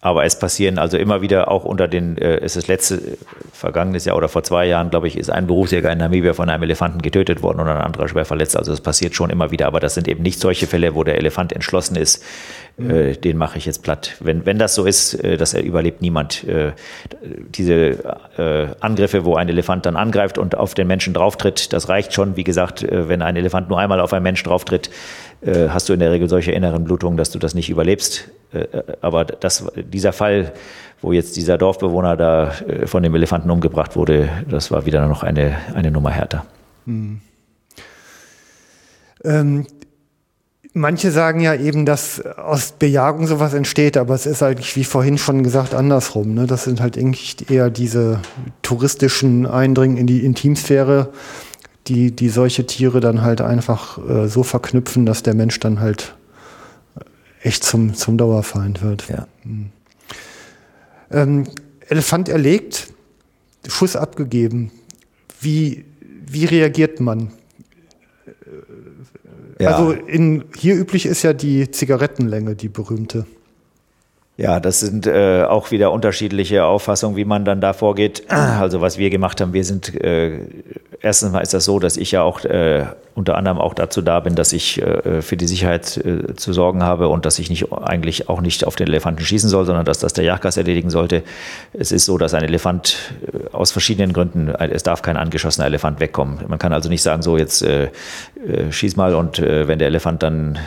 Aber es passieren also immer wieder auch unter den, äh, es ist letzte, vergangenes Jahr oder vor zwei Jahren, glaube ich, ist ein Berufsjäger in Namibia von einem Elefanten getötet worden und ein anderer schwer verletzt. Also es passiert schon immer wieder, aber das sind eben nicht solche Fälle, wo der Elefant entschlossen ist, mhm. äh, den mache ich jetzt platt. Wenn, wenn das so ist, äh, dass er überlebt niemand. Äh, diese äh, Angriffe, wo ein Elefant dann angreift und auf den Menschen drauftritt, das reicht schon. Wie gesagt, äh, wenn ein Elefant nur einmal auf einen Menschen drauftritt, äh, hast du in der Regel solche inneren Blutungen, dass du das nicht überlebst. Äh, aber das, dieser Fall, wo jetzt dieser Dorfbewohner da äh, von dem Elefanten umgebracht wurde, das war wieder noch eine, eine Nummer härter. Hm. Ähm, manche sagen ja eben, dass aus Bejagung sowas entsteht, aber es ist eigentlich, wie vorhin schon gesagt, andersrum. Ne? Das sind halt eigentlich eher diese touristischen Eindringen in die Intimsphäre, die, die solche Tiere dann halt einfach äh, so verknüpfen, dass der Mensch dann halt echt zum, zum Dauerfeind wird. Ja. Mhm. Ähm, Elefant erlegt, Schuss abgegeben. Wie, wie reagiert man? Ja. Also in, hier üblich ist ja die Zigarettenlänge, die berühmte. Ja, das sind äh, auch wieder unterschiedliche Auffassungen, wie man dann da vorgeht. Also was wir gemacht haben, wir sind äh, erstens mal ist das so, dass ich ja auch äh, unter anderem auch dazu da bin, dass ich äh, für die Sicherheit äh, zu sorgen habe und dass ich nicht eigentlich auch nicht auf den Elefanten schießen soll, sondern dass das der Jagdgast erledigen sollte. Es ist so, dass ein Elefant äh, aus verschiedenen Gründen, es darf kein angeschossener Elefant wegkommen. Man kann also nicht sagen, so jetzt äh, äh, schieß mal und wenn der Elefant dann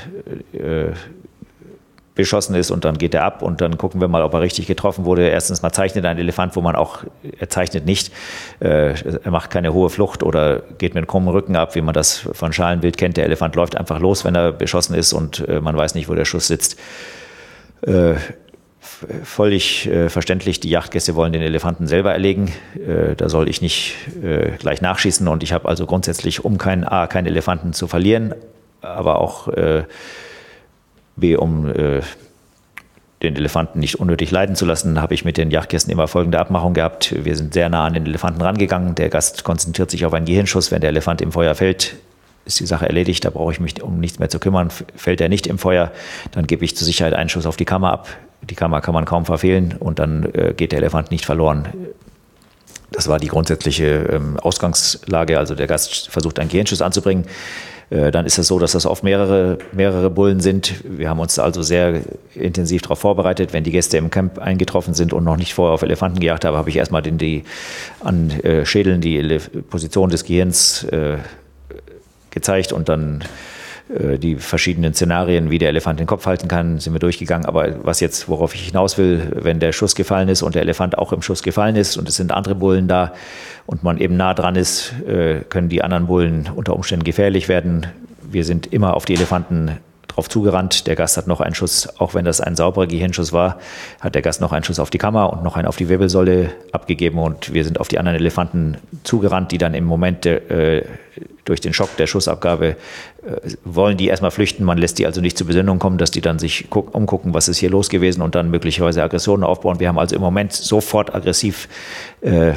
beschossen ist und dann geht er ab und dann gucken wir mal, ob er richtig getroffen wurde. Erstens mal zeichnet ein Elefant, wo man auch, er zeichnet nicht, äh, er macht keine hohe Flucht oder geht mit krummen Rücken ab, wie man das von Schalenbild kennt. Der Elefant läuft einfach los, wenn er beschossen ist und äh, man weiß nicht, wo der Schuss sitzt. Äh, völlig äh, verständlich, die Jagdgäste wollen den Elefanten selber erlegen. Äh, da soll ich nicht äh, gleich nachschießen und ich habe also grundsätzlich, um keinen A, keinen Elefanten zu verlieren, aber auch äh, B, um äh, den Elefanten nicht unnötig leiden zu lassen, habe ich mit den Jagdgästen immer folgende Abmachung gehabt. Wir sind sehr nah an den Elefanten rangegangen. Der Gast konzentriert sich auf einen Gehirnschuss. Wenn der Elefant im Feuer fällt, ist die Sache erledigt. Da brauche ich mich um nichts mehr zu kümmern. Fällt er nicht im Feuer, dann gebe ich zur Sicherheit einen Schuss auf die Kammer ab. Die Kammer kann man kaum verfehlen und dann äh, geht der Elefant nicht verloren. Das war die grundsätzliche ähm, Ausgangslage. Also der Gast versucht einen Gehirnschuss anzubringen. Äh, dann ist es so, dass das auf mehrere, mehrere Bullen sind. Wir haben uns also sehr intensiv darauf vorbereitet. Wenn die Gäste im Camp eingetroffen sind und noch nicht vorher auf Elefanten gejagt haben, habe ich erstmal den, die, an äh, Schädeln die Position des Gehirns äh, gezeigt und dann die verschiedenen Szenarien, wie der Elefant den Kopf halten kann, sind wir durchgegangen. Aber was jetzt, worauf ich hinaus will, wenn der Schuss gefallen ist und der Elefant auch im Schuss gefallen ist und es sind andere Bullen da und man eben nah dran ist, äh, können die anderen Bullen unter Umständen gefährlich werden. Wir sind immer auf die Elefanten drauf zugerannt. Der Gast hat noch einen Schuss, auch wenn das ein sauberer Gehirnschuss war, hat der Gast noch einen Schuss auf die Kammer und noch einen auf die Wirbelsäule abgegeben und wir sind auf die anderen Elefanten zugerannt, die dann im Moment äh, durch den Schock der Schussabgabe äh, wollen die erstmal flüchten. Man lässt die also nicht zur Besinnung kommen, dass die dann sich umgucken, was ist hier los gewesen und dann möglicherweise Aggressionen aufbauen. Wir haben also im Moment sofort aggressiv äh,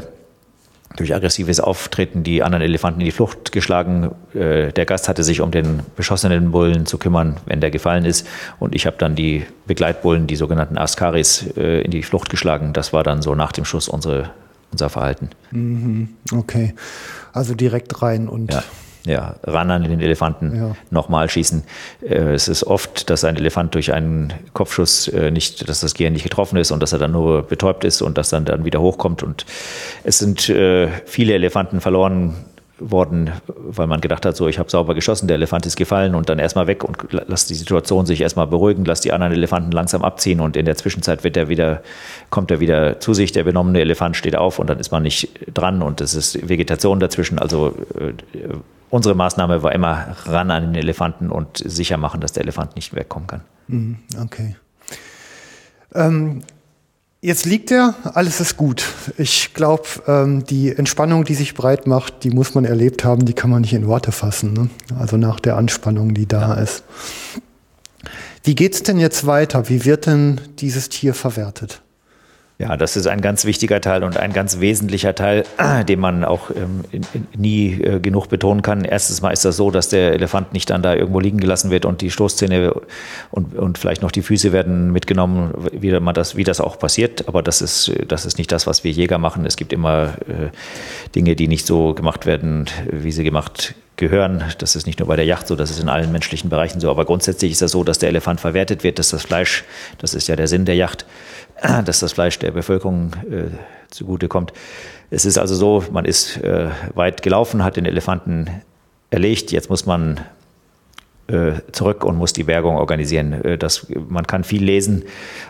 durch aggressives Auftreten die anderen Elefanten in die Flucht geschlagen. Äh, der Gast hatte sich um den beschossenen Bullen zu kümmern, wenn der gefallen ist. Und ich habe dann die Begleitbullen, die sogenannten Askaris, äh, in die Flucht geschlagen. Das war dann so nach dem Schuss unsere, unser Verhalten. Mhm. Okay, also direkt rein und ja ja, ran an den Elefanten ja. nochmal schießen. Äh, es ist oft, dass ein Elefant durch einen Kopfschuss äh, nicht, dass das Gehirn nicht getroffen ist und dass er dann nur betäubt ist und dass dann dann wieder hochkommt. Und es sind äh, viele Elefanten verloren worden, weil man gedacht hat, so ich habe sauber geschossen, der Elefant ist gefallen und dann erstmal weg und lass die Situation sich erstmal beruhigen, lass die anderen Elefanten langsam abziehen und in der Zwischenzeit wird er wieder, kommt er wieder zu sich, der benommene Elefant steht auf und dann ist man nicht dran und es ist Vegetation dazwischen. Also unsere Maßnahme war immer ran an den Elefanten und sicher machen, dass der Elefant nicht wegkommen kann. Mhm, okay. Ähm, Jetzt liegt er, alles ist gut. Ich glaube, ähm, die Entspannung, die sich breit macht, die muss man erlebt haben, die kann man nicht in Worte fassen. Ne? Also nach der Anspannung, die da ja. ist. Wie geht's denn jetzt weiter? Wie wird denn dieses Tier verwertet? Ja, das ist ein ganz wichtiger Teil und ein ganz wesentlicher Teil, den man auch ähm, nie äh, genug betonen kann. Erstens mal ist das so, dass der Elefant nicht dann da irgendwo liegen gelassen wird und die Stoßzähne und, und vielleicht noch die Füße werden mitgenommen, wie, man das, wie das auch passiert. Aber das ist, das ist nicht das, was wir Jäger machen. Es gibt immer äh, Dinge, die nicht so gemacht werden, wie sie gemacht gehören. Das ist nicht nur bei der Yacht so, das ist in allen menschlichen Bereichen so. Aber grundsätzlich ist das so, dass der Elefant verwertet wird, dass das Fleisch, das ist ja der Sinn der Yacht, dass das Fleisch der Bevölkerung äh, zugutekommt. Es ist also so, man ist äh, weit gelaufen, hat den Elefanten erlegt, jetzt muss man äh, zurück und muss die Bergung organisieren. Äh, das, man kann viel lesen,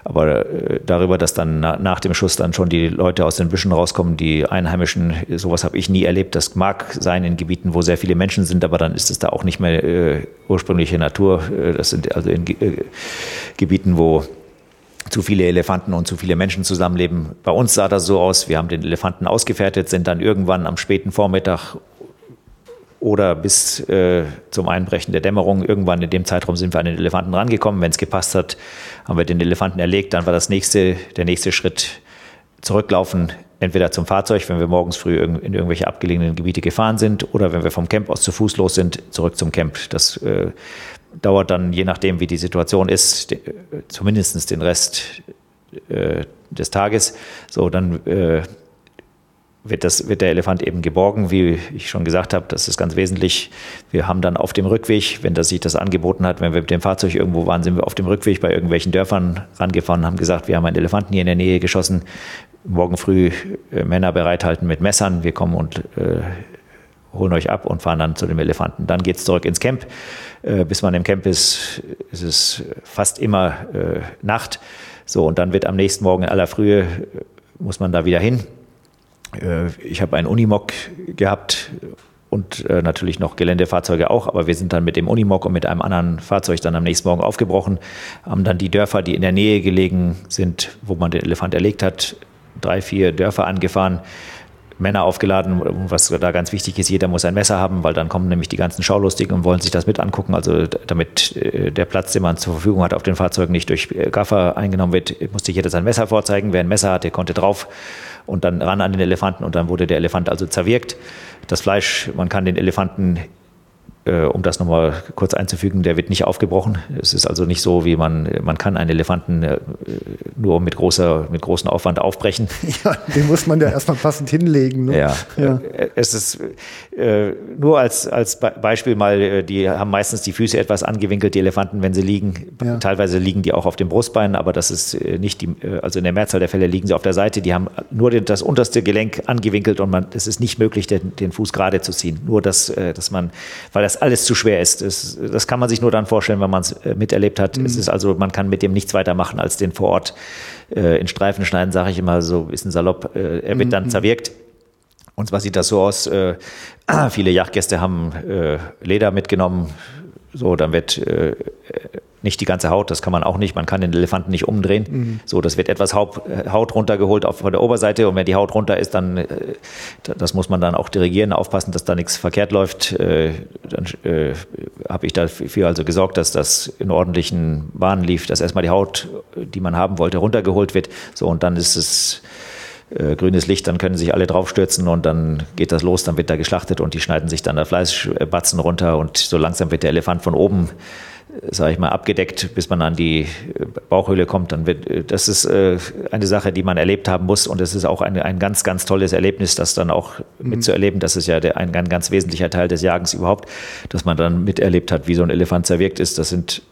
aber äh, darüber, dass dann nach dem Schuss dann schon die Leute aus den Büschen rauskommen, die Einheimischen, sowas habe ich nie erlebt. Das mag sein in Gebieten, wo sehr viele Menschen sind, aber dann ist es da auch nicht mehr äh, ursprüngliche Natur. Das sind also in Gebieten, wo zu viele Elefanten und zu viele Menschen zusammenleben. Bei uns sah das so aus, wir haben den Elefanten ausgefertigt, sind dann irgendwann am späten Vormittag oder bis äh, zum Einbrechen der Dämmerung, irgendwann in dem Zeitraum sind wir an den Elefanten rangekommen. Wenn es gepasst hat, haben wir den Elefanten erlegt. Dann war das nächste, der nächste Schritt zurücklaufen, entweder zum Fahrzeug, wenn wir morgens früh in irgendwelche abgelegenen Gebiete gefahren sind, oder wenn wir vom Camp aus zu Fuß los sind, zurück zum Camp. Das äh, dauert dann, je nachdem, wie die Situation ist, de, zumindest den Rest äh, des Tages. So, dann äh, wird, das, wird der Elefant eben geborgen, wie ich schon gesagt habe. Das ist ganz wesentlich. Wir haben dann auf dem Rückweg, wenn das sich das angeboten hat, wenn wir mit dem Fahrzeug irgendwo waren, sind wir auf dem Rückweg bei irgendwelchen Dörfern rangefahren haben gesagt, wir haben einen Elefanten hier in der Nähe geschossen. Morgen früh äh, Männer bereithalten mit Messern. Wir kommen und äh, holen euch ab und fahren dann zu dem Elefanten. Dann geht es zurück ins Camp. Äh, bis man im Camp ist, ist es fast immer äh, Nacht. So, und dann wird am nächsten Morgen in aller Frühe, äh, muss man da wieder hin. Äh, ich habe einen Unimog gehabt und natürlich noch Geländefahrzeuge auch, aber wir sind dann mit dem Unimog und mit einem anderen Fahrzeug dann am nächsten Morgen aufgebrochen, haben dann die Dörfer, die in der Nähe gelegen sind, wo man den Elefant erlegt hat, drei, vier Dörfer angefahren, Männer aufgeladen, was da ganz wichtig ist, jeder muss ein Messer haben, weil dann kommen nämlich die ganzen Schaulustigen und wollen sich das mit angucken. Also damit äh, der Platz, den man zur Verfügung hat auf den Fahrzeugen nicht durch äh, Gaffer eingenommen wird, musste jeder sein Messer vorzeigen. Wer ein Messer hatte, konnte drauf und dann ran an den Elefanten und dann wurde der Elefant also zerwirkt. Das Fleisch, man kann den Elefanten um das nochmal kurz einzufügen, der wird nicht aufgebrochen. Es ist also nicht so, wie man, man kann einen Elefanten äh, nur mit, großer, mit großem Aufwand aufbrechen. Ja, den muss man ja erstmal passend hinlegen. Ne? Ja, ja. Äh, es ist äh, nur als, als Beispiel mal, äh, die haben meistens die Füße etwas angewinkelt, die Elefanten, wenn sie liegen. Ja. Teilweise liegen die auch auf dem Brustbein, aber das ist nicht die, also in der Mehrzahl der Fälle liegen sie auf der Seite. Die haben nur das unterste Gelenk angewinkelt und man, es ist nicht möglich, den, den Fuß gerade zu ziehen. Nur, dass, dass man, weil das das alles zu schwer ist. Das, das kann man sich nur dann vorstellen, wenn man es äh, miterlebt hat. Mhm. Es ist also, man kann mit dem nichts weiter machen, als den vor Ort äh, in Streifen schneiden, sage ich immer so ein bisschen salopp. Äh, er wird mhm. dann zerwirkt. Und zwar sieht das so aus, äh, viele Yachtgäste haben äh, Leder mitgenommen, so, dann wird äh, nicht die ganze Haut, das kann man auch nicht. Man kann den Elefanten nicht umdrehen. Mhm. So, das wird etwas Haut, Haut runtergeholt auf, von der Oberseite und wenn die Haut runter ist, dann, äh, das muss man dann auch dirigieren, aufpassen, dass da nichts verkehrt läuft. Äh, dann äh, habe ich dafür also gesorgt, dass das in ordentlichen Bahnen lief, dass erstmal die Haut, die man haben wollte, runtergeholt wird. So, und dann ist es äh, grünes Licht, dann können sich alle draufstürzen und dann geht das los, dann wird da geschlachtet und die schneiden sich dann da Fleischbatzen runter und so langsam wird der Elefant von oben sage ich mal, abgedeckt, bis man an die Bauchhöhle kommt. Dann wird, das ist äh, eine Sache, die man erlebt haben muss. Und es ist auch ein, ein ganz, ganz tolles Erlebnis, das dann auch mhm. mitzuerleben. Das ist ja der, ein, ein ganz wesentlicher Teil des Jagens überhaupt, dass man dann miterlebt hat, wie so ein Elefant zerwirkt ist. Das sind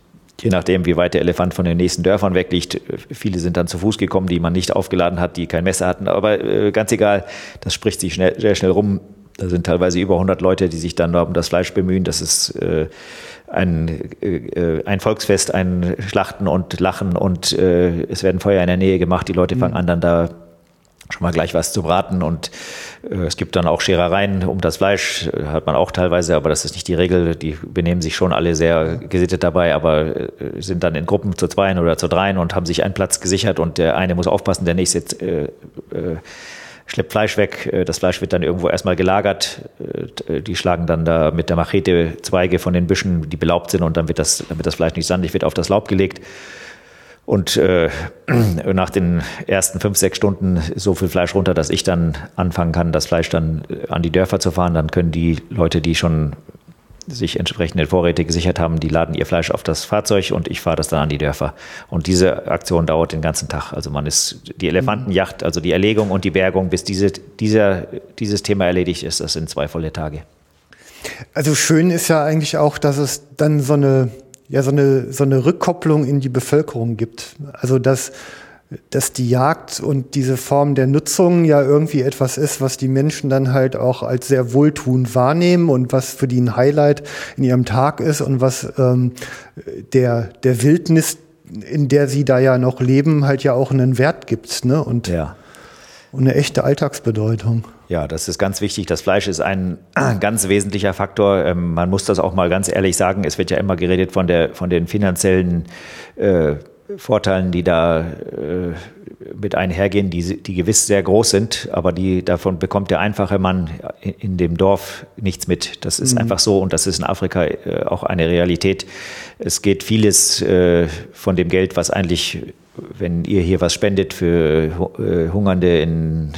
je nachdem, wie weit der Elefant von den nächsten Dörfern wegliegt. Viele sind dann zu Fuß gekommen, die man nicht aufgeladen hat, die kein Messer hatten. Aber äh, ganz egal, das spricht sich schnell, sehr schnell rum. Da sind teilweise über 100 Leute, die sich dann um das Fleisch bemühen. Das ist äh, ein, äh, ein Volksfest, ein Schlachten und Lachen und äh, es werden Feuer in der Nähe gemacht. Die Leute fangen mhm. an, dann da schon mal gleich was zu braten und äh, es gibt dann auch Scherereien um das Fleisch, äh, hat man auch teilweise, aber das ist nicht die Regel. Die benehmen sich schon alle sehr gesittet dabei, aber äh, sind dann in Gruppen zu zweien oder zu dreien und haben sich einen Platz gesichert und der eine muss aufpassen, der nächste äh, äh, schleppt Fleisch weg. Das Fleisch wird dann irgendwo erstmal gelagert. Die schlagen dann da mit der Machete Zweige von den Büschen, die belaubt sind und dann wird das, damit das Fleisch nicht sandig wird, auf das Laub gelegt. Und äh, nach den ersten fünf, sechs Stunden so viel Fleisch runter, dass ich dann anfangen kann, das Fleisch dann äh, an die Dörfer zu fahren. Dann können die Leute, die schon sich entsprechende Vorräte gesichert haben, die laden ihr Fleisch auf das Fahrzeug und ich fahre das dann an die Dörfer. Und diese Aktion dauert den ganzen Tag. Also man ist die Elefantenjacht, also die Erlegung und die Bergung, bis diese, dieser, dieses Thema erledigt ist, das sind zwei volle Tage. Also schön ist ja eigentlich auch, dass es dann so eine ja so eine, so eine Rückkopplung in die Bevölkerung gibt. Also dass, dass die Jagd und diese Form der Nutzung ja irgendwie etwas ist, was die Menschen dann halt auch als sehr wohltuend wahrnehmen und was für die ein Highlight in ihrem Tag ist und was ähm, der, der Wildnis, in der sie da ja noch leben, halt ja auch einen Wert gibt. Ne? Und, ja. und eine echte Alltagsbedeutung. Ja, das ist ganz wichtig. Das Fleisch ist ein ganz wesentlicher Faktor. Ähm, man muss das auch mal ganz ehrlich sagen. Es wird ja immer geredet von, der, von den finanziellen äh, Vorteilen, die da äh, mit einhergehen, die, die gewiss sehr groß sind, aber die, davon bekommt der einfache Mann in, dem Dorf nichts mit. Das ist mhm. einfach so und das ist in Afrika äh, auch eine Realität. Es geht vieles äh, von dem Geld, was eigentlich, wenn ihr hier was spendet für äh, Hungernde in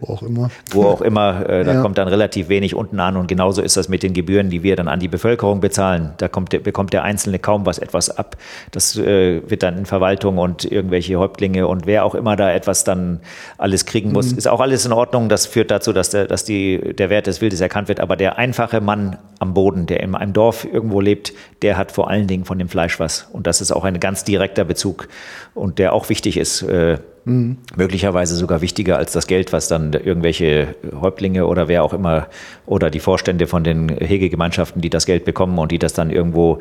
wo auch immer. Wo auch immer, äh, da ja. kommt dann relativ wenig unten an und genauso ist das mit den Gebühren, die wir dann an die Bevölkerung bezahlen. Da kommt, bekommt der Einzelne kaum was etwas ab. Das äh, wird dann in Verwaltung und irgendwelche Häuptlinge und wer auch immer da etwas dann alles kriegen muss, mhm. ist auch alles in Ordnung. Das führt dazu, dass, der, dass die, der Wert des Wildes erkannt wird. Aber der einfache Mann am Boden, der in einem Dorf irgendwo lebt, der hat vor allen Dingen von dem Fleisch was. Und das ist auch ein ganz direkter Bezug und der auch wichtig ist. Äh, Mhm. Möglicherweise sogar wichtiger als das Geld, was dann irgendwelche Häuptlinge oder wer auch immer oder die Vorstände von den Hegegemeinschaften, die das Geld bekommen und die das dann irgendwo,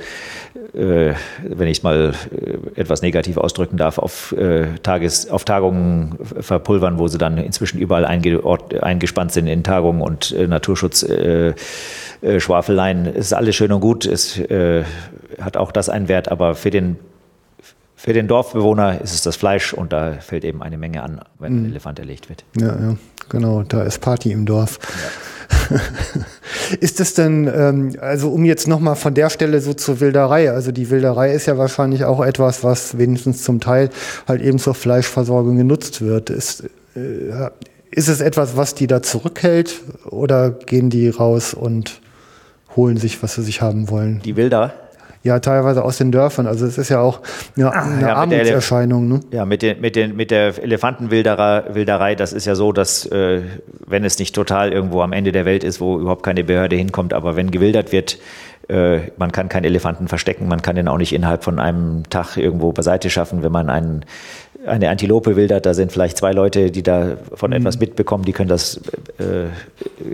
äh, wenn ich es mal äh, etwas negativ ausdrücken darf, auf, äh, Tages, auf Tagungen verpulvern, wo sie dann inzwischen überall einge eingespannt sind in Tagungen und äh, Naturschutz. Äh, äh, Schwafeleien, ist alles schön und gut, es äh, hat auch das einen Wert, aber für den für den Dorfbewohner ist es das Fleisch und da fällt eben eine Menge an, wenn ein mhm. Elefant erlegt wird. Ja, ja, genau, da ist Party im Dorf. Ja. ist es denn, ähm, also um jetzt nochmal von der Stelle so zur Wilderei, also die Wilderei ist ja wahrscheinlich auch etwas, was wenigstens zum Teil halt eben zur Fleischversorgung genutzt wird. Ist, äh, ist es etwas, was die da zurückhält oder gehen die raus und holen sich, was sie sich haben wollen? Die Wilder? Ja teilweise aus den Dörfern. Also es ist ja auch eine, ah, eine ja, Armutserscheinung. Ne? Ja, mit, den, mit, den, mit der Elefantenwilderei, das ist ja so, dass äh, wenn es nicht total irgendwo am Ende der Welt ist, wo überhaupt keine Behörde hinkommt, aber wenn gewildert wird, äh, man kann keinen Elefanten verstecken, man kann den auch nicht innerhalb von einem Tag irgendwo beiseite schaffen, wenn man einen eine Antilope wildert, da sind vielleicht zwei Leute, die da von mhm. etwas mitbekommen, die können das äh,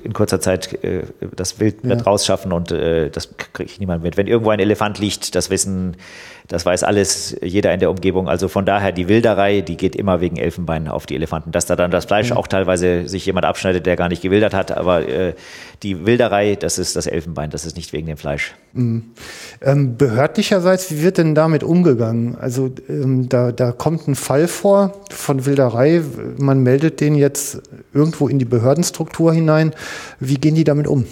in kurzer Zeit äh, das Wild ja. rausschaffen und äh, das kriegt niemand mit. Wenn irgendwo ein Elefant liegt, das wissen Das weiß alles jeder in der Umgebung. Also von daher die Wilderei, die geht immer wegen Elfenbein auf die Elefanten. Dass da dann das Fleisch mhm. auch teilweise sich jemand abschneidet, der gar nicht gewildert hat, aber äh, die Wilderei, das ist das Elfenbein, das ist nicht wegen dem Fleisch. Mhm. Ähm, behördlicherseits, wie wird denn damit umgegangen? Also ähm, da, da kommt ein Fall vor von Wilderei, man meldet den jetzt irgendwo in die Behördenstruktur hinein. Wie gehen die damit um?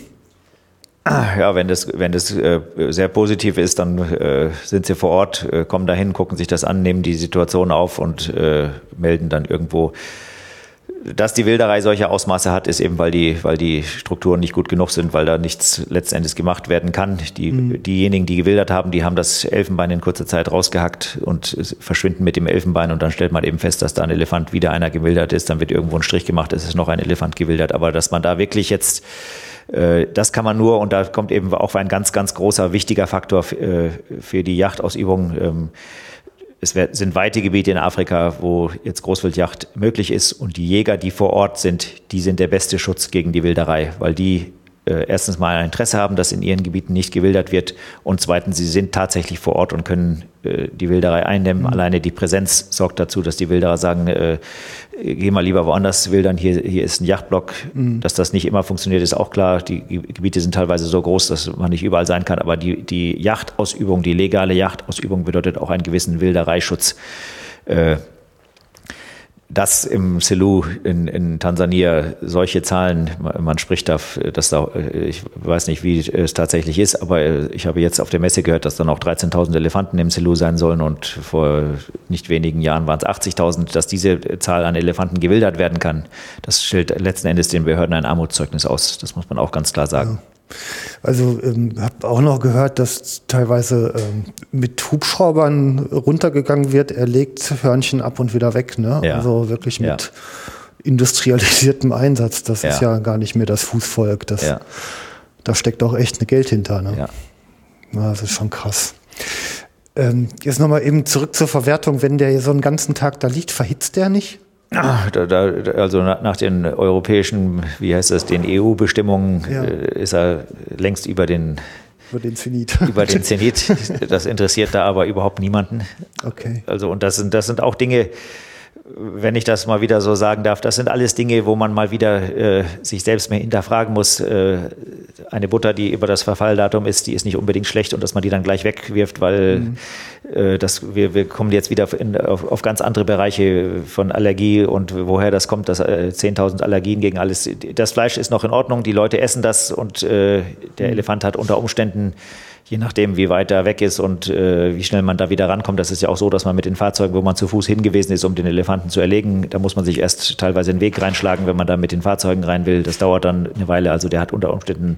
Ja, wenn das, wenn das äh, sehr positiv ist, dann äh, sind sie vor Ort, äh, kommen dahin, gucken sich das an, nehmen die Situation auf und äh, melden dann irgendwo. Dass die Wilderei solche Ausmaße hat, ist eben, weil die, weil die Strukturen nicht gut genug sind, weil da nichts letztendlich gemacht werden kann. Die, mhm. Diejenigen, die gewildert haben, die haben das Elfenbein in kurzer Zeit rausgehackt und verschwinden mit dem Elfenbein und dann stellt man eben fest, dass da ein Elefant wieder einer gewildert ist. Dann wird irgendwo ein Strich gemacht, es ist noch ein Elefant gewildert. Aber dass man da wirklich jetzt das kann man nur, und da kommt eben auch ein ganz, ganz großer, wichtiger Faktor äh, für die Jachtausübung. Ähm, es sind weite Gebiete in Afrika, wo jetzt Großwildjacht möglich ist und die Jäger, die vor Ort sind, die sind der beste Schutz gegen die Wilderei, weil die äh, erstens mal ein Interesse haben, dass in ihren Gebieten nicht gewildert wird und zweitens, sie sind tatsächlich vor Ort und können äh, die Wilderei eindämmen. Mhm. Alleine die Präsenz sorgt dazu, dass die Wilderer sagen, äh, geh mal lieber woanders wildern, hier, hier ist ein Yachtblock. Mhm. Dass das nicht immer funktioniert, ist auch klar. Die Gebiete sind teilweise so groß, dass man nicht überall sein kann, aber die, die Yachtausübung, die legale Yachtausübung bedeutet auch einen gewissen Wildereischutz. Äh, dass im Selu in, in Tansania solche Zahlen, man spricht da, dass da, ich weiß nicht, wie es tatsächlich ist, aber ich habe jetzt auf der Messe gehört, dass dann auch 13.000 Elefanten im Selu sein sollen und vor nicht wenigen Jahren waren es 80.000, dass diese Zahl an Elefanten gewildert werden kann. Das stellt letzten Endes den Behörden ein Armutszeugnis aus. Das muss man auch ganz klar sagen. Ja. Also ähm, habe auch noch gehört, dass teilweise ähm, mit Hubschraubern runtergegangen wird. Er legt Hörnchen ab und wieder weg. Ne? Ja. Also wirklich mit ja. industrialisiertem Einsatz. Das ja. ist ja gar nicht mehr das Fußvolk. Das. Da steckt auch echt ein Geld hinter. Ne? Ja. ja. Das ist schon krass. Ähm, jetzt nochmal eben zurück zur Verwertung. Wenn der so einen ganzen Tag da liegt, verhitzt der nicht? Ah, da, da, also nach den europäischen, wie heißt das, den EU-Bestimmungen ja. äh, ist er längst über den über den Zenit. Über den Zenit. Das interessiert da aber überhaupt niemanden. Okay. Also und das sind das sind auch Dinge, wenn ich das mal wieder so sagen darf, das sind alles Dinge, wo man mal wieder äh, sich selbst mehr hinterfragen muss. Äh, eine Butter, die über das Verfalldatum ist, die ist nicht unbedingt schlecht und dass man die dann gleich wegwirft, weil mhm. äh, das, wir, wir kommen jetzt wieder in, auf, auf, ganz andere Bereiche von Allergie und woher das kommt, dass äh, 10.000 Allergien gegen alles. Das Fleisch ist noch in Ordnung, die Leute essen das und äh, der mhm. Elefant hat unter Umständen je nachdem, wie weit er weg ist und äh, wie schnell man da wieder rankommt. Das ist ja auch so, dass man mit den Fahrzeugen, wo man zu Fuß hingewiesen ist, um den Elefanten zu erlegen, da muss man sich erst teilweise den Weg reinschlagen, wenn man da mit den Fahrzeugen rein will. Das dauert dann eine Weile. Also der hat unter Umständen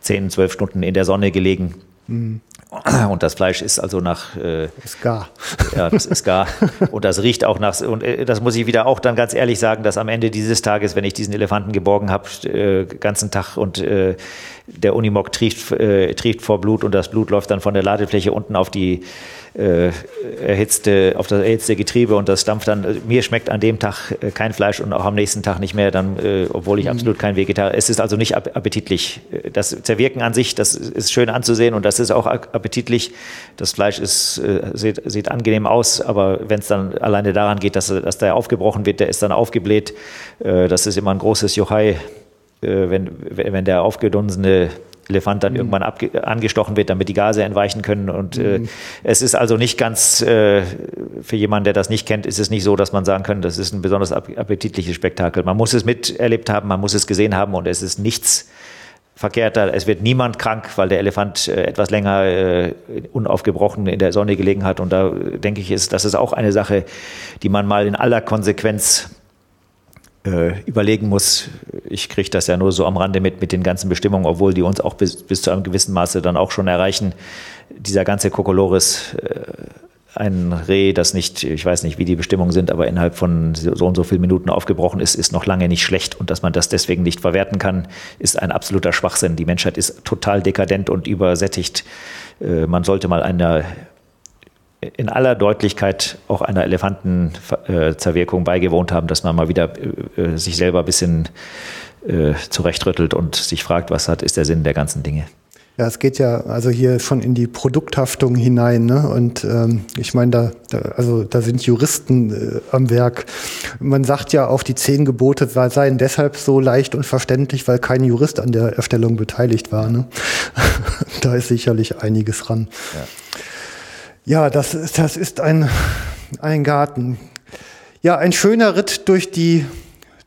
10, 12 Stunden in der Sonne gelegen. Mhm. Und das Fleisch ist also nach. Äh, ist gar. Ja, das ist gar. Und das riecht auch nach. Und äh, das muss ich wieder auch dann ganz ehrlich sagen, dass am Ende dieses Tages, wenn ich diesen Elefanten geborgen habe, äh, ganzen Tag und äh, der Unimog trieft, äh, trieft vor Blut und das Blut läuft dann von der Ladefläche unten auf die äh, erhitzte, auf das erhitzte Getriebe und das stampft dann. Mir schmeckt an dem Tag äh, kein Fleisch und auch am nächsten Tag nicht mehr, dann, äh, obwohl ich mhm. absolut kein Vegetarier. Es ist also nicht appetitlich. Das Zerwirken an sich, das ist schön anzusehen und das ist auch appetitlich. Das Fleisch ist, äh, sieht, sieht angenehm aus, aber wenn es dann alleine daran geht, dass, dass der aufgebrochen wird, der ist dann aufgebläht. Äh, das ist immer ein großes Jochai, äh, wenn, wenn der aufgedunsene Elefant dann mhm. irgendwann angestochen wird, damit die Gase entweichen können. Und äh, mhm. äh, es ist also nicht ganz, äh, für jemanden, der das nicht kennt, ist es nicht so, dass man sagen kann, das ist ein besonders appetitliches Spektakel. Man muss es miterlebt haben, man muss es gesehen haben und es ist nichts verkehrter. Es wird niemand krank, weil der Elefant äh, etwas länger äh, unaufgebrochen in der Sonne gelegen hat. Und da denke ich, ist, das ist auch eine Sache, die man mal in aller Konsequenz äh, überlegen muss, ich kriege das ja nur so am Rande mit, mit den ganzen Bestimmungen, obwohl die uns auch bis, bis zu einem gewissen Maße dann auch schon erreichen. Dieser ganze Kokolores, äh, ein Reh, das nicht, ich weiß nicht, wie die Bestimmungen sind, aber innerhalb von so und so vielen Minuten aufgebrochen ist, ist noch lange nicht schlecht. Und dass man das deswegen nicht verwerten kann, ist ein absoluter Schwachsinn. Die Menschheit ist total dekadent und übersättigt. Äh, man sollte mal einer in aller Deutlichkeit auch einer Elefantenzerwirkung beigewohnt haben, dass man mal wieder äh, äh, sich selber ein bisschen äh, zurechtrüttelt und sich fragt, was hat, ist der Sinn der ganzen Dinge. Ja, es geht ja also hier schon in die Produkthaftung hinein. Ne? Und ähm, ich meine, da, da, also da sind Juristen äh, am Werk. Man sagt ja auch, die zehn Gebote seien deshalb so leicht und verständlich, weil kein Jurist an der Erstellung beteiligt war. Ne? da ist sicherlich einiges dran. Ja, ja das, das ist ein, ein Garten. Ja, ein schöner Ritt durch die,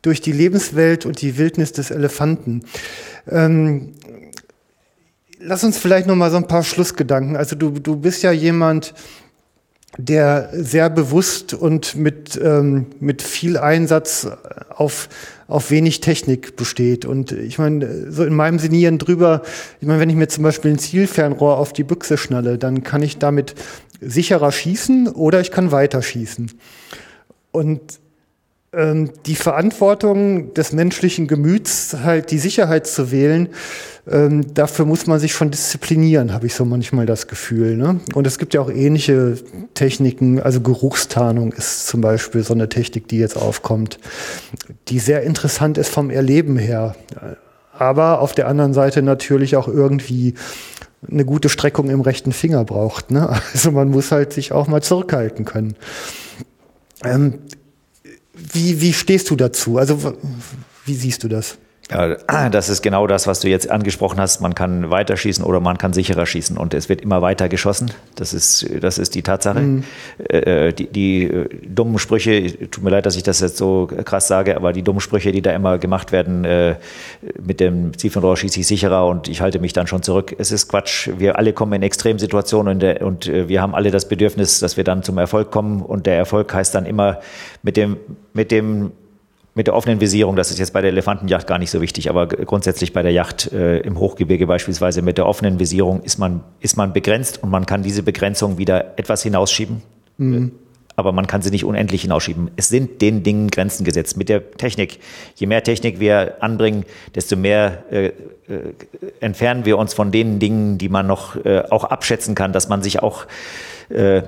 durch die Lebenswelt und die Wildnis des Elefanten. Ähm, lass uns vielleicht noch mal so ein paar Schlussgedanken. Also du, du bist ja jemand, der sehr bewusst und mit, ähm, mit viel Einsatz auf, auf wenig Technik besteht. Und ich meine, so in meinem Sinieren drüber, ich meine, wenn ich mir zum Beispiel ein Zielfernrohr auf die Büchse schnalle, dann kann ich damit sicherer schießen oder ich kann weiter schießen. Und ähm, die Verantwortung des menschlichen Gemüts, halt die Sicherheit zu wählen, ähm, dafür muss man sich schon disziplinieren, habe ich so manchmal das Gefühl. Ne? Und es gibt ja auch ähnliche Techniken, also Geruchstarnung ist zum Beispiel so eine Technik, die jetzt aufkommt, die sehr interessant ist vom Erleben her. Aber auf der anderen Seite natürlich auch irgendwie eine gute Streckung im rechten Finger braucht. Ne? Also man muss halt sich auch mal zurückhalten können. Ähm, wie, wie stehst du dazu? Also wie siehst du das? Ja, das ist genau das, was du jetzt angesprochen hast. Man kann weiter schießen oder man kann sicherer schießen und es wird immer weiter geschossen. Das ist, das ist die Tatsache. Mhm. Äh, die, die äh, dummen Sprüche, tut mir leid, dass ich das jetzt so krass sage, aber die dummen Sprüche, die da immer gemacht werden, äh, mit dem Zielfernrohr schieße ich sicherer und ich halte mich dann schon zurück. Es ist Quatsch. Wir alle kommen in Extremsituationen und, und wir haben alle das Bedürfnis, dass wir dann zum Erfolg kommen und der Erfolg heißt dann immer mit dem, mit dem mit der offenen Visierung, das ist jetzt bei der Elefantenjacht gar nicht so wichtig, aber grundsätzlich bei der Yacht äh, im Hochgebirge beispielsweise mit der offenen Visierung ist man, ist man begrenzt und man kann diese Begrenzung wieder etwas hinausschieben. Mhm. Aber man kann sie nicht unendlich hinausschieben. Es sind den Dingen Grenzen gesetzt. Mit der Technik. Je mehr Technik wir anbringen, desto mehr äh, äh, entfernen wir uns von den Dingen, die man noch äh, auch abschätzen kann, dass man sich auch äh,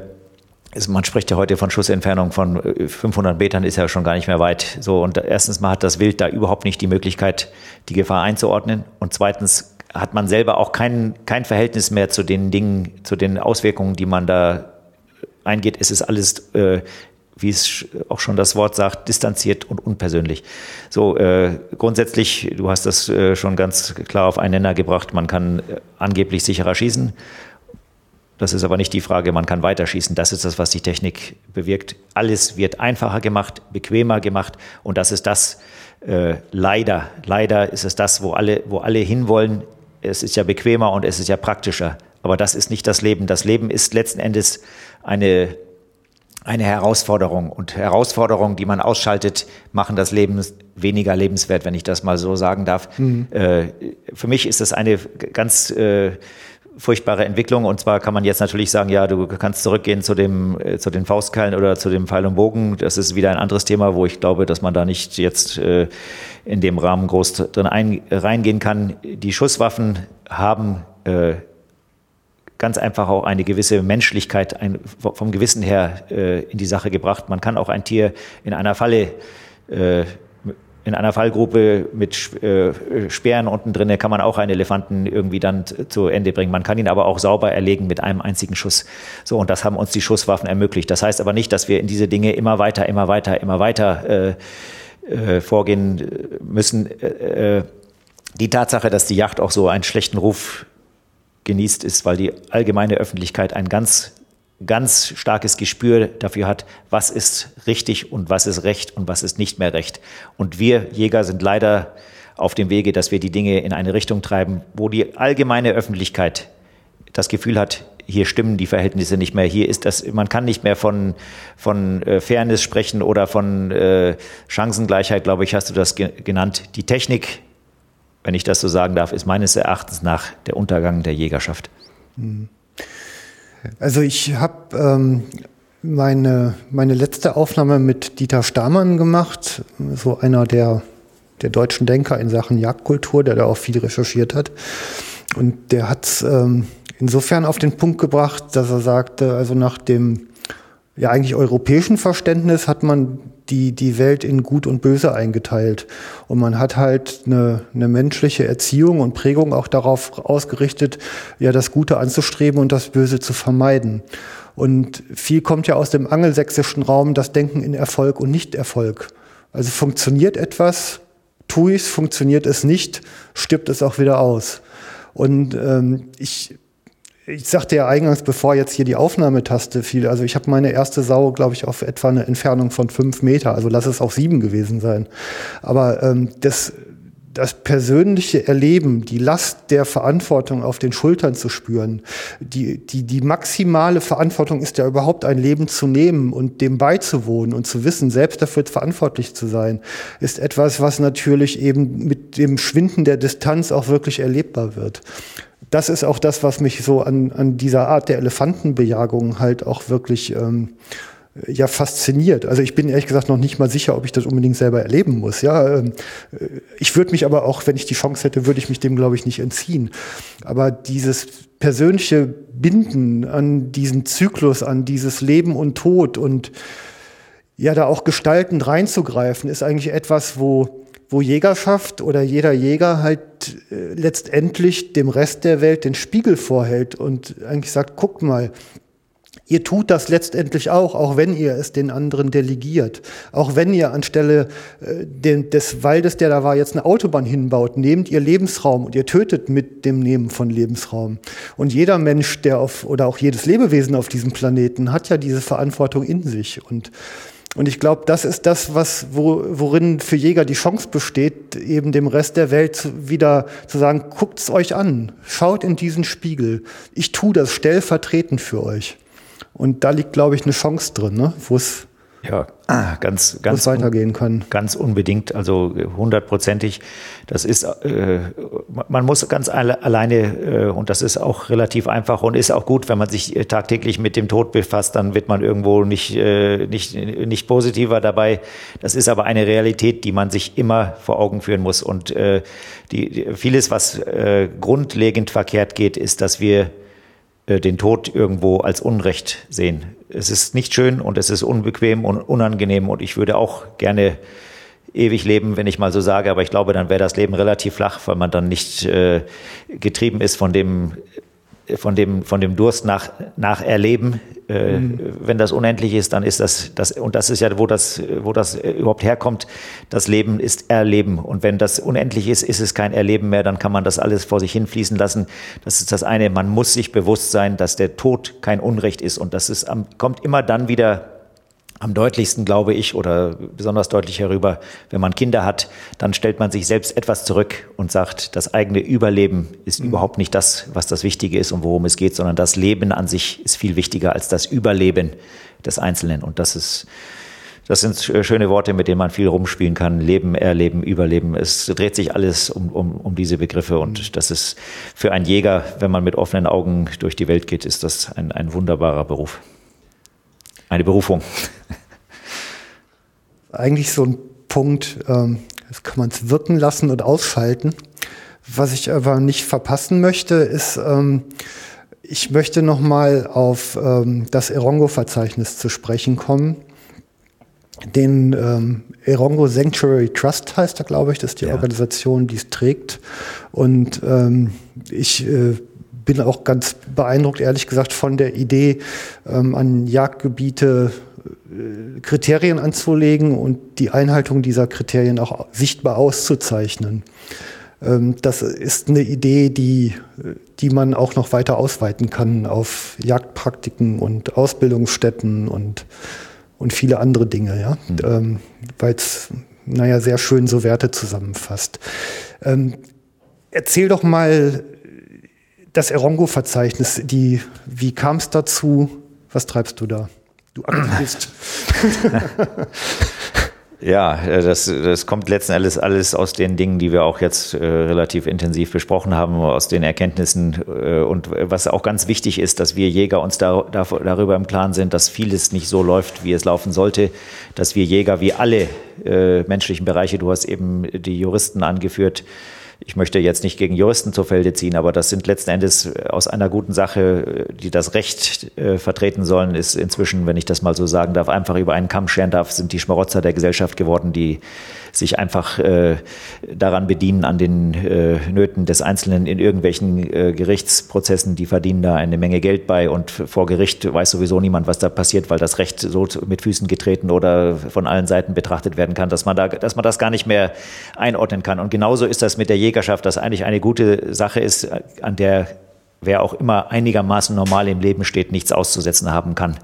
man spricht ja heute von Schussentfernung von 500 äh, Metern, ist ja schon gar nicht mehr weit. So und erstens mal hat das Wild da überhaupt nicht die Möglichkeit, die Gefahr einzuordnen. Und zweitens hat man selber auch kein, kein Verhältnis mehr zu den Dingen, zu den Auswirkungen, die man da eingeht. Es ist alles, äh, wie es auch schon das Wort sagt, distanziert und unpersönlich. So äh, grundsätzlich, du hast das äh, schon ganz klar auf einen Nenner gebracht. Man kann äh, angeblich sicherer schießen das ist aber nicht die Frage, man kann weiterschießen. Das ist das, was die Technik bewirkt. Alles wird einfacher gemacht, bequemer gemacht und das ist das, äh, leider, leider ist es das, wo alle, wo alle hinwollen. Es ist ja bequemer und es ist ja praktischer. Aber das ist nicht das Leben. Das Leben ist letzten Endes eine, eine Herausforderung. Und Herausforderungen, die man ausschaltet, machen das Leben weniger lebenswert, wenn ich das mal so sagen darf. Mhm. Äh, für mich ist das eine ganz äh, furchtbare Entwicklung. Und zwar kann man jetzt natürlich sagen, ja, du kannst zurückgehen zu dem, äh, zu den Faustkeilen oder zu dem Pfeil und Bogen. Das ist wieder ein anderes Thema, wo ich glaube, dass man da nicht jetzt äh, in dem Rahmen groß drin ein, reingehen kann. Die Schusswaffen haben äh, ganz einfach auch eine gewisse Menschlichkeit ein, vom Gewissen her äh, in die Sache gebracht. Man kann auch ein Tier in einer Falle äh, in einer Fallgruppe mit äh, Speeren unten drin kann man auch einen Elefanten irgendwie dann zu Ende bringen. Man kann ihn aber auch sauber erlegen mit einem einzigen Schuss. So, und das haben uns die Schusswaffen ermöglicht. Das heißt aber nicht, dass wir in diese Dinge immer weiter, immer weiter, immer weiter äh, äh, vorgehen müssen. Äh, äh, die Tatsache, dass die Yacht auch so einen schlechten Ruf genießt, ist, weil die allgemeine Öffentlichkeit ein ganz ganz starkes Gespür dafür hat, was ist richtig und was ist recht und was ist nicht mehr recht. Und wir Jäger sind leider auf dem Wege, dass wir die Dinge in eine Richtung treiben, wo die allgemeine Öffentlichkeit das Gefühl hat, hier stimmen die Verhältnisse nicht mehr. Hier ist das, man kann nicht mehr von, von äh, Fairness sprechen oder von äh, Chancengleichheit, glaube ich, hast du das ge genannt. Die Technik, wenn ich das so sagen darf, ist meines Erachtens nach der Untergang der Jägerschaft. Mhm. Also ich habe ähm, meine, meine letzte Aufnahme mit Dieter Stamann gemacht, so einer der, der deutschen Denker in Sachen Jagdkultur, der da auch viel recherchiert hat. Und der hat es ähm, insofern auf den Punkt gebracht, dass er sagte, also nach dem ja eigentlich europäischen Verständnis hat man die, die Welt in Gut und Böse eingeteilt. Und man hat halt eine, eine menschliche Erziehung und Prägung auch darauf ausgerichtet, ja, das Gute anzustreben und das Böse zu vermeiden. Und viel kommt ja aus dem angelsächsischen Raum, das Denken in Erfolg und Nicht-Erfolg. Also funktioniert etwas, tue ich es, funktioniert es nicht, stirbt es auch wieder aus. Und ähm, ich ich sagte ja eingangs, bevor jetzt hier die Aufnahmetaste fiel, also ich habe meine erste Sau, glaube ich, auf etwa eine Entfernung von fünf Meter, also lass es auch sieben gewesen sein. Aber ähm, das, das persönliche Erleben, die Last der Verantwortung auf den Schultern zu spüren, die, die, die maximale Verantwortung ist ja überhaupt ein Leben zu nehmen und dem beizuwohnen und zu wissen, selbst dafür verantwortlich zu sein, ist etwas, was natürlich eben mit dem Schwinden der Distanz auch wirklich erlebbar wird das ist auch das, was mich so an, an dieser Art der Elefantenbejagung halt auch wirklich ähm, ja fasziniert. Also ich bin ehrlich gesagt noch nicht mal sicher, ob ich das unbedingt selber erleben muss. Ja, ähm, äh, ich würde mich aber auch, wenn ich die Chance hätte, würde ich mich dem glaube ich nicht entziehen. Aber dieses persönliche Binden an diesen Zyklus, an dieses Leben und Tod und ja da auch gestaltend reinzugreifen, ist eigentlich etwas, wo wo Jägerschaft oder jeder Jäger halt äh, letztendlich dem Rest der Welt den Spiegel vorhält und eigentlich sagt, guckt mal, Ihr tut das letztendlich auch, auch wenn ihr es den anderen delegiert. Auch wenn ihr anstelle äh, den, des Waldes, der da war, jetzt eine Autobahn hinbaut, nehmt ihr Lebensraum und ihr tötet mit dem Nehmen von Lebensraum. Und jeder Mensch, der auf, oder auch jedes Lebewesen auf diesem Planeten hat ja diese Verantwortung in sich. Und und ich glaube, das ist das, was, wo, worin für Jäger die Chance besteht, eben dem Rest der Welt wieder zu sagen, guckt's euch an, schaut in diesen Spiegel. Ich tu das stellvertretend für euch. Und da liegt, glaube ich, eine Chance drin, ne? wo es ja, ganz, ganz weitergehen kann. Ganz unbedingt, also hundertprozentig. Das ist, äh, man muss ganz alle, alleine, äh, und das ist auch relativ einfach und ist auch gut, wenn man sich äh, tagtäglich mit dem Tod befasst, dann wird man irgendwo nicht, äh, nicht, nicht positiver dabei. Das ist aber eine Realität, die man sich immer vor Augen führen muss. Und äh, die, vieles, was äh, grundlegend verkehrt geht, ist, dass wir den Tod irgendwo als Unrecht sehen. Es ist nicht schön und es ist unbequem und unangenehm und ich würde auch gerne ewig leben, wenn ich mal so sage, aber ich glaube, dann wäre das Leben relativ flach, weil man dann nicht äh, getrieben ist von dem von dem, von dem Durst nach, nach Erleben. Äh, mhm. Wenn das unendlich ist, dann ist das, das, und das ist ja, wo das, wo das überhaupt herkommt. Das Leben ist Erleben. Und wenn das unendlich ist, ist es kein Erleben mehr, dann kann man das alles vor sich hinfließen lassen. Das ist das eine. Man muss sich bewusst sein, dass der Tod kein Unrecht ist. Und das ist, kommt immer dann wieder am deutlichsten, glaube ich, oder besonders deutlich herüber, wenn man Kinder hat, dann stellt man sich selbst etwas zurück und sagt, das eigene Überleben ist mhm. überhaupt nicht das, was das Wichtige ist und worum es geht, sondern das Leben an sich ist viel wichtiger als das Überleben des Einzelnen. Und das ist, das sind schöne Worte, mit denen man viel rumspielen kann. Leben, Erleben, Überleben. Es dreht sich alles um, um, um diese Begriffe. Und mhm. das ist für einen Jäger, wenn man mit offenen Augen durch die Welt geht, ist das ein, ein wunderbarer Beruf eine Berufung. Eigentlich so ein Punkt, ähm, das kann man es wirken lassen und ausschalten. Was ich aber nicht verpassen möchte, ist, ähm, ich möchte nochmal auf ähm, das Erongo-Verzeichnis zu sprechen kommen. Den ähm, Erongo Sanctuary Trust heißt er, glaube ich, das ist die ja. Organisation, die es trägt. Und ähm, ich äh, bin auch ganz beeindruckt, ehrlich gesagt, von der Idee, ähm, an Jagdgebiete äh, Kriterien anzulegen und die Einhaltung dieser Kriterien auch sichtbar auszuzeichnen. Ähm, das ist eine Idee, die, die man auch noch weiter ausweiten kann auf Jagdpraktiken und Ausbildungsstätten und, und viele andere Dinge, ja, mhm. ähm, weil es naja, sehr schön so Werte zusammenfasst. Ähm, erzähl doch mal das Erongo-Verzeichnis, die, wie kam es dazu? Was treibst du da? Du Aktivist. Ja, äh, das, das kommt letzten Endes alles aus den Dingen, die wir auch jetzt äh, relativ intensiv besprochen haben, aus den Erkenntnissen. Äh, und was auch ganz wichtig ist, dass wir Jäger uns da, da, darüber im Klaren sind, dass vieles nicht so läuft, wie es laufen sollte, dass wir Jäger wie alle äh, menschlichen Bereiche, du hast eben die Juristen angeführt, ich möchte jetzt nicht gegen Juristen zu Felde ziehen, aber das sind letzten Endes äh, aus einer guten Sache, die das Recht äh, vertreten sollen, ist inzwischen, wenn ich das mal so sagen darf, einfach über einen Kamm scheren darf, sind die Schmarotzer der Gesellschaft geworden, die sich einfach äh, daran bedienen, an den äh, Nöten des Einzelnen in irgendwelchen äh, Gerichtsprozessen. Die verdienen da eine Menge Geld bei und vor Gericht weiß sowieso niemand, was da passiert, weil das Recht so mit Füßen getreten oder von allen Seiten betrachtet werden kann, dass man, da, dass man das gar nicht mehr einordnen kann. Und genauso ist das mit der Jägerschaft, das eigentlich eine gute Sache ist, an der wer auch immer einigermaßen normal im Leben steht, nichts auszusetzen haben kann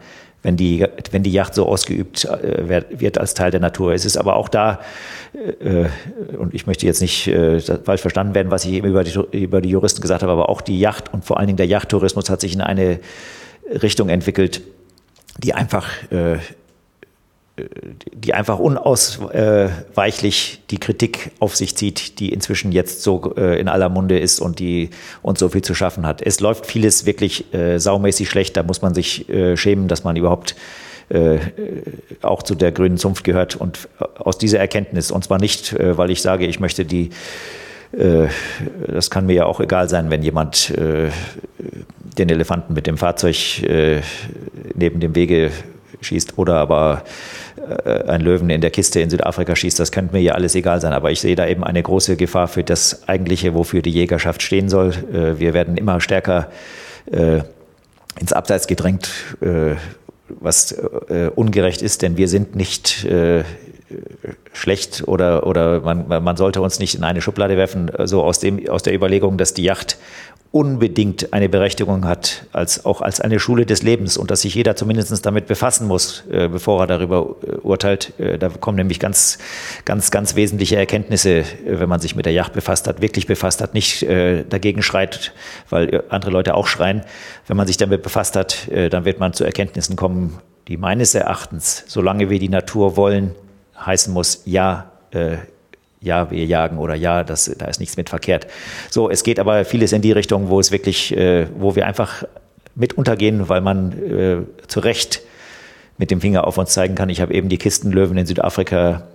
wenn die, wenn die Yacht so ausgeübt äh, wird als Teil der Natur. Es ist aber auch da, äh, und ich möchte jetzt nicht äh, falsch verstanden werden, was ich eben über die, über die Juristen gesagt habe, aber auch die Yacht und vor allen Dingen der Yachttourismus hat sich in eine Richtung entwickelt, die einfach äh, die einfach unausweichlich die Kritik auf sich zieht, die inzwischen jetzt so äh, in aller Munde ist und die uns so viel zu schaffen hat. Es läuft vieles wirklich äh, saumäßig schlecht, da muss man sich äh, schämen, dass man überhaupt auch zu der grünen Zunft gehört und aus dieser Erkenntnis, und zwar nicht, weil ich sage, ich möchte die das kann mir ja auch egal sein, wenn jemand den Elefanten mit dem Fahrzeug neben dem Wege schießt oder aber äh, ein Löwen in der Kiste in Südafrika schießt, das könnte mir ja alles egal sein. Aber ich sehe da eben eine große Gefahr für das eigentliche, wofür die Jägerschaft stehen soll. Äh, wir werden immer stärker äh, ins Abseits gedrängt, was ungerecht ist, denn wir sind nicht schlecht oder, oder man, man sollte uns nicht in eine Schublade werfen, so aus, dem, aus der Überlegung, dass die Yacht unbedingt eine Berechtigung hat, als auch als eine Schule des Lebens und dass sich jeder zumindest damit befassen muss, äh, bevor er darüber äh, urteilt. Äh, da kommen nämlich ganz, ganz, ganz wesentliche Erkenntnisse, äh, wenn man sich mit der Yacht befasst hat, wirklich befasst hat, nicht äh, dagegen schreit, weil äh, andere Leute auch schreien. Wenn man sich damit befasst hat, dann wird man zu Erkenntnissen kommen, die meines Erachtens, solange wir die Natur wollen, heißen muss, ja, ja, wir jagen oder ja, das, da ist nichts mit verkehrt. So, es geht aber vieles in die Richtung, wo es wirklich, äh, wo wir einfach mit untergehen, weil man äh, zu Recht mit dem Finger auf uns zeigen kann. Ich habe eben die Kistenlöwen in Südafrika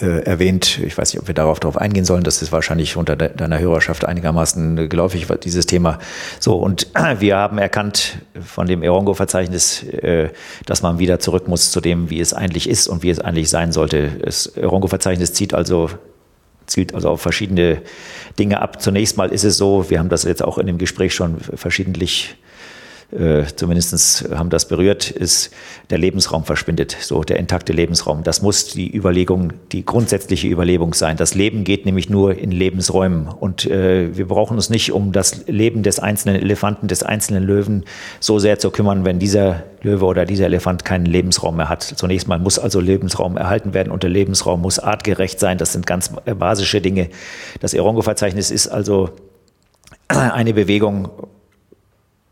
äh, erwähnt. Ich weiß nicht, ob wir darauf, darauf eingehen sollen. Das ist wahrscheinlich unter de deiner Hörerschaft einigermaßen geläufig, dieses Thema. So, und wir haben erkannt von dem Erongo-Verzeichnis, äh, dass man wieder zurück muss zu dem, wie es eigentlich ist und wie es eigentlich sein sollte. Das Erongo-Verzeichnis zieht also zielt also auf verschiedene Dinge ab. Zunächst mal ist es so, wir haben das jetzt auch in dem Gespräch schon verschiedentlich äh, zumindest haben das berührt, ist, der Lebensraum verschwindet, so der intakte Lebensraum. Das muss die Überlegung, die grundsätzliche Überlegung sein. Das Leben geht nämlich nur in Lebensräumen und äh, wir brauchen uns nicht um das Leben des einzelnen Elefanten, des einzelnen Löwen so sehr zu kümmern, wenn dieser Löwe oder dieser Elefant keinen Lebensraum mehr hat. Zunächst mal muss also Lebensraum erhalten werden und der Lebensraum muss artgerecht sein. Das sind ganz basische Dinge. Das Erongo-Verzeichnis ist also eine Bewegung,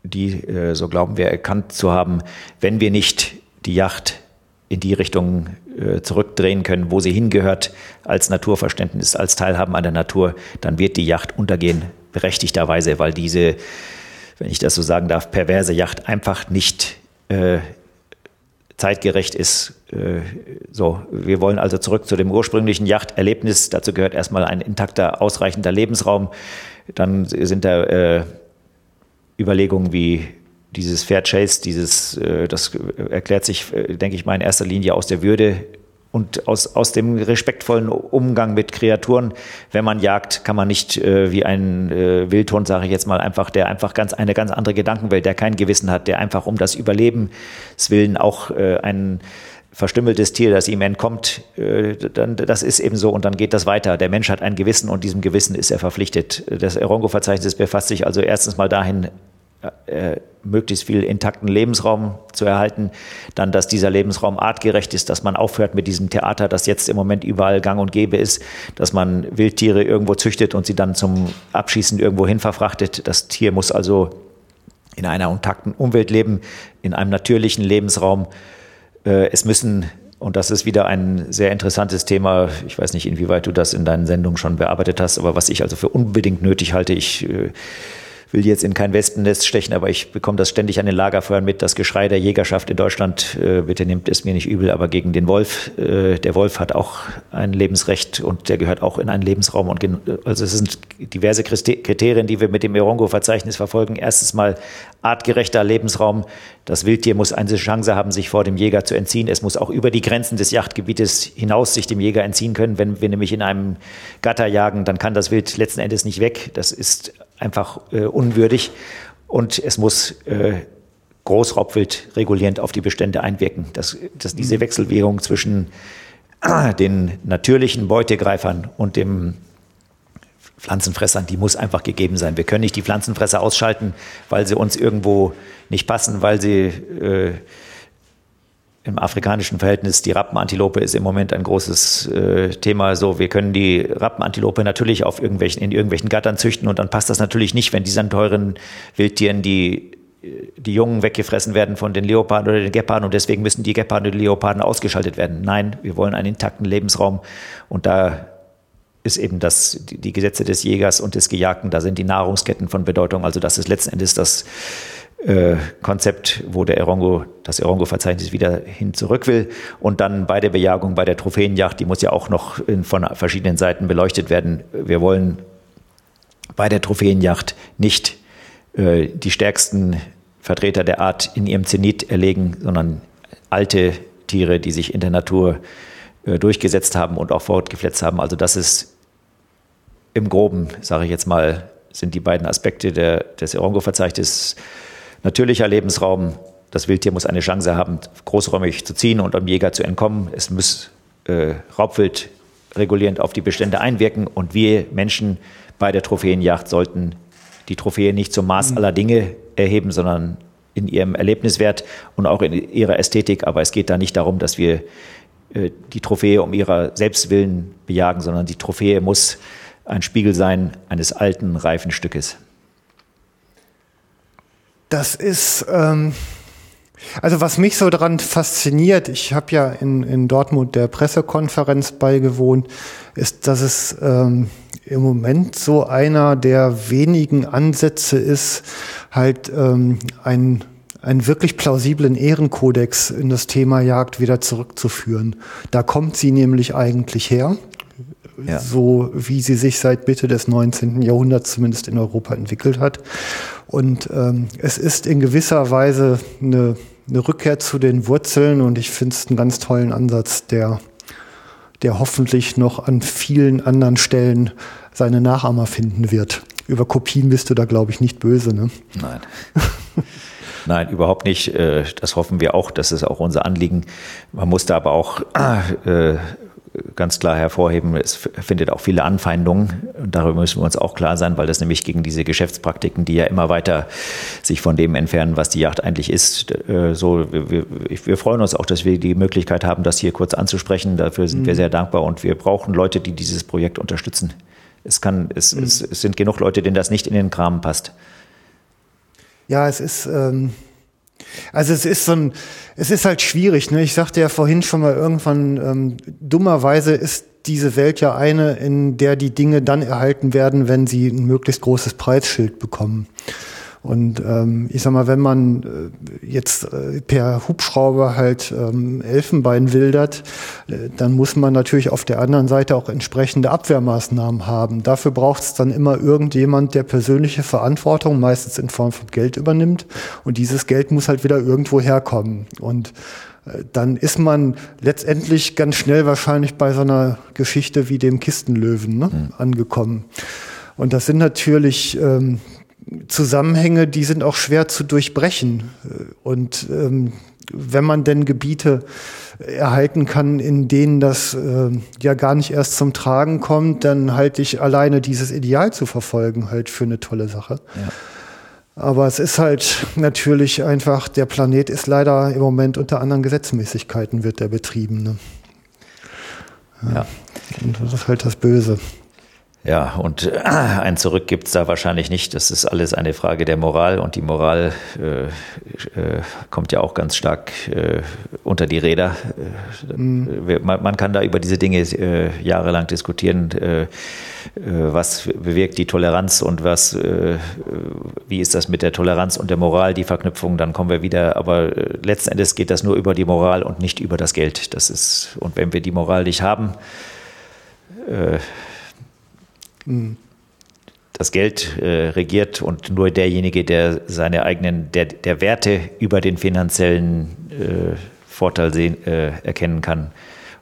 die, äh, so glauben wir, erkannt zu haben, wenn wir nicht die Yacht in die Richtung äh, zurückdrehen können, wo sie hingehört, als Naturverständnis, als Teilhaben an der Natur, dann wird die Yacht untergehen, berechtigterweise, weil diese, wenn ich das so sagen darf, perverse Yacht einfach nicht äh, zeitgerecht ist. Äh, so, wir wollen also zurück zu dem ursprünglichen Yachterlebnis. Dazu gehört erstmal ein intakter, ausreichender Lebensraum. Dann sind da äh, Überlegungen wie dieses Fair Chase, dieses, äh, das erklärt sich, äh, denke ich mal, in erster Linie aus der Würde und aus, aus dem respektvollen Umgang mit Kreaturen. Wenn man jagt, kann man nicht äh, wie ein äh, Wildhund, sage ich jetzt mal, einfach, der einfach ganz eine ganz andere Gedankenwelt, der kein Gewissen hat, der einfach um das Überlebenswillen auch äh, ein verstümmeltes Tier, das ihm entkommt, äh, das ist eben so und dann geht das weiter. Der Mensch hat ein Gewissen und diesem Gewissen ist er verpflichtet. Das Erongo-Verzeichnis befasst sich also erstens mal dahin, äh, möglichst viel intakten Lebensraum zu erhalten, dann, dass dieser Lebensraum artgerecht ist, dass man aufhört mit diesem Theater, das jetzt im Moment überall gang und gäbe ist, dass man Wildtiere irgendwo züchtet und sie dann zum Abschießen irgendwo hin verfrachtet. Das Tier muss also in einer intakten Umwelt leben, in einem natürlichen Lebensraum äh, es müssen, und das ist wieder ein sehr interessantes Thema, ich weiß nicht, inwieweit du das in deinen Sendungen schon bearbeitet hast, aber was ich also für unbedingt nötig halte, ich äh, will jetzt in kein Wespennest stechen, aber ich bekomme das ständig an den Lagerfeuern mit. Das Geschrei der Jägerschaft in Deutschland, äh, bitte nehmt es mir nicht übel, aber gegen den Wolf. Äh, der Wolf hat auch ein Lebensrecht und der gehört auch in einen Lebensraum. Und also es sind diverse Kriterien, die wir mit dem Erongo-Verzeichnis verfolgen. Erstens mal artgerechter Lebensraum. Das Wildtier muss eine Chance haben, sich vor dem Jäger zu entziehen. Es muss auch über die Grenzen des Yachtgebietes hinaus sich dem Jäger entziehen können. Wenn wir nämlich in einem Gatter jagen, dann kann das Wild letzten Endes nicht weg. Das ist einfach äh, unwürdig. Und es muss äh, Großraubwild regulierend auf die Bestände einwirken. Dass, dass diese mhm. Wechselwirkung zwischen äh, den natürlichen Beutegreifern und dem Pflanzenfressern, die muss einfach gegeben sein. Wir können nicht die Pflanzenfresser ausschalten, weil sie uns irgendwo nicht passen, weil sie äh, im afrikanischen Verhältnis, die Rappenantilope ist im Moment ein großes äh, Thema. So, wir können die Rappenantilope natürlich auf irgendwelchen, in irgendwelchen Gattern züchten und dann passt das natürlich nicht, wenn diese teuren Wildtieren die die Jungen weggefressen werden von den Leoparden oder den Geparden und deswegen müssen die Geparden und die Leoparden ausgeschaltet werden. Nein, wir wollen einen intakten Lebensraum und da ist eben das, die Gesetze des Jägers und des Gejagten, da sind die Nahrungsketten von Bedeutung. Also das ist letzten Endes das äh, Konzept, wo der Erongo, das Erongo-Verzeichnis wieder hin zurück will. Und dann bei der Bejagung, bei der Trophäenjagd, die muss ja auch noch in, von verschiedenen Seiten beleuchtet werden. Wir wollen bei der Trophäenjagd nicht äh, die stärksten Vertreter der Art in ihrem Zenit erlegen, sondern alte Tiere, die sich in der Natur äh, durchgesetzt haben und auch fortgepfletzt haben. Also das ist im Groben, sage ich jetzt mal, sind die beiden Aspekte der, des Erongo-Verzeichnisses natürlicher Lebensraum. Das Wildtier muss eine Chance haben, großräumig zu ziehen und am Jäger zu entkommen. Es muss äh, Raubwild regulierend auf die Bestände einwirken und wir Menschen bei der Trophäenjagd sollten die Trophäe nicht zum Maß mhm. aller Dinge erheben, sondern in ihrem Erlebniswert und auch in ihrer Ästhetik. Aber es geht da nicht darum, dass wir äh, die Trophäe um ihrer Selbstwillen bejagen, sondern die Trophäe muss ein Spiegel sein eines alten, reifen Stückes. Das ist, ähm, also was mich so daran fasziniert, ich habe ja in, in Dortmund der Pressekonferenz beigewohnt, ist, dass es ähm, im Moment so einer der wenigen Ansätze ist, halt ähm, ein einen wirklich plausiblen Ehrenkodex in das Thema Jagd wieder zurückzuführen. Da kommt sie nämlich eigentlich her ja. so wie sie sich seit Mitte des 19. Jahrhunderts zumindest in Europa entwickelt hat. Und ähm, es ist in gewisser Weise eine, eine Rückkehr zu den Wurzeln und ich finde es einen ganz tollen Ansatz, der, der hoffentlich noch an vielen anderen Stellen seine Nachahmer finden wird. Über Kopien bist du da, glaube ich, nicht böse, ne? Nein. Nein, überhaupt nicht. Äh, das hoffen wir auch. Das ist auch unser Anliegen. Man muss da aber auch äh, ganz klar hervorheben, es findet auch viele Anfeindungen. Und darüber müssen wir uns auch klar sein, weil das nämlich gegen diese Geschäftspraktiken, die ja immer weiter sich von dem entfernen, was die Yacht eigentlich ist, äh, so, wir, wir freuen uns auch, dass wir die Möglichkeit haben, das hier kurz anzusprechen. Dafür sind mhm. wir sehr dankbar und wir brauchen Leute, die dieses Projekt unterstützen. Es kann, es, mhm. es, es sind genug Leute, denen das nicht in den Kram passt. Ja, es ist, ähm, also es ist so ein, es ist halt schwierig. Ne? Ich sagte ja vorhin schon mal irgendwann, ähm, dummerweise ist diese Welt ja eine, in der die Dinge dann erhalten werden, wenn sie ein möglichst großes Preisschild bekommen. Und ähm, ich sag mal, wenn man äh, jetzt äh, per Hubschrauber halt ähm, Elfenbein wildert, äh, dann muss man natürlich auf der anderen Seite auch entsprechende Abwehrmaßnahmen haben. Dafür braucht es dann immer irgendjemand, der persönliche Verantwortung, meistens in Form von Geld übernimmt. Und dieses Geld muss halt wieder irgendwo herkommen. Und dann ist man letztendlich ganz schnell wahrscheinlich bei so einer Geschichte wie dem Kistenlöwen ne, mhm. angekommen. Und das sind natürlich ähm, Zusammenhänge, die sind auch schwer zu durchbrechen. Und ähm, wenn man denn Gebiete erhalten kann, in denen das äh, ja gar nicht erst zum Tragen kommt, dann halte ich alleine dieses Ideal zu verfolgen halt für eine tolle Sache. Ja. Aber es ist halt natürlich einfach, der Planet ist leider im Moment unter anderen Gesetzmäßigkeiten wird der betrieben. Ne? Ja. ja. Und das ist halt das Böse. Ja, und äh, ein Zurück gibt es da wahrscheinlich nicht. Das ist alles eine Frage der Moral und die Moral äh, äh, kommt ja auch ganz stark äh, unter die Räder. Mhm. Man, man, kann da über diese Dinge äh, jahrelang diskutieren. Äh, was bewirkt die Toleranz und was, wie ist das mit der Toleranz und der Moral, die Verknüpfung, dann kommen wir wieder. Aber letzten Endes geht das nur über die Moral und nicht über das Geld. Das ist, und wenn wir die Moral nicht haben, das Geld äh, regiert und nur derjenige, der seine eigenen, der, der Werte über den finanziellen äh, Vorteil sehen, äh, erkennen kann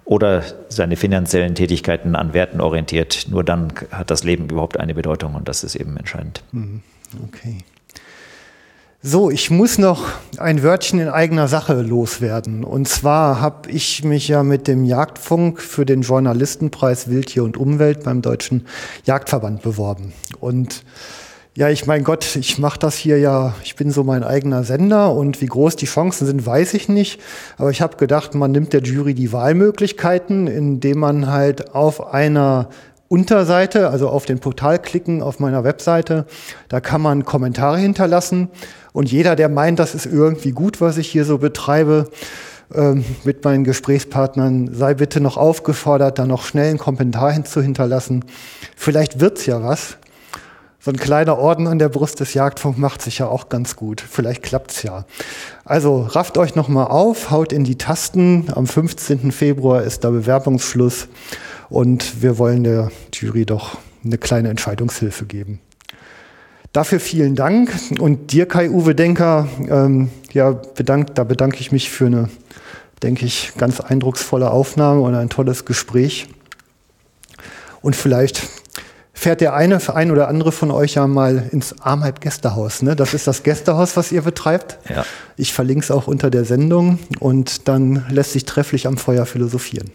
oder seine finanziellen Tätigkeiten an Werten orientiert, nur dann hat das Leben überhaupt eine Bedeutung und das ist eben entscheidend. Mhm. Okay. So, ich muss noch ein Wörtchen in eigener Sache loswerden. Und zwar habe ich mich ja mit dem Jagdfunk für den Journalistenpreis Wildtier und Umwelt beim Deutschen Jagdverband beworben. Und ja, ich mein Gott, ich mache das hier ja, ich bin so mein eigener Sender und wie groß die Chancen sind, weiß ich nicht. Aber ich habe gedacht, man nimmt der Jury die Wahlmöglichkeiten, indem man halt auf einer Unterseite, also auf den Portal klicken auf meiner Webseite, da kann man Kommentare hinterlassen und jeder, der meint, das ist irgendwie gut, was ich hier so betreibe, ähm, mit meinen Gesprächspartnern, sei bitte noch aufgefordert, da noch schnell einen Kommentar hin zu hinterlassen. Vielleicht wird's ja was. So ein kleiner Orden an der Brust des Jagdfunk macht sich ja auch ganz gut. Vielleicht klappt's ja. Also rafft euch noch mal auf, haut in die Tasten. Am 15. Februar ist da Bewerbungsschluss und wir wollen der Jury doch eine kleine Entscheidungshilfe geben. Dafür vielen Dank und dir, Kai-Uwe Denker, ähm, ja, bedankt, da bedanke ich mich für eine, denke ich, ganz eindrucksvolle Aufnahme und ein tolles Gespräch. Und vielleicht fährt der eine, ein oder andere von euch ja mal ins Armhalb Gästehaus. Ne? Das ist das Gästehaus, was ihr betreibt. Ja. Ich verlinke es auch unter der Sendung und dann lässt sich trefflich am Feuer philosophieren.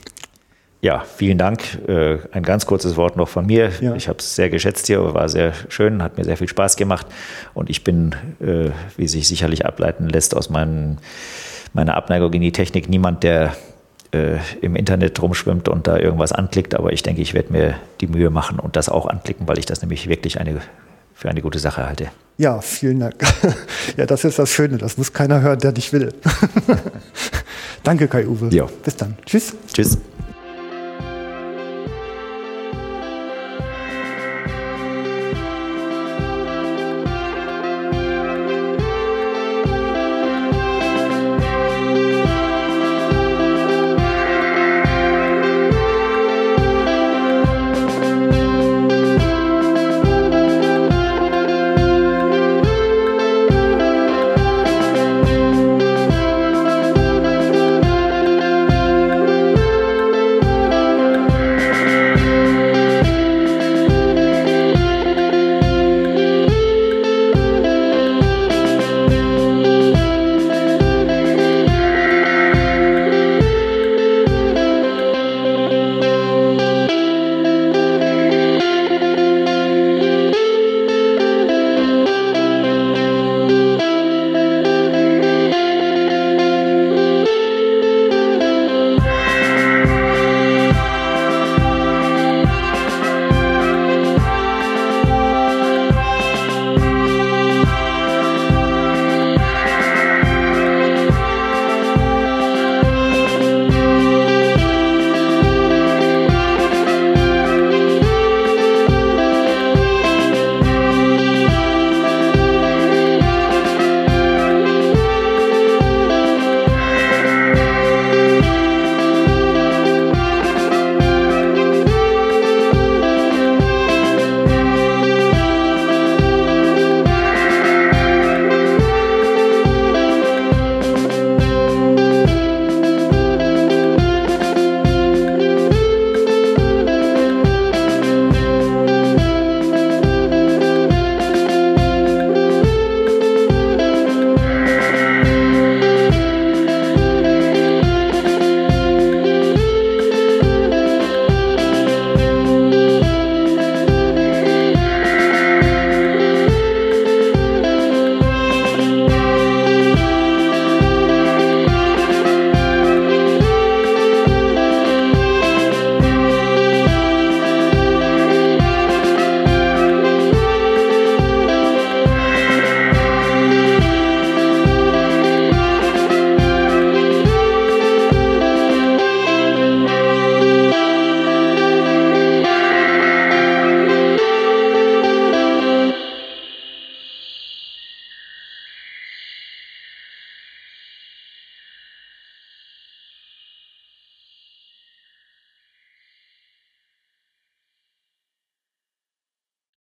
Ja, vielen Dank. Äh, ein ganz kurzes Wort noch von mir. Ja. Ich habe es sehr geschätzt hier, war sehr schön, hat mir sehr viel Spaß gemacht. Und ich bin, äh, wie sich sicherlich ableiten lässt, aus meinen, meiner Abneigung in die Technik niemand, der äh, im Internet rumschwimmt und da irgendwas anklickt. Aber ich denke, ich werde mir die Mühe machen und das auch anklicken, weil ich das nämlich wirklich eine, für eine gute Sache halte. Ja, vielen Dank. ja, das ist das Schöne. Das muss keiner hören, der nicht will. Danke, Kai-Uwe. Bis dann. Tschüss. Tschüss.